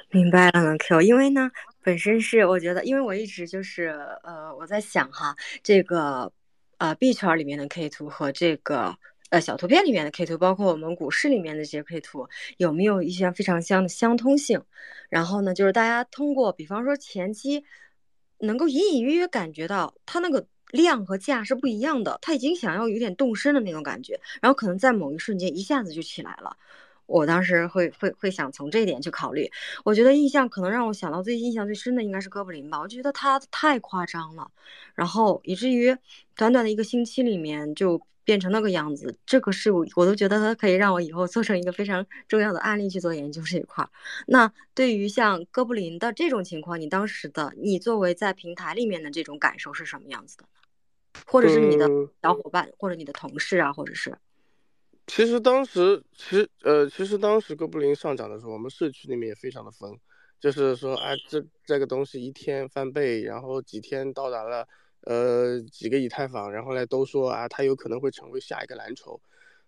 明白了呢，Q。因为呢，本身是我觉得，因为我一直就是呃，我在想哈，这个呃币圈里面的 K 图和这个。呃，小图片里面的 K 图，包括我们股市里面的这些 K 图，有没有一些非常相的相通性？然后呢，就是大家通过，比方说前期能够隐隐约约感觉到他那个量和价是不一样的，他已经想要有点动身的那种感觉，然后可能在某一瞬间一下子就起来了。我当时会会会想从这一点去考虑。我觉得印象可能让我想到最印象最深的应该是哥布林吧，我觉得他太夸张了，然后以至于短短的一个星期里面就。变成那个样子，这个是我我都觉得它可以让我以后做成一个非常重要的案例去做研究这一块。那对于像哥布林的这种情况，你当时的你作为在平台里面的这种感受是什么样子的呢？或者是你的小伙伴，或者你的同事啊，或者是？其实当时，其实呃，其实当时哥布林上涨的时候，我们社区里面也非常的疯，就是说，哎，这这个东西一天翻倍，然后几天到达了。呃，几个以太坊，然后来都说啊，它有可能会成为下一个蓝筹，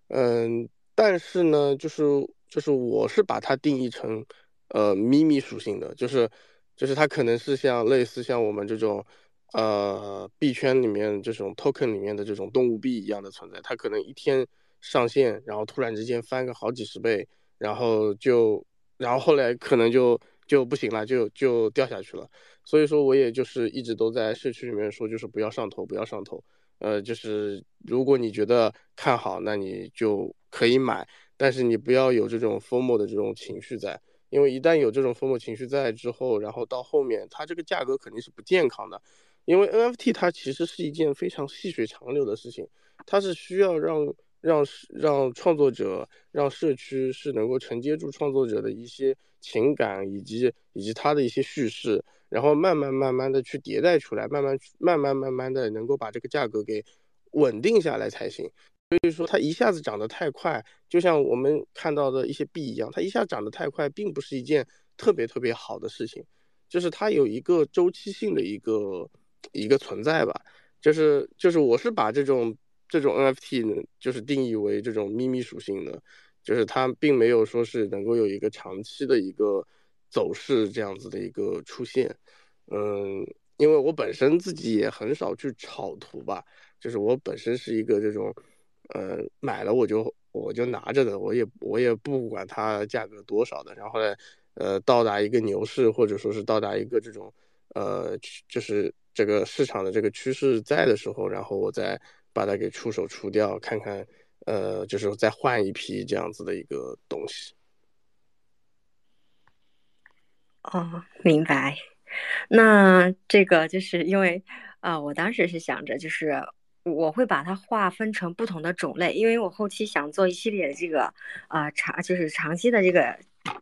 嗯，但是呢，就是就是我是把它定义成，呃，秘密属性的，就是就是它可能是像类似像我们这种，呃，币圈里面这种 token 里面的这种动物币一样的存在，它可能一天上线，然后突然之间翻个好几十倍，然后就，然后后来可能就就不行了，就就掉下去了。所以说，我也就是一直都在社区里面说，就是不要上头，不要上头。呃，就是如果你觉得看好，那你就可以买，但是你不要有这种疯魔的这种情绪在，因为一旦有这种疯魔情绪在之后，然后到后面它这个价格肯定是不健康的。因为 NFT 它其实是一件非常细水长流的事情，它是需要让让让创作者、让社区是能够承接住创作者的一些情感以及以及他的一些叙事。然后慢慢慢慢的去迭代出来，慢慢慢慢慢慢的能够把这个价格给稳定下来才行。所以说它一下子涨得太快，就像我们看到的一些币一样，它一下涨得太快，并不是一件特别特别好的事情。就是它有一个周期性的一个一个存在吧。就是就是我是把这种这种 NFT 呢，就是定义为这种秘密属性的，就是它并没有说是能够有一个长期的一个。走势这样子的一个出现，嗯，因为我本身自己也很少去炒图吧，就是我本身是一个这种，呃，买了我就我就拿着的，我也我也不管它价格多少的，然后呢，呃，到达一个牛市或者说是到达一个这种，呃，就是这个市场的这个趋势在的时候，然后我再把它给出手除掉，看看，呃，就是再换一批这样子的一个东西。哦，明白。那这个就是因为，啊，我当时是想着，就是我会把它划分成不同的种类，因为我后期想做一系列的这个，呃，长就是长期的这个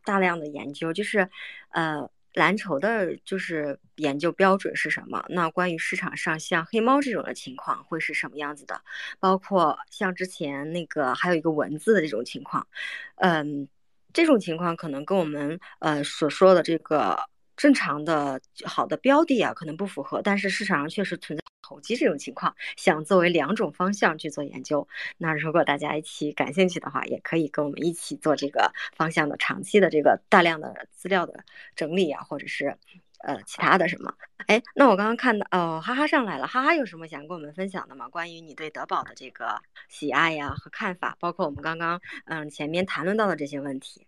大量的研究，就是，呃，蓝筹的，就是研究标准是什么？那关于市场上像黑猫这种的情况会是什么样子的？包括像之前那个还有一个文字的这种情况，嗯。这种情况可能跟我们呃所说的这个正常的好的标的啊，可能不符合，但是市场上确实存在投机这种情况，想作为两种方向去做研究。那如果大家一起感兴趣的话，也可以跟我们一起做这个方向的长期的这个大量的资料的整理啊，或者是呃其他的什么。哎，那我刚刚看到哦，哈哈上来了，哈哈有什么想跟我们分享的吗？关于你对德宝的这个喜爱呀和看法，包括我们刚刚嗯前面谈论到的这些问题。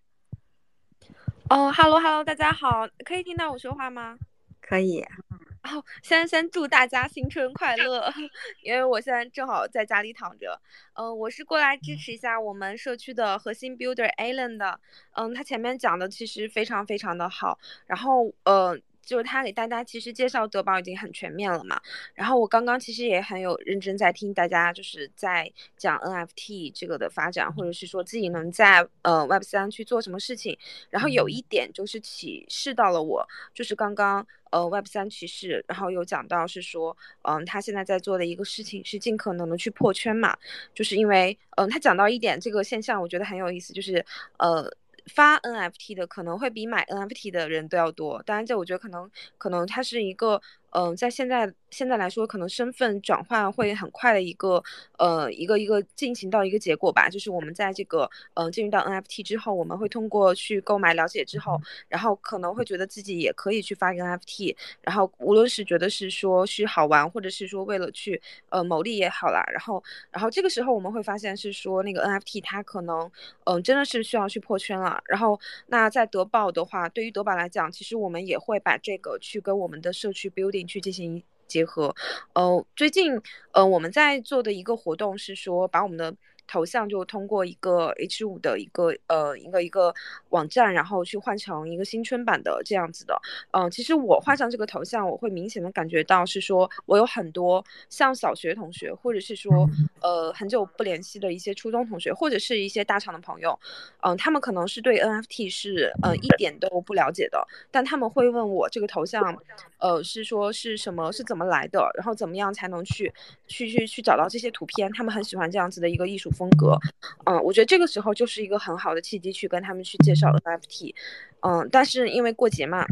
哦哈喽哈喽，大家好，可以听到我说话吗？可以。哦，先先祝大家新春快乐，因为我现在正好在家里躺着。嗯，我是过来支持一下我们社区的核心 builder Alan 的。嗯，他前面讲的其实非常非常的好，然后呃。就是他给大家其实介绍德宝已经很全面了嘛，然后我刚刚其实也很有认真在听大家就是在讲 NFT 这个的发展，或者是说自己能在呃 Web 三去做什么事情，然后有一点就是启示到了我，就是刚刚呃 Web 三启示，然后有讲到是说，嗯，他现在在做的一个事情是尽可能的去破圈嘛，就是因为嗯他讲到一点这个现象，我觉得很有意思，就是呃。发 NFT 的可能会比买 NFT 的人都要多，当然这我觉得可能可能它是一个。嗯，在现在现在来说，可能身份转换会很快的一个呃一个一个进行到一个结果吧。就是我们在这个呃进入到 NFT 之后，我们会通过去购买了解之后，然后可能会觉得自己也可以去发一个 NFT。然后无论是觉得是说是好玩，或者是说为了去呃牟利也好啦，然后然后这个时候我们会发现是说那个 NFT 它可能嗯真的是需要去破圈了。然后那在德宝的话，对于德宝来讲，其实我们也会把这个去跟我们的社区 building。去进行结合，呃，最近，呃，我们在做的一个活动是说，把我们的。头像就通过一个 H 五的一个呃一个一个网站，然后去换成一个新春版的这样子的。嗯，其实我换上这个头像，我会明显的感觉到是说我有很多像小学同学，或者是说呃很久不联系的一些初中同学，或者是一些大厂的朋友，嗯，他们可能是对 NFT 是呃一点都不了解的，但他们会问我这个头像，呃是说是什么是怎么来的，然后怎么样才能去去去去找到这些图片，他们很喜欢这样子的一个艺术。风格，嗯，我觉得这个时候就是一个很好的契机，去跟他们去介绍 NFT，嗯，但是因为过节嘛。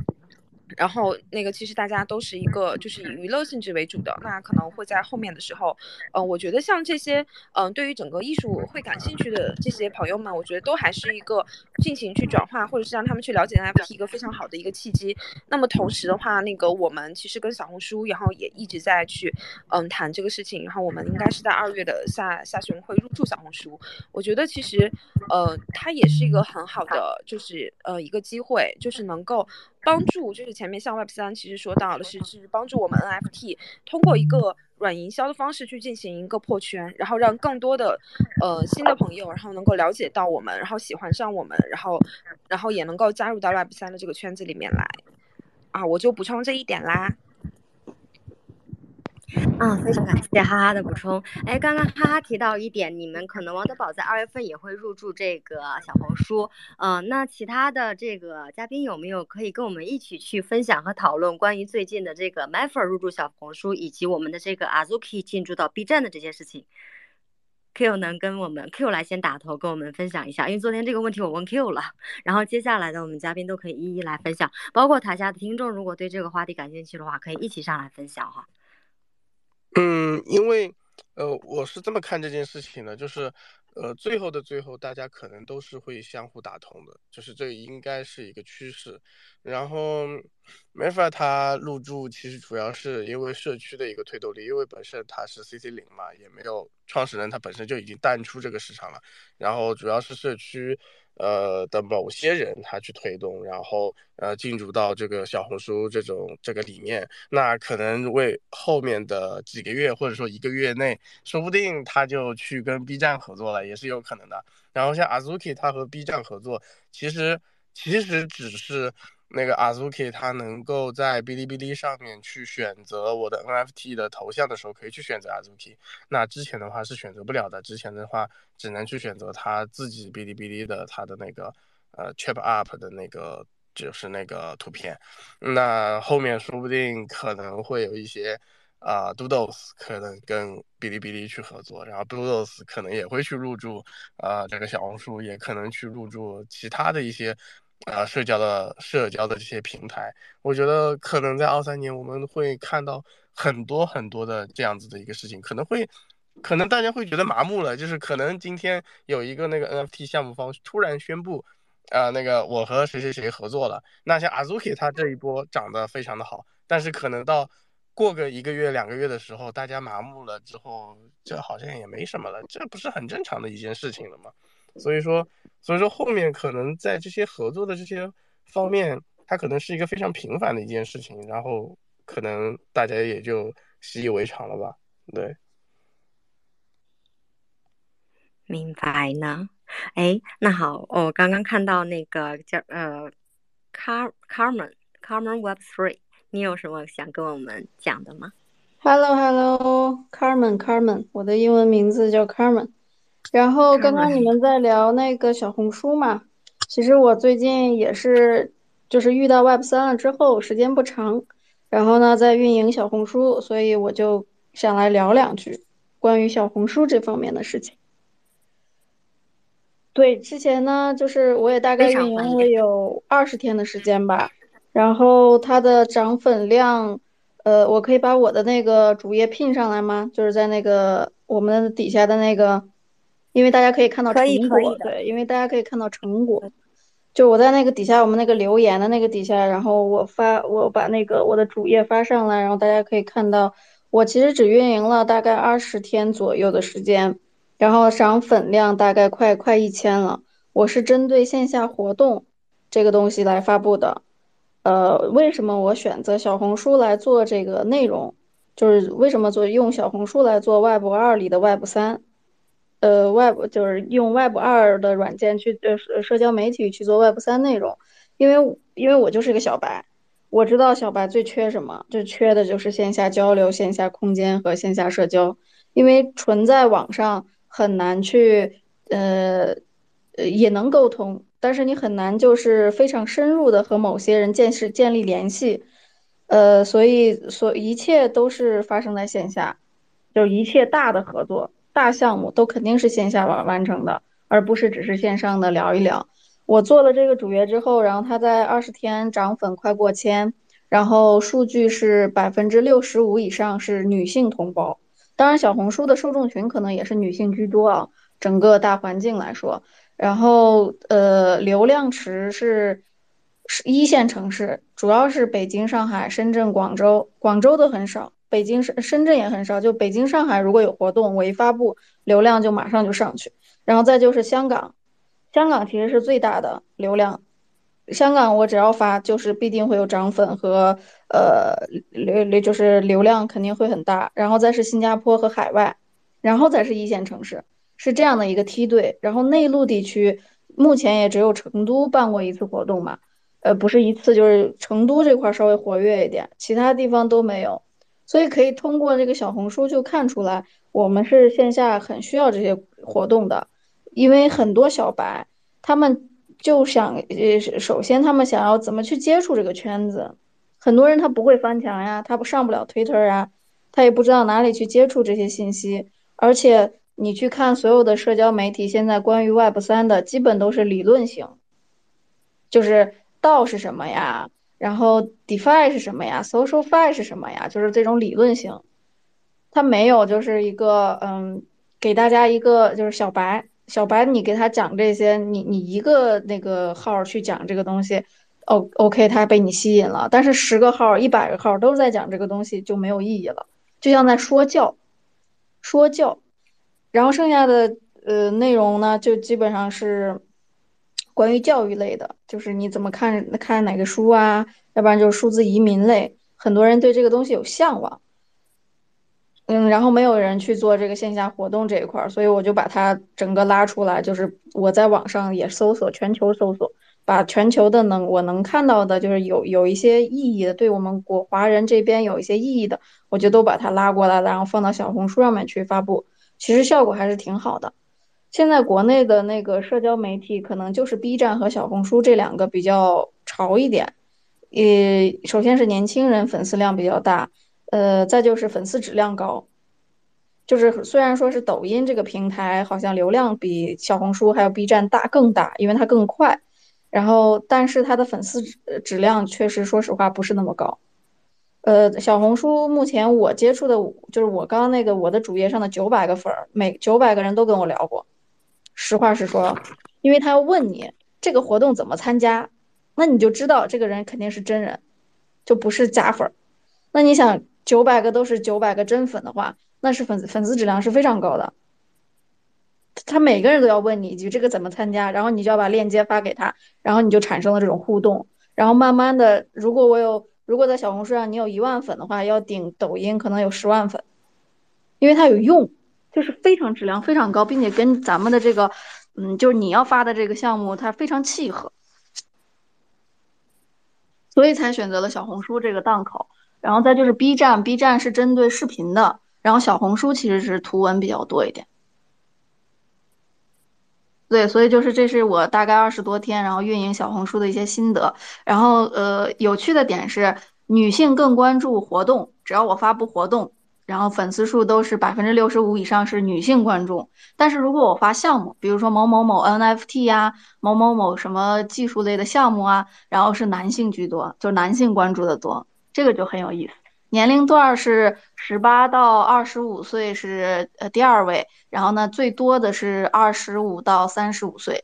然后那个其实大家都是一个就是以娱乐性质为主的，那可能会在后面的时候，嗯，我觉得像这些，嗯，对于整个艺术会感兴趣的这些朋友们，我觉得都还是一个进行去转化或者是让他们去了解 NFT 一个非常好的一个契机。那么同时的话，那个我们其实跟小红书，然后也一直在去，嗯，谈这个事情。然后我们应该是在二月的下下旬会入驻小红书。我觉得其实，呃，它也是一个很好的，就是呃一个机会，就是能够。帮助就是前面像 Web 三其实说到的是是帮助我们 NFT 通过一个软营销的方式去进行一个破圈，然后让更多的呃新的朋友然后能够了解到我们，然后喜欢上我们，然后然后也能够加入到 Web 三的这个圈子里面来。啊，我就补充这一点啦。嗯，非常感谢哈哈的补充。哎，刚刚哈哈提到一点，你们可能王德宝在二月份也会入驻这个小红书。嗯，那其他的这个嘉宾有没有可以跟我们一起去分享和讨论关于最近的这个 m a f e r 入驻小红书，以及我们的这个 Azuki 进驻到 B 站的这些事情？Q 能跟我们 Q 来先打头，跟我们分享一下，因为昨天这个问题我问 Q 了，然后接下来的我们嘉宾都可以一一来分享，包括台下的听众，如果对这个话题感兴趣的话，可以一起上来分享哈。嗯，因为，呃，我是这么看这件事情的，就是，呃，最后的最后，大家可能都是会相互打通的，就是这应该是一个趋势。然后，没法他入驻，其实主要是因为社区的一个推动力，因为本身他是 CC 零嘛，也没有创始人，他本身就已经淡出这个市场了。然后主要是社区。呃的某些人他去推动，然后呃进入到这个小红书这种这个里面，那可能为后面的几个月或者说一个月内，说不定他就去跟 B 站合作了，也是有可能的。然后像阿 Zuki，他和 B 站合作，其实其实只是。那个 Azuki 它能够在哔哩哔哩上面去选择我的 NFT 的头像的时候，可以去选择 Azuki。那之前的话是选择不了的，之前的话只能去选择他自己哔哩哔哩的他的那个呃 Chip Up 的那个就是那个图片。那后面说不定可能会有一些啊 Doodles 可能跟哔哩哔哩去合作，然后 Doodles 可能也会去入驻啊这个小红书，也可能去入驻其他的一些。啊社交的社交的这些平台。我觉得可能在二三年我们会看到很多很多的这样子的一个事情，可能会。可能大家会觉得麻木了，就是可能今天有一个那个 NFT 项目方突然宣布，啊，那个我和谁谁谁合作了。那像 Azuki 他这一波涨得非常的好，但是可能到过个一个月两个月的时候，大家麻木了之后，这好像也没什么了，这不是很正常的一件事情了吗？所以说，所以说后面可能在这些合作的这些方面，它可能是一个非常平凡的一件事情，然后可能大家也就习以为常了吧，对。明白呢，哎，那好，我刚刚看到那个叫呃，Car Carmen Carmen Web Three，你有什么想跟我们讲的吗？Hello Hello Carmen Carmen，我的英文名字叫 Carmen。然后刚刚你们在聊那个小红书嘛，其实我最近也是就是遇到 Web 三了之后，时间不长，然后呢在运营小红书，所以我就想来聊两句关于小红书这方面的事情。对，之前呢，就是我也大概运营了有二十天的时间吧，然后它的涨粉量，呃，我可以把我的那个主页拼上来吗？就是在那个我们底下的那个，因为大家可以看到成果，对，因为大家可以看到成果，就我在那个底下我们那个留言的那个底下，然后我发我把那个我的主页发上来，然后大家可以看到，我其实只运营了大概二十天左右的时间。然后涨粉量大概快快一千了，我是针对线下活动这个东西来发布的。呃，为什么我选择小红书来做这个内容？就是为什么做用小红书来做 Web 二里的 Web 三？呃，Web 就是用 Web 二的软件去呃社交媒体去做 Web 三内容，因为因为我就是个小白，我知道小白最缺什么，就缺的就是线下交流、线下空间和线下社交，因为纯在网上。很难去，呃，呃，也能沟通，但是你很难就是非常深入的和某些人建设建立联系，呃，所以所一切都是发生在线下，就是一切大的合作、大项目都肯定是线下完完成的，而不是只是线上的聊一聊。我做了这个主页之后，然后它在二十天涨粉快过千，然后数据是百分之六十五以上是女性同胞。当然，小红书的受众群可能也是女性居多啊。整个大环境来说，然后呃，流量池是是一线城市，主要是北京、上海、深圳、广州，广州的很少，北京、深深圳也很少。就北京、上海如果有活动，我一发布，流量就马上就上去。然后再就是香港，香港其实是最大的流量。香港我只要发，就是必定会有涨粉和呃流流，就是流量肯定会很大。然后再是新加坡和海外，然后再是一线城市，是这样的一个梯队。然后内陆地区目前也只有成都办过一次活动嘛，呃，不是一次，就是成都这块稍微活跃一点，其他地方都没有。所以可以通过这个小红书就看出来，我们是线下很需要这些活动的，因为很多小白他们。就想呃，首先他们想要怎么去接触这个圈子，很多人他不会翻墙呀，他不上不了 Twitter 啊，他也不知道哪里去接触这些信息。而且你去看所有的社交媒体，现在关于 Web 三的基本都是理论型，就是道是什么呀，然后 DeFi 是什么呀，SocialFi 是什么呀，就是这种理论型，它没有就是一个嗯，给大家一个就是小白。小白，你给他讲这些，你你一个那个号去讲这个东西，O O K，他被你吸引了。但是十个号、一百个号都在讲这个东西就没有意义了，就像在说教，说教。然后剩下的呃内容呢，就基本上是关于教育类的，就是你怎么看看哪个书啊，要不然就是数字移民类，很多人对这个东西有向往。嗯，然后没有人去做这个线下活动这一块儿，所以我就把它整个拉出来，就是我在网上也搜索，全球搜索，把全球的能我能看到的，就是有有一些意义的，对我们国华人这边有一些意义的，我就都把它拉过来了，然后放到小红书上面去发布，其实效果还是挺好的。现在国内的那个社交媒体可能就是 B 站和小红书这两个比较潮一点，呃，首先是年轻人粉丝量比较大。呃，再就是粉丝质量高，就是虽然说是抖音这个平台好像流量比小红书还有 B 站大更大，因为它更快，然后但是它的粉丝质质量确实说实话不是那么高。呃，小红书目前我接触的，就是我刚刚那个我的主页上的九百个粉儿，每九百个人都跟我聊过。实话实说，因为他要问你这个活动怎么参加，那你就知道这个人肯定是真人，就不是假粉儿。那你想九百个都是九百个真粉的话，那是粉丝粉丝质量是非常高的。他每个人都要问你一句这个怎么参加，然后你就要把链接发给他，然后你就产生了这种互动，然后慢慢的，如果我有。如果在小红书上你有一万粉的话，要顶抖音可能有十万粉，因为它有用，就是非常质量非常高，并且跟咱们的这个，嗯，就是你要发的这个项目它非常契合，所以才选择了小红书这个档口。然后再就是 B 站，B 站是针对视频的，然后小红书其实是图文比较多一点。对，所以就是这是我大概二十多天，然后运营小红书的一些心得。然后呃，有趣的点是，女性更关注活动，只要我发布活动，然后粉丝数都是百分之六十五以上是女性观众。但是如果我发项目，比如说某某某 NFT 呀，某某某什么技术类的项目啊，然后是男性居多，就男性关注的多，这个就很有意思。年龄段是十八到二十五岁是呃第二位，然后呢最多的是二十五到三十五岁，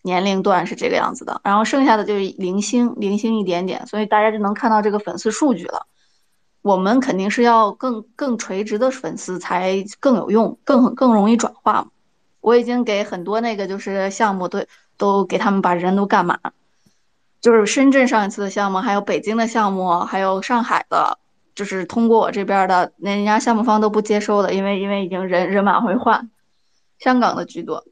年龄段是这个样子的，然后剩下的就是零星零星一点点，所以大家就能看到这个粉丝数据了。我们肯定是要更更垂直的粉丝才更有用，更更容易转化。我已经给很多那个就是项目都都给他们把人都干满，就是深圳上一次的项目，还有北京的项目，还有上海的。就是通过我这边的，那人家项目方都不接收的，因为因为已经人人满为患，香港的居多，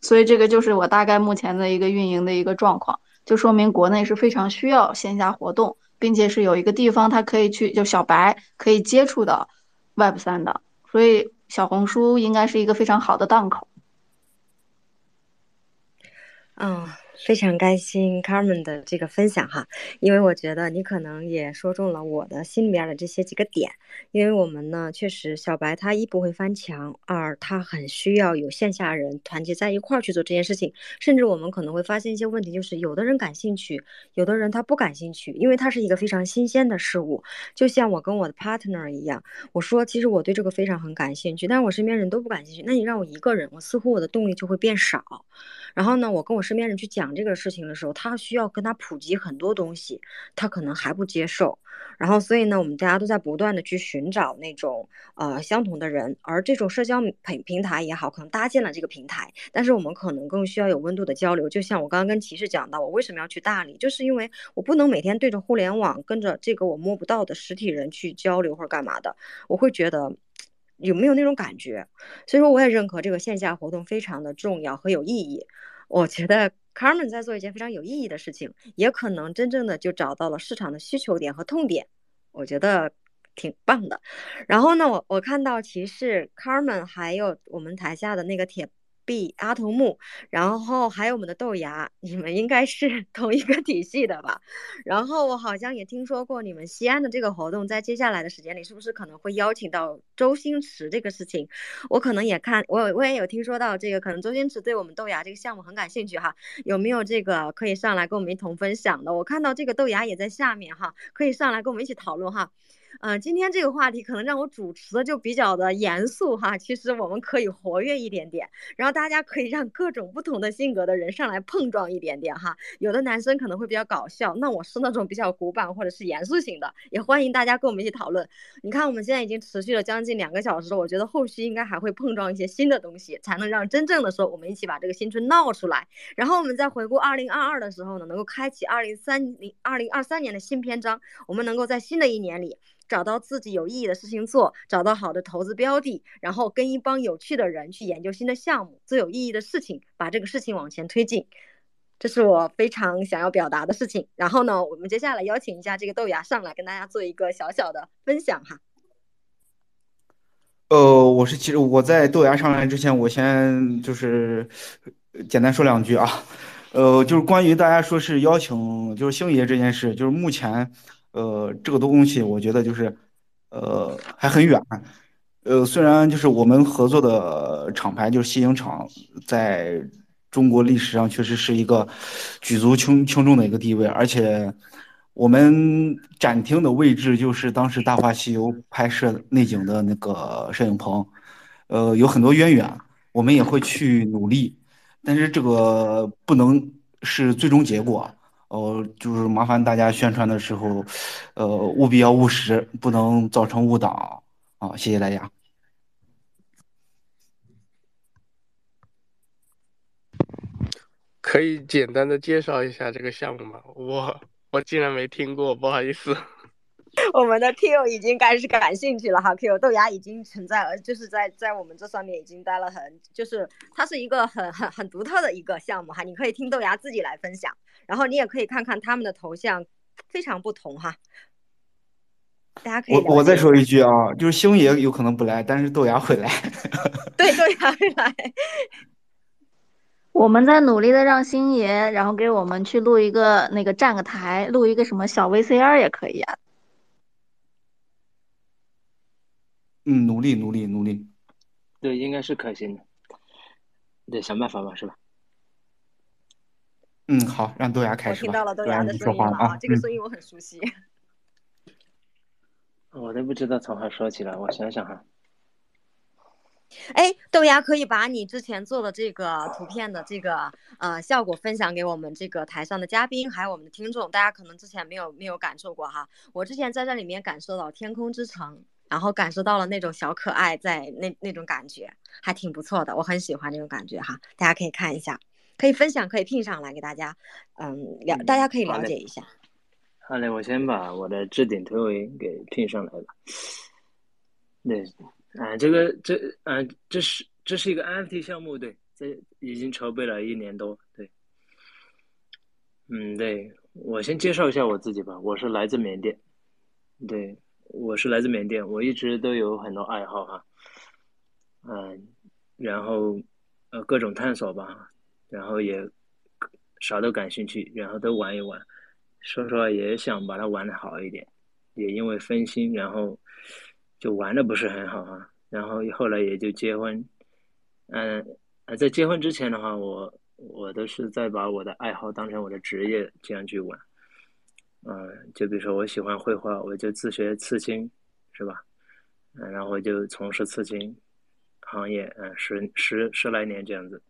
所以这个就是我大概目前的一个运营的一个状况，就说明国内是非常需要线下活动，并且是有一个地方他可以去，就小白可以接触的 Web 三的，所以小红书应该是一个非常好的档口。嗯。非常开心 Carmen 的这个分享哈，因为我觉得你可能也说中了我的心里边的这些几个点。因为我们呢，确实小白他一不会翻墙，二他很需要有线下人团结在一块儿去做这件事情。甚至我们可能会发现一些问题，就是有的人感兴趣，有的人他不感兴趣，因为它是一个非常新鲜的事物。就像我跟我的 partner 一样，我说其实我对这个非常很感兴趣，但是我身边人都不感兴趣。那你让我一个人，我似乎我的动力就会变少。然后呢，我跟我身边人去讲这个事情的时候，他需要跟他普及很多东西，他可能还不接受。然后，所以呢，我们大家都在不断的去寻找那种呃相同的人，而这种社交平平台也好，可能搭建了这个平台，但是我们可能更需要有温度的交流。就像我刚刚跟骑士讲到，我为什么要去大理，就是因为我不能每天对着互联网，跟着这个我摸不到的实体人去交流或者干嘛的，我会觉得。有没有那种感觉？所以说，我也认可这个线下活动非常的重要和有意义。我觉得 Carmen 在做一件非常有意义的事情，也可能真正的就找到了市场的需求点和痛点，我觉得挺棒的。然后呢，我我看到其实 Carmen 还有我们台下的那个铁。B 阿童木，然后还有我们的豆芽，你们应该是 同一个体系的吧？然后我好像也听说过你们西安的这个活动，在接下来的时间里，是不是可能会邀请到周星驰这个事情？我可能也看，我我也有听说到这个，可能周星驰对我们豆芽这个项目很感兴趣哈，有没有这个可以上来跟我们一同分享的？我看到这个豆芽也在下面哈，可以上来跟我们一起讨论哈。嗯，今天这个话题可能让我主持的就比较的严肃哈，其实我们可以活跃一点点，然后大家可以让各种不同的性格的人上来碰撞一点点哈。有的男生可能会比较搞笑，那我是那种比较古板或者是严肃型的，也欢迎大家跟我们一起讨论。你看我们现在已经持续了将近两个小时，我觉得后续应该还会碰撞一些新的东西，才能让真正的说我们一起把这个新春闹出来。然后我们在回顾二零二二的时候呢，能够开启二零三零二零二三年的新篇章，我们能够在新的一年里。找到自己有意义的事情做，找到好的投资标的，然后跟一帮有趣的人去研究新的项目，做有意义的事情，把这个事情往前推进，这是我非常想要表达的事情。然后呢，我们接下来邀请一下这个豆芽上来跟大家做一个小小的分享哈。呃，我是其实我在豆芽上来之前，我先就是简单说两句啊。呃，就是关于大家说是邀请就是星爷这件事，就是目前。呃，这个东西我觉得就是，呃，还很远。呃，虽然就是我们合作的厂牌就是西影厂，在中国历史上确实是一个举足轻轻重的一个地位，而且我们展厅的位置就是当时《大话西游》拍摄内景的那个摄影棚，呃，有很多渊源，我们也会去努力，但是这个不能是最终结果，呃，就是麻烦大家宣传的时候，呃，务必要务实，不能造成误导啊！谢谢大家。可以简单的介绍一下这个项目吗？我我竟然没听过，不好意思。我们的 Q 已经开始感兴趣了哈，Q 豆芽已经存在了，就是在在我们这上面已经待了很，就是它是一个很很很独特的一个项目哈，你可以听豆芽自己来分享，然后你也可以看看他们的头像，非常不同哈。大家可以我我再说一句啊，就是星爷有可能不来，但是豆芽会来。对，豆芽会来。我们在努力的让星爷，然后给我们去录一个那个站个台，录一个什么小 VCR 也可以啊。嗯，努力努力努力。对，应该是可行的。得想办法吧，是吧？嗯，好，让豆芽开始我听到了豆芽的声音了啊，这个声音我很熟悉。我都不知道从何说起了，我想想哈。哎，豆芽可以把你之前做的这个图片的这个呃效果分享给我们这个台上的嘉宾，还有我们的听众。大家可能之前没有没有感受过哈，我之前在这里面感受到天空之城，然后感受到了那种小可爱在那那种感觉，还挺不错的，我很喜欢那种感觉哈。大家可以看一下，可以分享，可以聘上来给大家，嗯了，大家可以了解一下。好嘞，我先把我的置顶推文给聘上来了。对。啊，这个这啊，这是这是一个 NFT 项目，对，这已经筹备了一年多，对，嗯，对我先介绍一下我自己吧，我是来自缅甸，对，我是来自缅甸，我一直都有很多爱好哈，嗯，然后呃各种探索吧，然后也啥都感兴趣，然后都玩一玩，说实话也想把它玩的好一点，也因为分心，然后。就玩的不是很好啊，然后后来也就结婚，嗯啊，在结婚之前的话，我我都是在把我的爱好当成我的职业这样去玩，嗯，就比如说我喜欢绘画，我就自学刺青，是吧？嗯，然后就从事刺青行业，嗯，十十十来年这样子，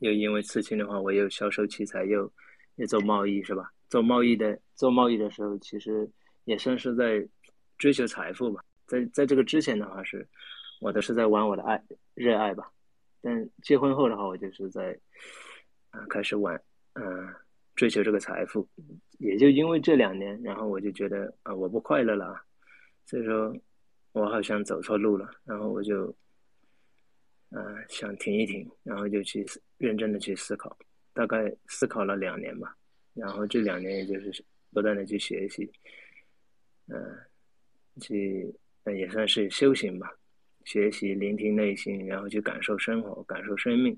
又因为刺青的话，我又销售器材，又又做贸易，是吧？做贸易的做贸易的时候，其实也算是在追求财富吧。在在这个之前的话是，我都是在玩我的爱热爱吧，但结婚后的话，我就是在啊开始玩，嗯，追求这个财富，也就因为这两年，然后我就觉得啊我不快乐了，所以说，我好像走错路了，然后我就，嗯想停一停，然后就去认真的去思考，大概思考了两年吧，然后这两年也就是不断的去学习，嗯，去。那也算是修行吧，学习、聆听内心，然后去感受生活、感受生命，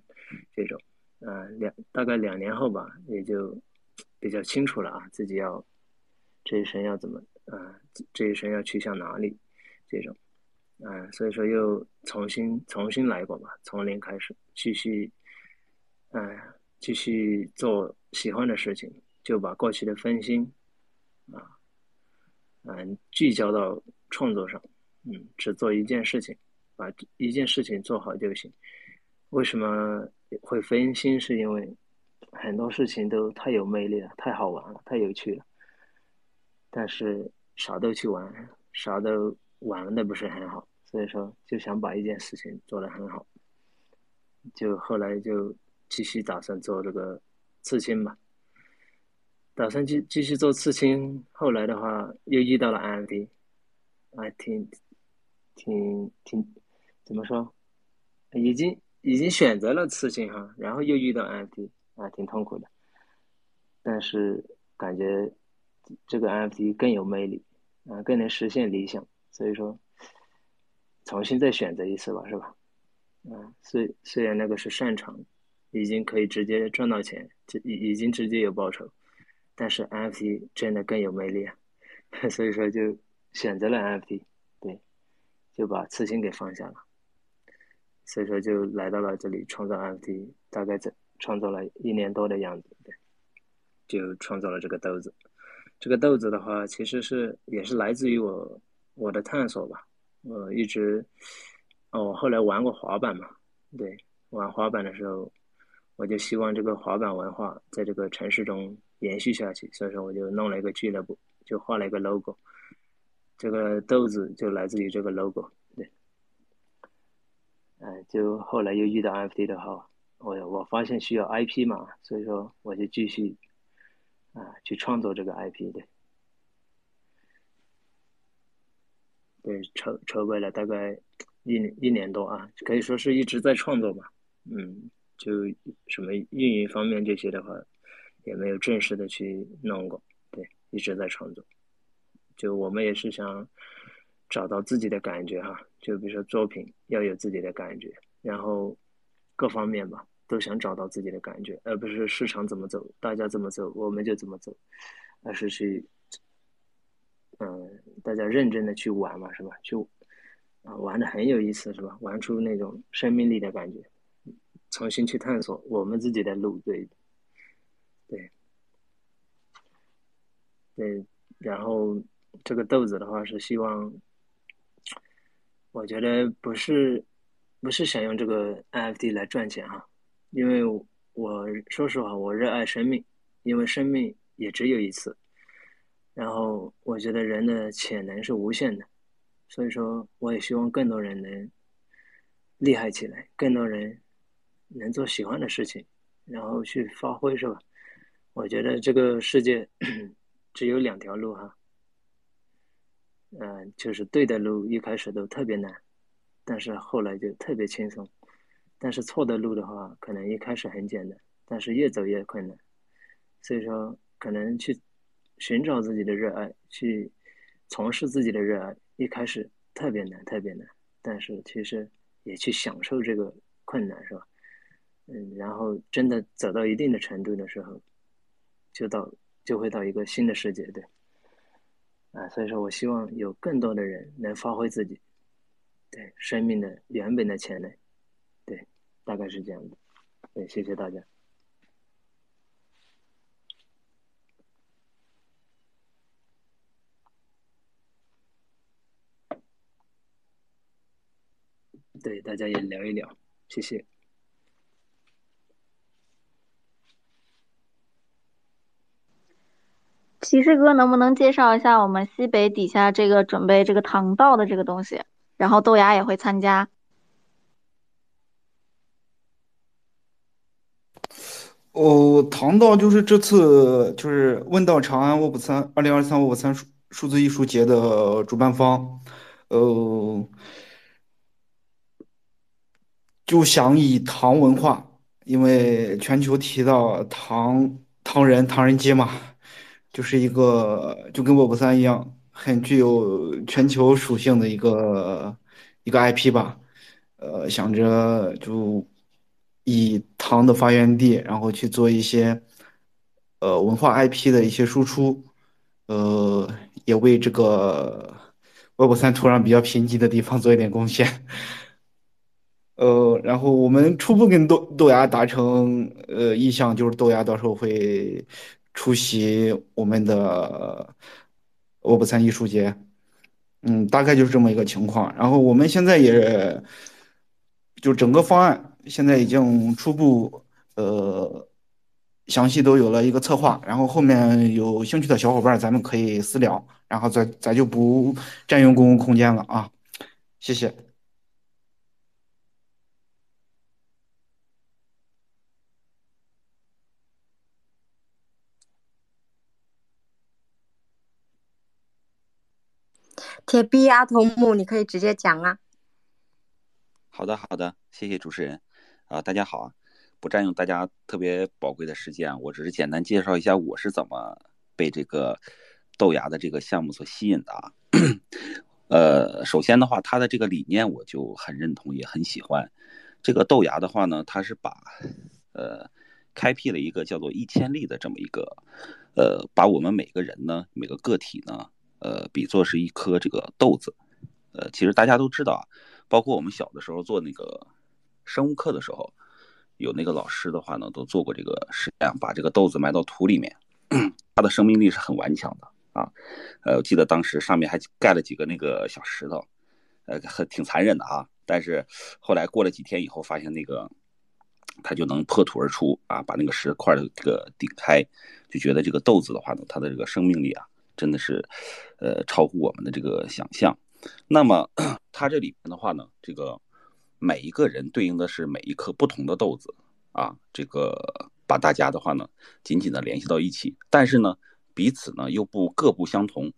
这种，啊，两大概两年后吧，也就比较清楚了啊，自己要这一生要怎么，啊，这一生要去向哪里，这种，嗯，所以说又重新重新来过吧，从零开始，继续，嗯，继续做喜欢的事情，就把过去的分心，啊，嗯，聚焦到创作上。嗯，只做一件事情，把一件事情做好就行。为什么会分心？是因为很多事情都太有魅力了，太好玩了，太有趣了。但是啥都去玩，啥都玩的不是很好，所以说就想把一件事情做得很好。就后来就继续打算做这个刺青吧，打算继继续做刺青。后来的话又遇到了 NFT，还挺。挺挺，怎么说？已经已经选择了刺青哈，然后又遇到 MFT，啊，挺痛苦的。但是感觉这个 MFT 更有魅力啊，更能实现理想，所以说重新再选择一次吧，是吧？嗯，虽虽然那个是擅长，已经可以直接赚到钱，就已已经直接有报酬，但是 NFT 真的更有魅力啊，所以说就选择了 NFT 对。就把刺青给放下了，所以说就来到了这里创造 NFT，大概在创作了一年多的样子，对，就创造了这个豆子。这个豆子的话，其实是也是来自于我我的探索吧。我一直，哦，后来玩过滑板嘛，对，玩滑板的时候，我就希望这个滑板文化在这个城市中延续下去，所以说我就弄了一个俱乐部，就画了一个 logo。这个豆子就来自于这个 logo，对。嗯，就后来又遇到 NFT 的话，我我发现需要 IP 嘛，所以说我就继续。啊，去创作这个 IP 对，对，筹筹备了大概一一年多啊，可以说是一直在创作吧。嗯，就什么运营方面这些的话，也没有正式的去弄过。对，一直在创作。就我们也是想找到自己的感觉哈，就比如说作品要有自己的感觉，然后各方面吧。都想找到自己的感觉，而不是市场怎么走，大家怎么走，我们就怎么走，而是去，嗯，大家认真的去玩嘛，是吧？去啊，玩的很有意思，是吧？玩出那种生命力的感觉，重新去探索我们自己的路，对，对，对。然后这个豆子的话是希望，我觉得不是，不是想用这个 NFT 来赚钱哈。因为我说实话，我热爱生命，因为生命也只有一次。然后我觉得人的潜能是无限的，所以说我也希望更多人能厉害起来，更多人能做喜欢的事情，然后去发挥，是吧？我觉得这个世界 只有两条路哈，嗯，就是对的路一开始都特别难，但是后来就特别轻松。但是错的路的话，可能一开始很简单，但是越走越困难。所以说，可能去寻找自己的热爱，去从事自己的热爱，一开始特别难，特别难。但是其实也去享受这个困难，是吧？嗯，然后真的走到一定的程度的时候，就到就会到一个新的世界，对。啊，所以说我希望有更多的人能发挥自己对生命的原本的潜能。对大概是这样的，对，谢谢大家。对，大家也聊一聊，谢谢。骑士哥，能不能介绍一下我们西北底下这个准备这个糖道的这个东西？然后豆芽也会参加。哦，唐道就是这次就是问道长安 Web 三二零二三 Web 三数数字艺术节的主办方，呃，就想以唐文化，因为全球提到唐唐人唐人街嘛，就是一个就跟 Web 三一样，很具有全球属性的一个一个 IP 吧，呃，想着就。以唐的发源地，然后去做一些呃文化 IP 的一些输出，呃，也为这个 Web 三土壤比较贫瘠的地方做一点贡献。呃，然后我们初步跟豆豆芽达成呃意向，就是豆芽到时候会出席我们的 Web 三艺术节，嗯，大概就是这么一个情况。然后我们现在也就整个方案。现在已经初步，呃，详细都有了一个策划，然后后面有兴趣的小伙伴咱们可以私聊，然后咱咱就不占用公共空间了啊，谢谢。铁臂阿童木，你可以直接讲啊。好的，好的，谢谢主持人。啊，大家好啊！不占用大家特别宝贵的时间，我只是简单介绍一下我是怎么被这个豆芽的这个项目所吸引的啊。呃，首先的话，它的这个理念我就很认同，也很喜欢。这个豆芽的话呢，它是把呃开辟了一个叫做一千粒的这么一个呃，把我们每个人呢，每个个体呢，呃，比作是一颗这个豆子。呃，其实大家都知道啊，包括我们小的时候做那个。生物课的时候，有那个老师的话呢，都做过这个实验，把这个豆子埋到土里面，它的生命力是很顽强的啊。呃，我记得当时上面还盖了几个那个小石头，呃，很挺残忍的啊。但是后来过了几天以后，发现那个它就能破土而出啊，把那个石块的这个顶开，就觉得这个豆子的话呢，它的这个生命力啊，真的是呃超乎我们的这个想象。那么 它这里面的话呢，这个每一个人对应的是每一颗不同的豆子啊，这个把大家的话呢紧紧的联系到一起，但是呢彼此呢又不各不相同。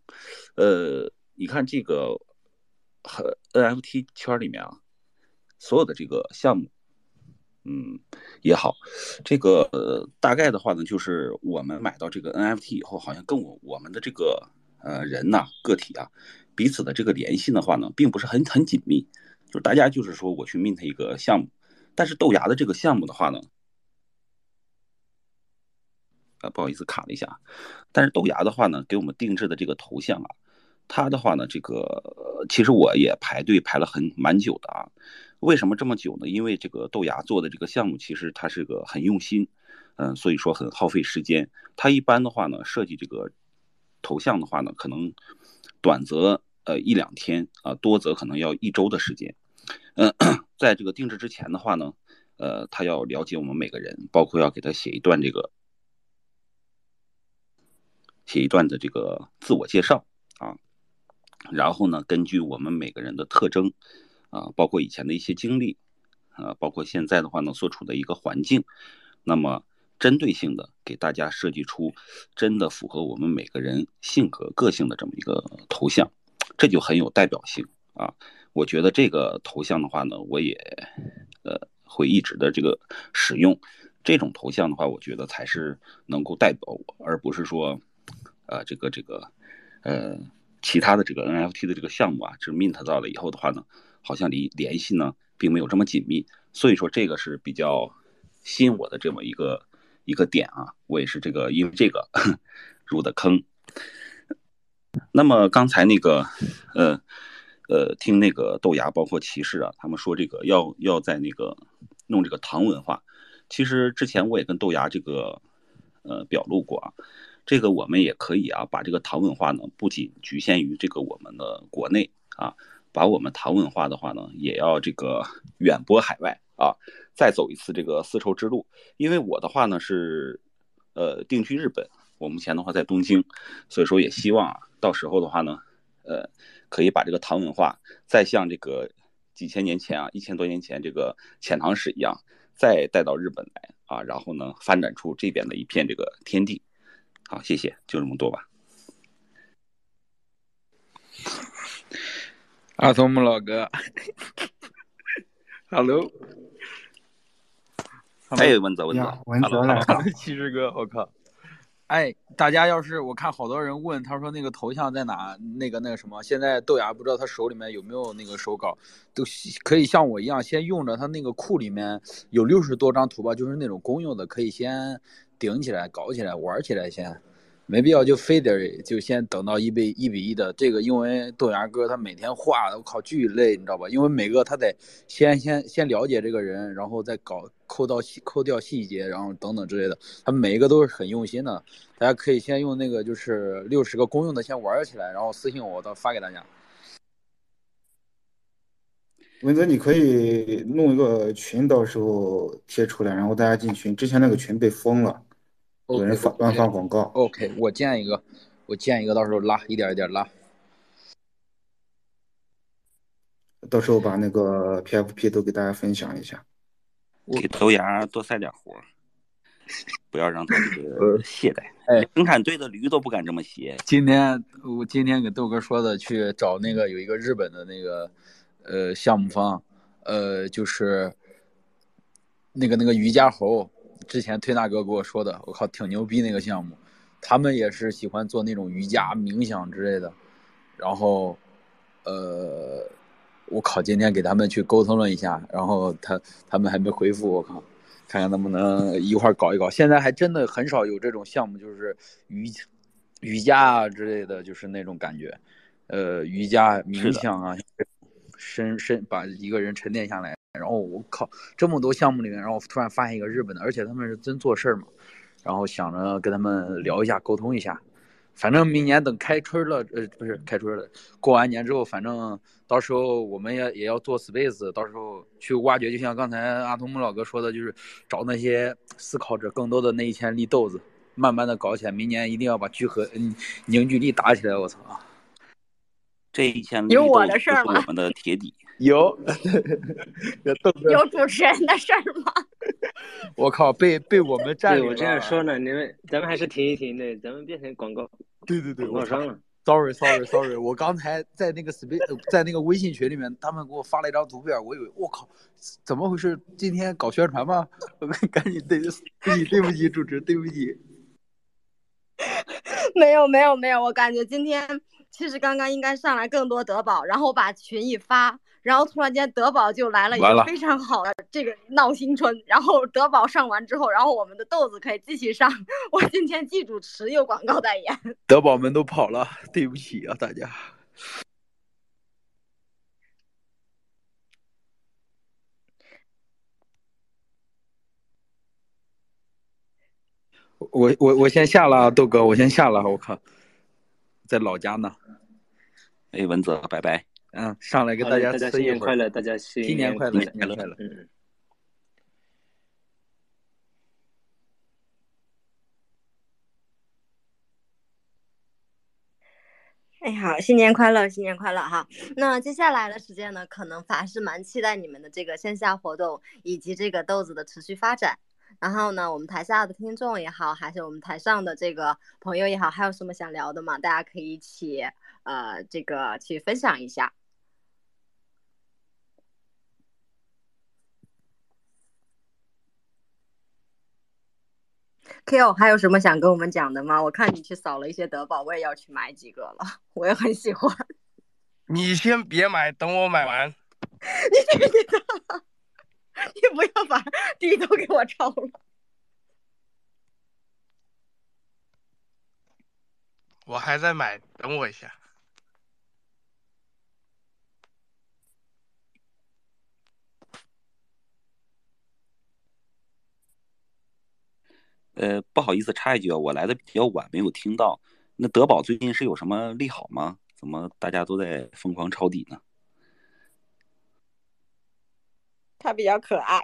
呃，你看这个和 NFT 圈里面啊，所有的这个项目，嗯也好，这个呃大概的话呢，就是我们买到这个 NFT 以后，好像跟我我们的这个呃人呐个体啊。彼此的这个联系的话呢，并不是很很紧密，就是大家就是说我去 mint 一个项目，但是豆芽的这个项目的话呢，啊不好意思卡了一下，但是豆芽的话呢，给我们定制的这个头像啊，它的话呢，这个其实我也排队排了很蛮久的啊，为什么这么久呢？因为这个豆芽做的这个项目其实它是个很用心，嗯，所以说很耗费时间。它一般的话呢，设计这个头像的话呢，可能。短则呃一两天啊，多则可能要一周的时间。嗯，在这个定制之前的话呢，呃，他要了解我们每个人，包括要给他写一段这个写一段的这个自我介绍啊。然后呢，根据我们每个人的特征啊，包括以前的一些经历啊，包括现在的话呢所处的一个环境，那么。针对性的给大家设计出真的符合我们每个人性格个性的这么一个头像，这就很有代表性啊！我觉得这个头像的话呢，我也呃会一直的这个使用这种头像的话，我觉得才是能够代表我，而不是说呃这个这个呃其他的这个 NFT 的这个项目啊，就是 mint 到了以后的话呢，好像离联系呢并没有这么紧密，所以说这个是比较吸引我的这么一个。一个点啊，我也是这个因为这个 入的坑。那么刚才那个呃呃听那个豆芽包括骑士啊，他们说这个要要在那个弄这个唐文化。其实之前我也跟豆芽这个呃表露过啊，这个我们也可以啊把这个唐文化呢不仅局限于这个我们的国内啊，把我们唐文化的话呢也要这个远播海外啊。再走一次这个丝绸之路，因为我的话呢是，呃，定居日本，我目前的话在东京，所以说也希望啊，到时候的话呢，呃，可以把这个唐文化再像这个几千年前啊，一千多年前这个遣唐使一样，再带到日本来啊，然后呢，发展出这边的一片这个天地。好，谢谢，就这么多吧。阿童木老哥，Hello。哎，文泽，文泽，文泽来了，骑士 哥，我靠！哎，大家要是我看好多人问，他说那个头像在哪？那个那个什么？现在豆芽不知道他手里面有没有那个手稿，都可以像我一样，先用着他那个库里面有六十多张图吧，就是那种公用的，可以先顶起来、搞起来、玩起来先。没必要就非得就先等到一比一比一的这个，因为豆芽哥他每天画，我靠巨累，你知道吧？因为每个他得先先先了解这个人，然后再搞抠到细抠掉细节，然后等等之类的，他每一个都是很用心的。大家可以先用那个就是六十个公用的先玩起来，然后私信我，到发给大家。文泽，你可以弄一个群，到时候贴出来，然后大家进群。之前那个群被封了。有人发乱发广告。OK，我建一个，我建一个，到时候拉一点一点拉。到时候把那个 PFP 都给大家分享一下。给豆芽多塞点活，不要让他这个懈怠。哎，生产队的驴都不敢这么歇。今天我今天给豆哥说的，去找那个有一个日本的那个呃项目方，呃就是那个那个瑜伽猴。之前推纳哥给我说的，我靠，挺牛逼那个项目，他们也是喜欢做那种瑜伽、冥想之类的。然后，呃，我靠，今天给他们去沟通了一下，然后他他们还没回复，我靠，看看能不能一块儿搞一搞。现在还真的很少有这种项目，就是瑜瑜伽啊之类的，就是那种感觉，呃，瑜伽冥想啊，深深把一个人沉淀下来。然后我靠，这么多项目里面，然后突然发现一个日本的，而且他们是真做事儿嘛，然后想着跟他们聊一下，沟通一下。反正明年等开春了，呃，不是开春了，过完年之后，反正到时候我们也也要做 space，到时候去挖掘，就像刚才阿童木老哥说的，就是找那些思考者更多的那一千粒豆子，慢慢的搞起来。明年一定要把聚合嗯凝聚力打起来，我操！这一千有我的事吗？我们的铁底有，有主持人的事儿吗？我靠，被被我们占领了。我这样说呢，你们咱们还是停一停的，咱们变成广告。对对对，我上了。Sorry，Sorry，Sorry，我刚才在那个 space，在那个微信群里面，他们给我发了一张图片，我以为我靠，怎么回事？今天搞宣传吗？我 赶紧对不起，对不起，主持，对不起。没有没有没有，我感觉今天其实刚刚应该上来更多德宝，然后我把群一发。然后突然间德宝就来了一个非常好的这个闹新春，然后德宝上完之后，然后我们的豆子可以继续上。我今天既主持又广告代言，德宝们都跑了，对不起啊大家。我我我先下了，豆哥，我先下了，我靠，在老家呢。哎，文泽，拜拜。嗯，上来给大家新年快乐，大家新年快乐，新年快乐。嗯。哎，好，新年快乐，新年快乐哈！那接下来的时间呢，可能还是蛮期待你们的这个线下活动以及这个豆子的持续发展。然后呢，我们台下的听众也好，还是我们台上的这个朋友也好，还有什么想聊的吗？大家可以一起呃，这个去分享一下。Ko 还有什么想跟我们讲的吗？我看你去扫了一些德宝，我也要去买几个了，我也很喜欢。你先别买，等我买完。你这个，你不要把地都给我抄了。我还在买，等我一下。呃，不好意思插一句啊，我来的比较晚，没有听到。那德宝最近是有什么利好吗？怎么大家都在疯狂抄底呢？他比较可爱，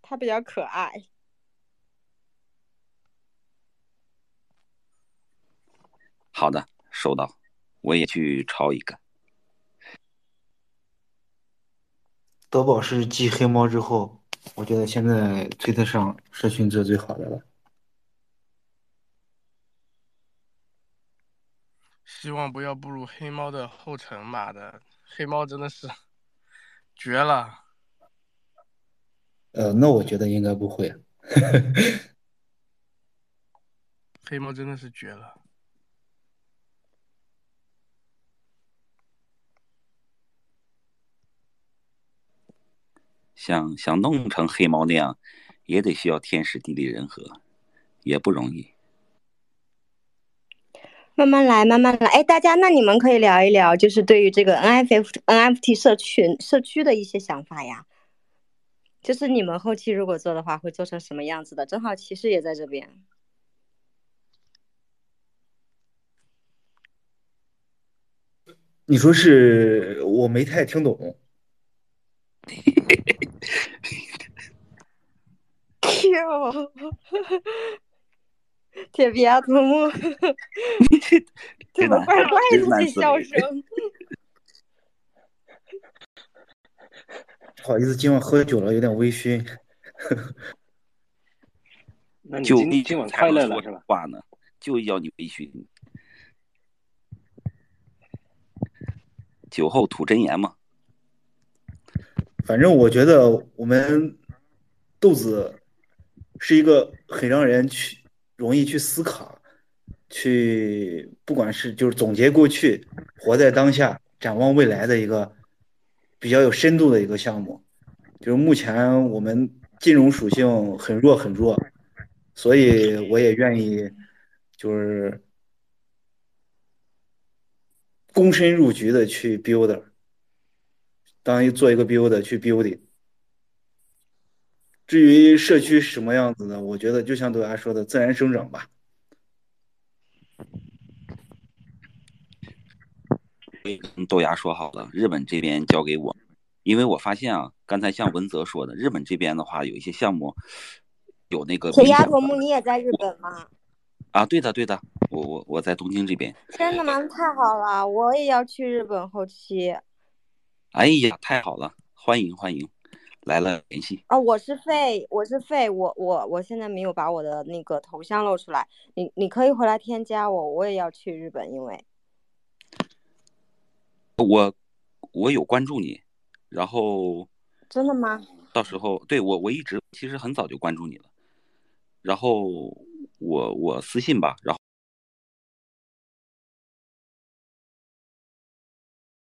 他比较可爱。好的，收到，我也去抄一个。德宝是继黑猫之后，我觉得现在推特上社群做最好的了。希望不要步入黑猫的后尘，妈的，黑猫真的是绝了。呃，那我觉得应该不会。黑猫真的是绝了。想想弄成黑猫那样，也得需要天时地利人和，也不容易。慢慢来，慢慢来。哎，大家，那你们可以聊一聊，就是对于这个 NFF NFT 社群社区的一些想法呀。就是你们后期如果做的话，会做成什么样子的？正好骑士也在这边。你说是我没太听懂。Q，铁皮阿图木，怎么怪怪的这笑声？不好意思，今晚喝酒了，有点微醺。那今今晚快乐了是吧？话呢，就要你微醺。酒后吐真言嘛。反正我觉得我们豆子是一个很让人去容易去思考，去不管是就是总结过去、活在当下、展望未来的一个比较有深度的一个项目。就是目前我们金融属性很弱很弱，所以我也愿意就是躬身入局的去 build，当一做一个 build 去 building。至于社区什么样子的，我觉得就像豆芽说的，自然生长吧。跟豆芽说好了，日本这边交给我，因为我发现啊，刚才像文泽说的，日本这边的话有一些项目有那个铁丫头木，你也在日本吗？啊，对的对的，我我我在东京这边。真的吗？太好了，我也要去日本后期。哎呀，太好了，欢迎欢迎，来了联系。哦，我是费，我是费，我我我现在没有把我的那个头像露出来，你你可以回来添加我，我也要去日本，因为。我我有关注你，然后真的吗？到时候对我我一直其实很早就关注你了，然后我我私信吧，然后。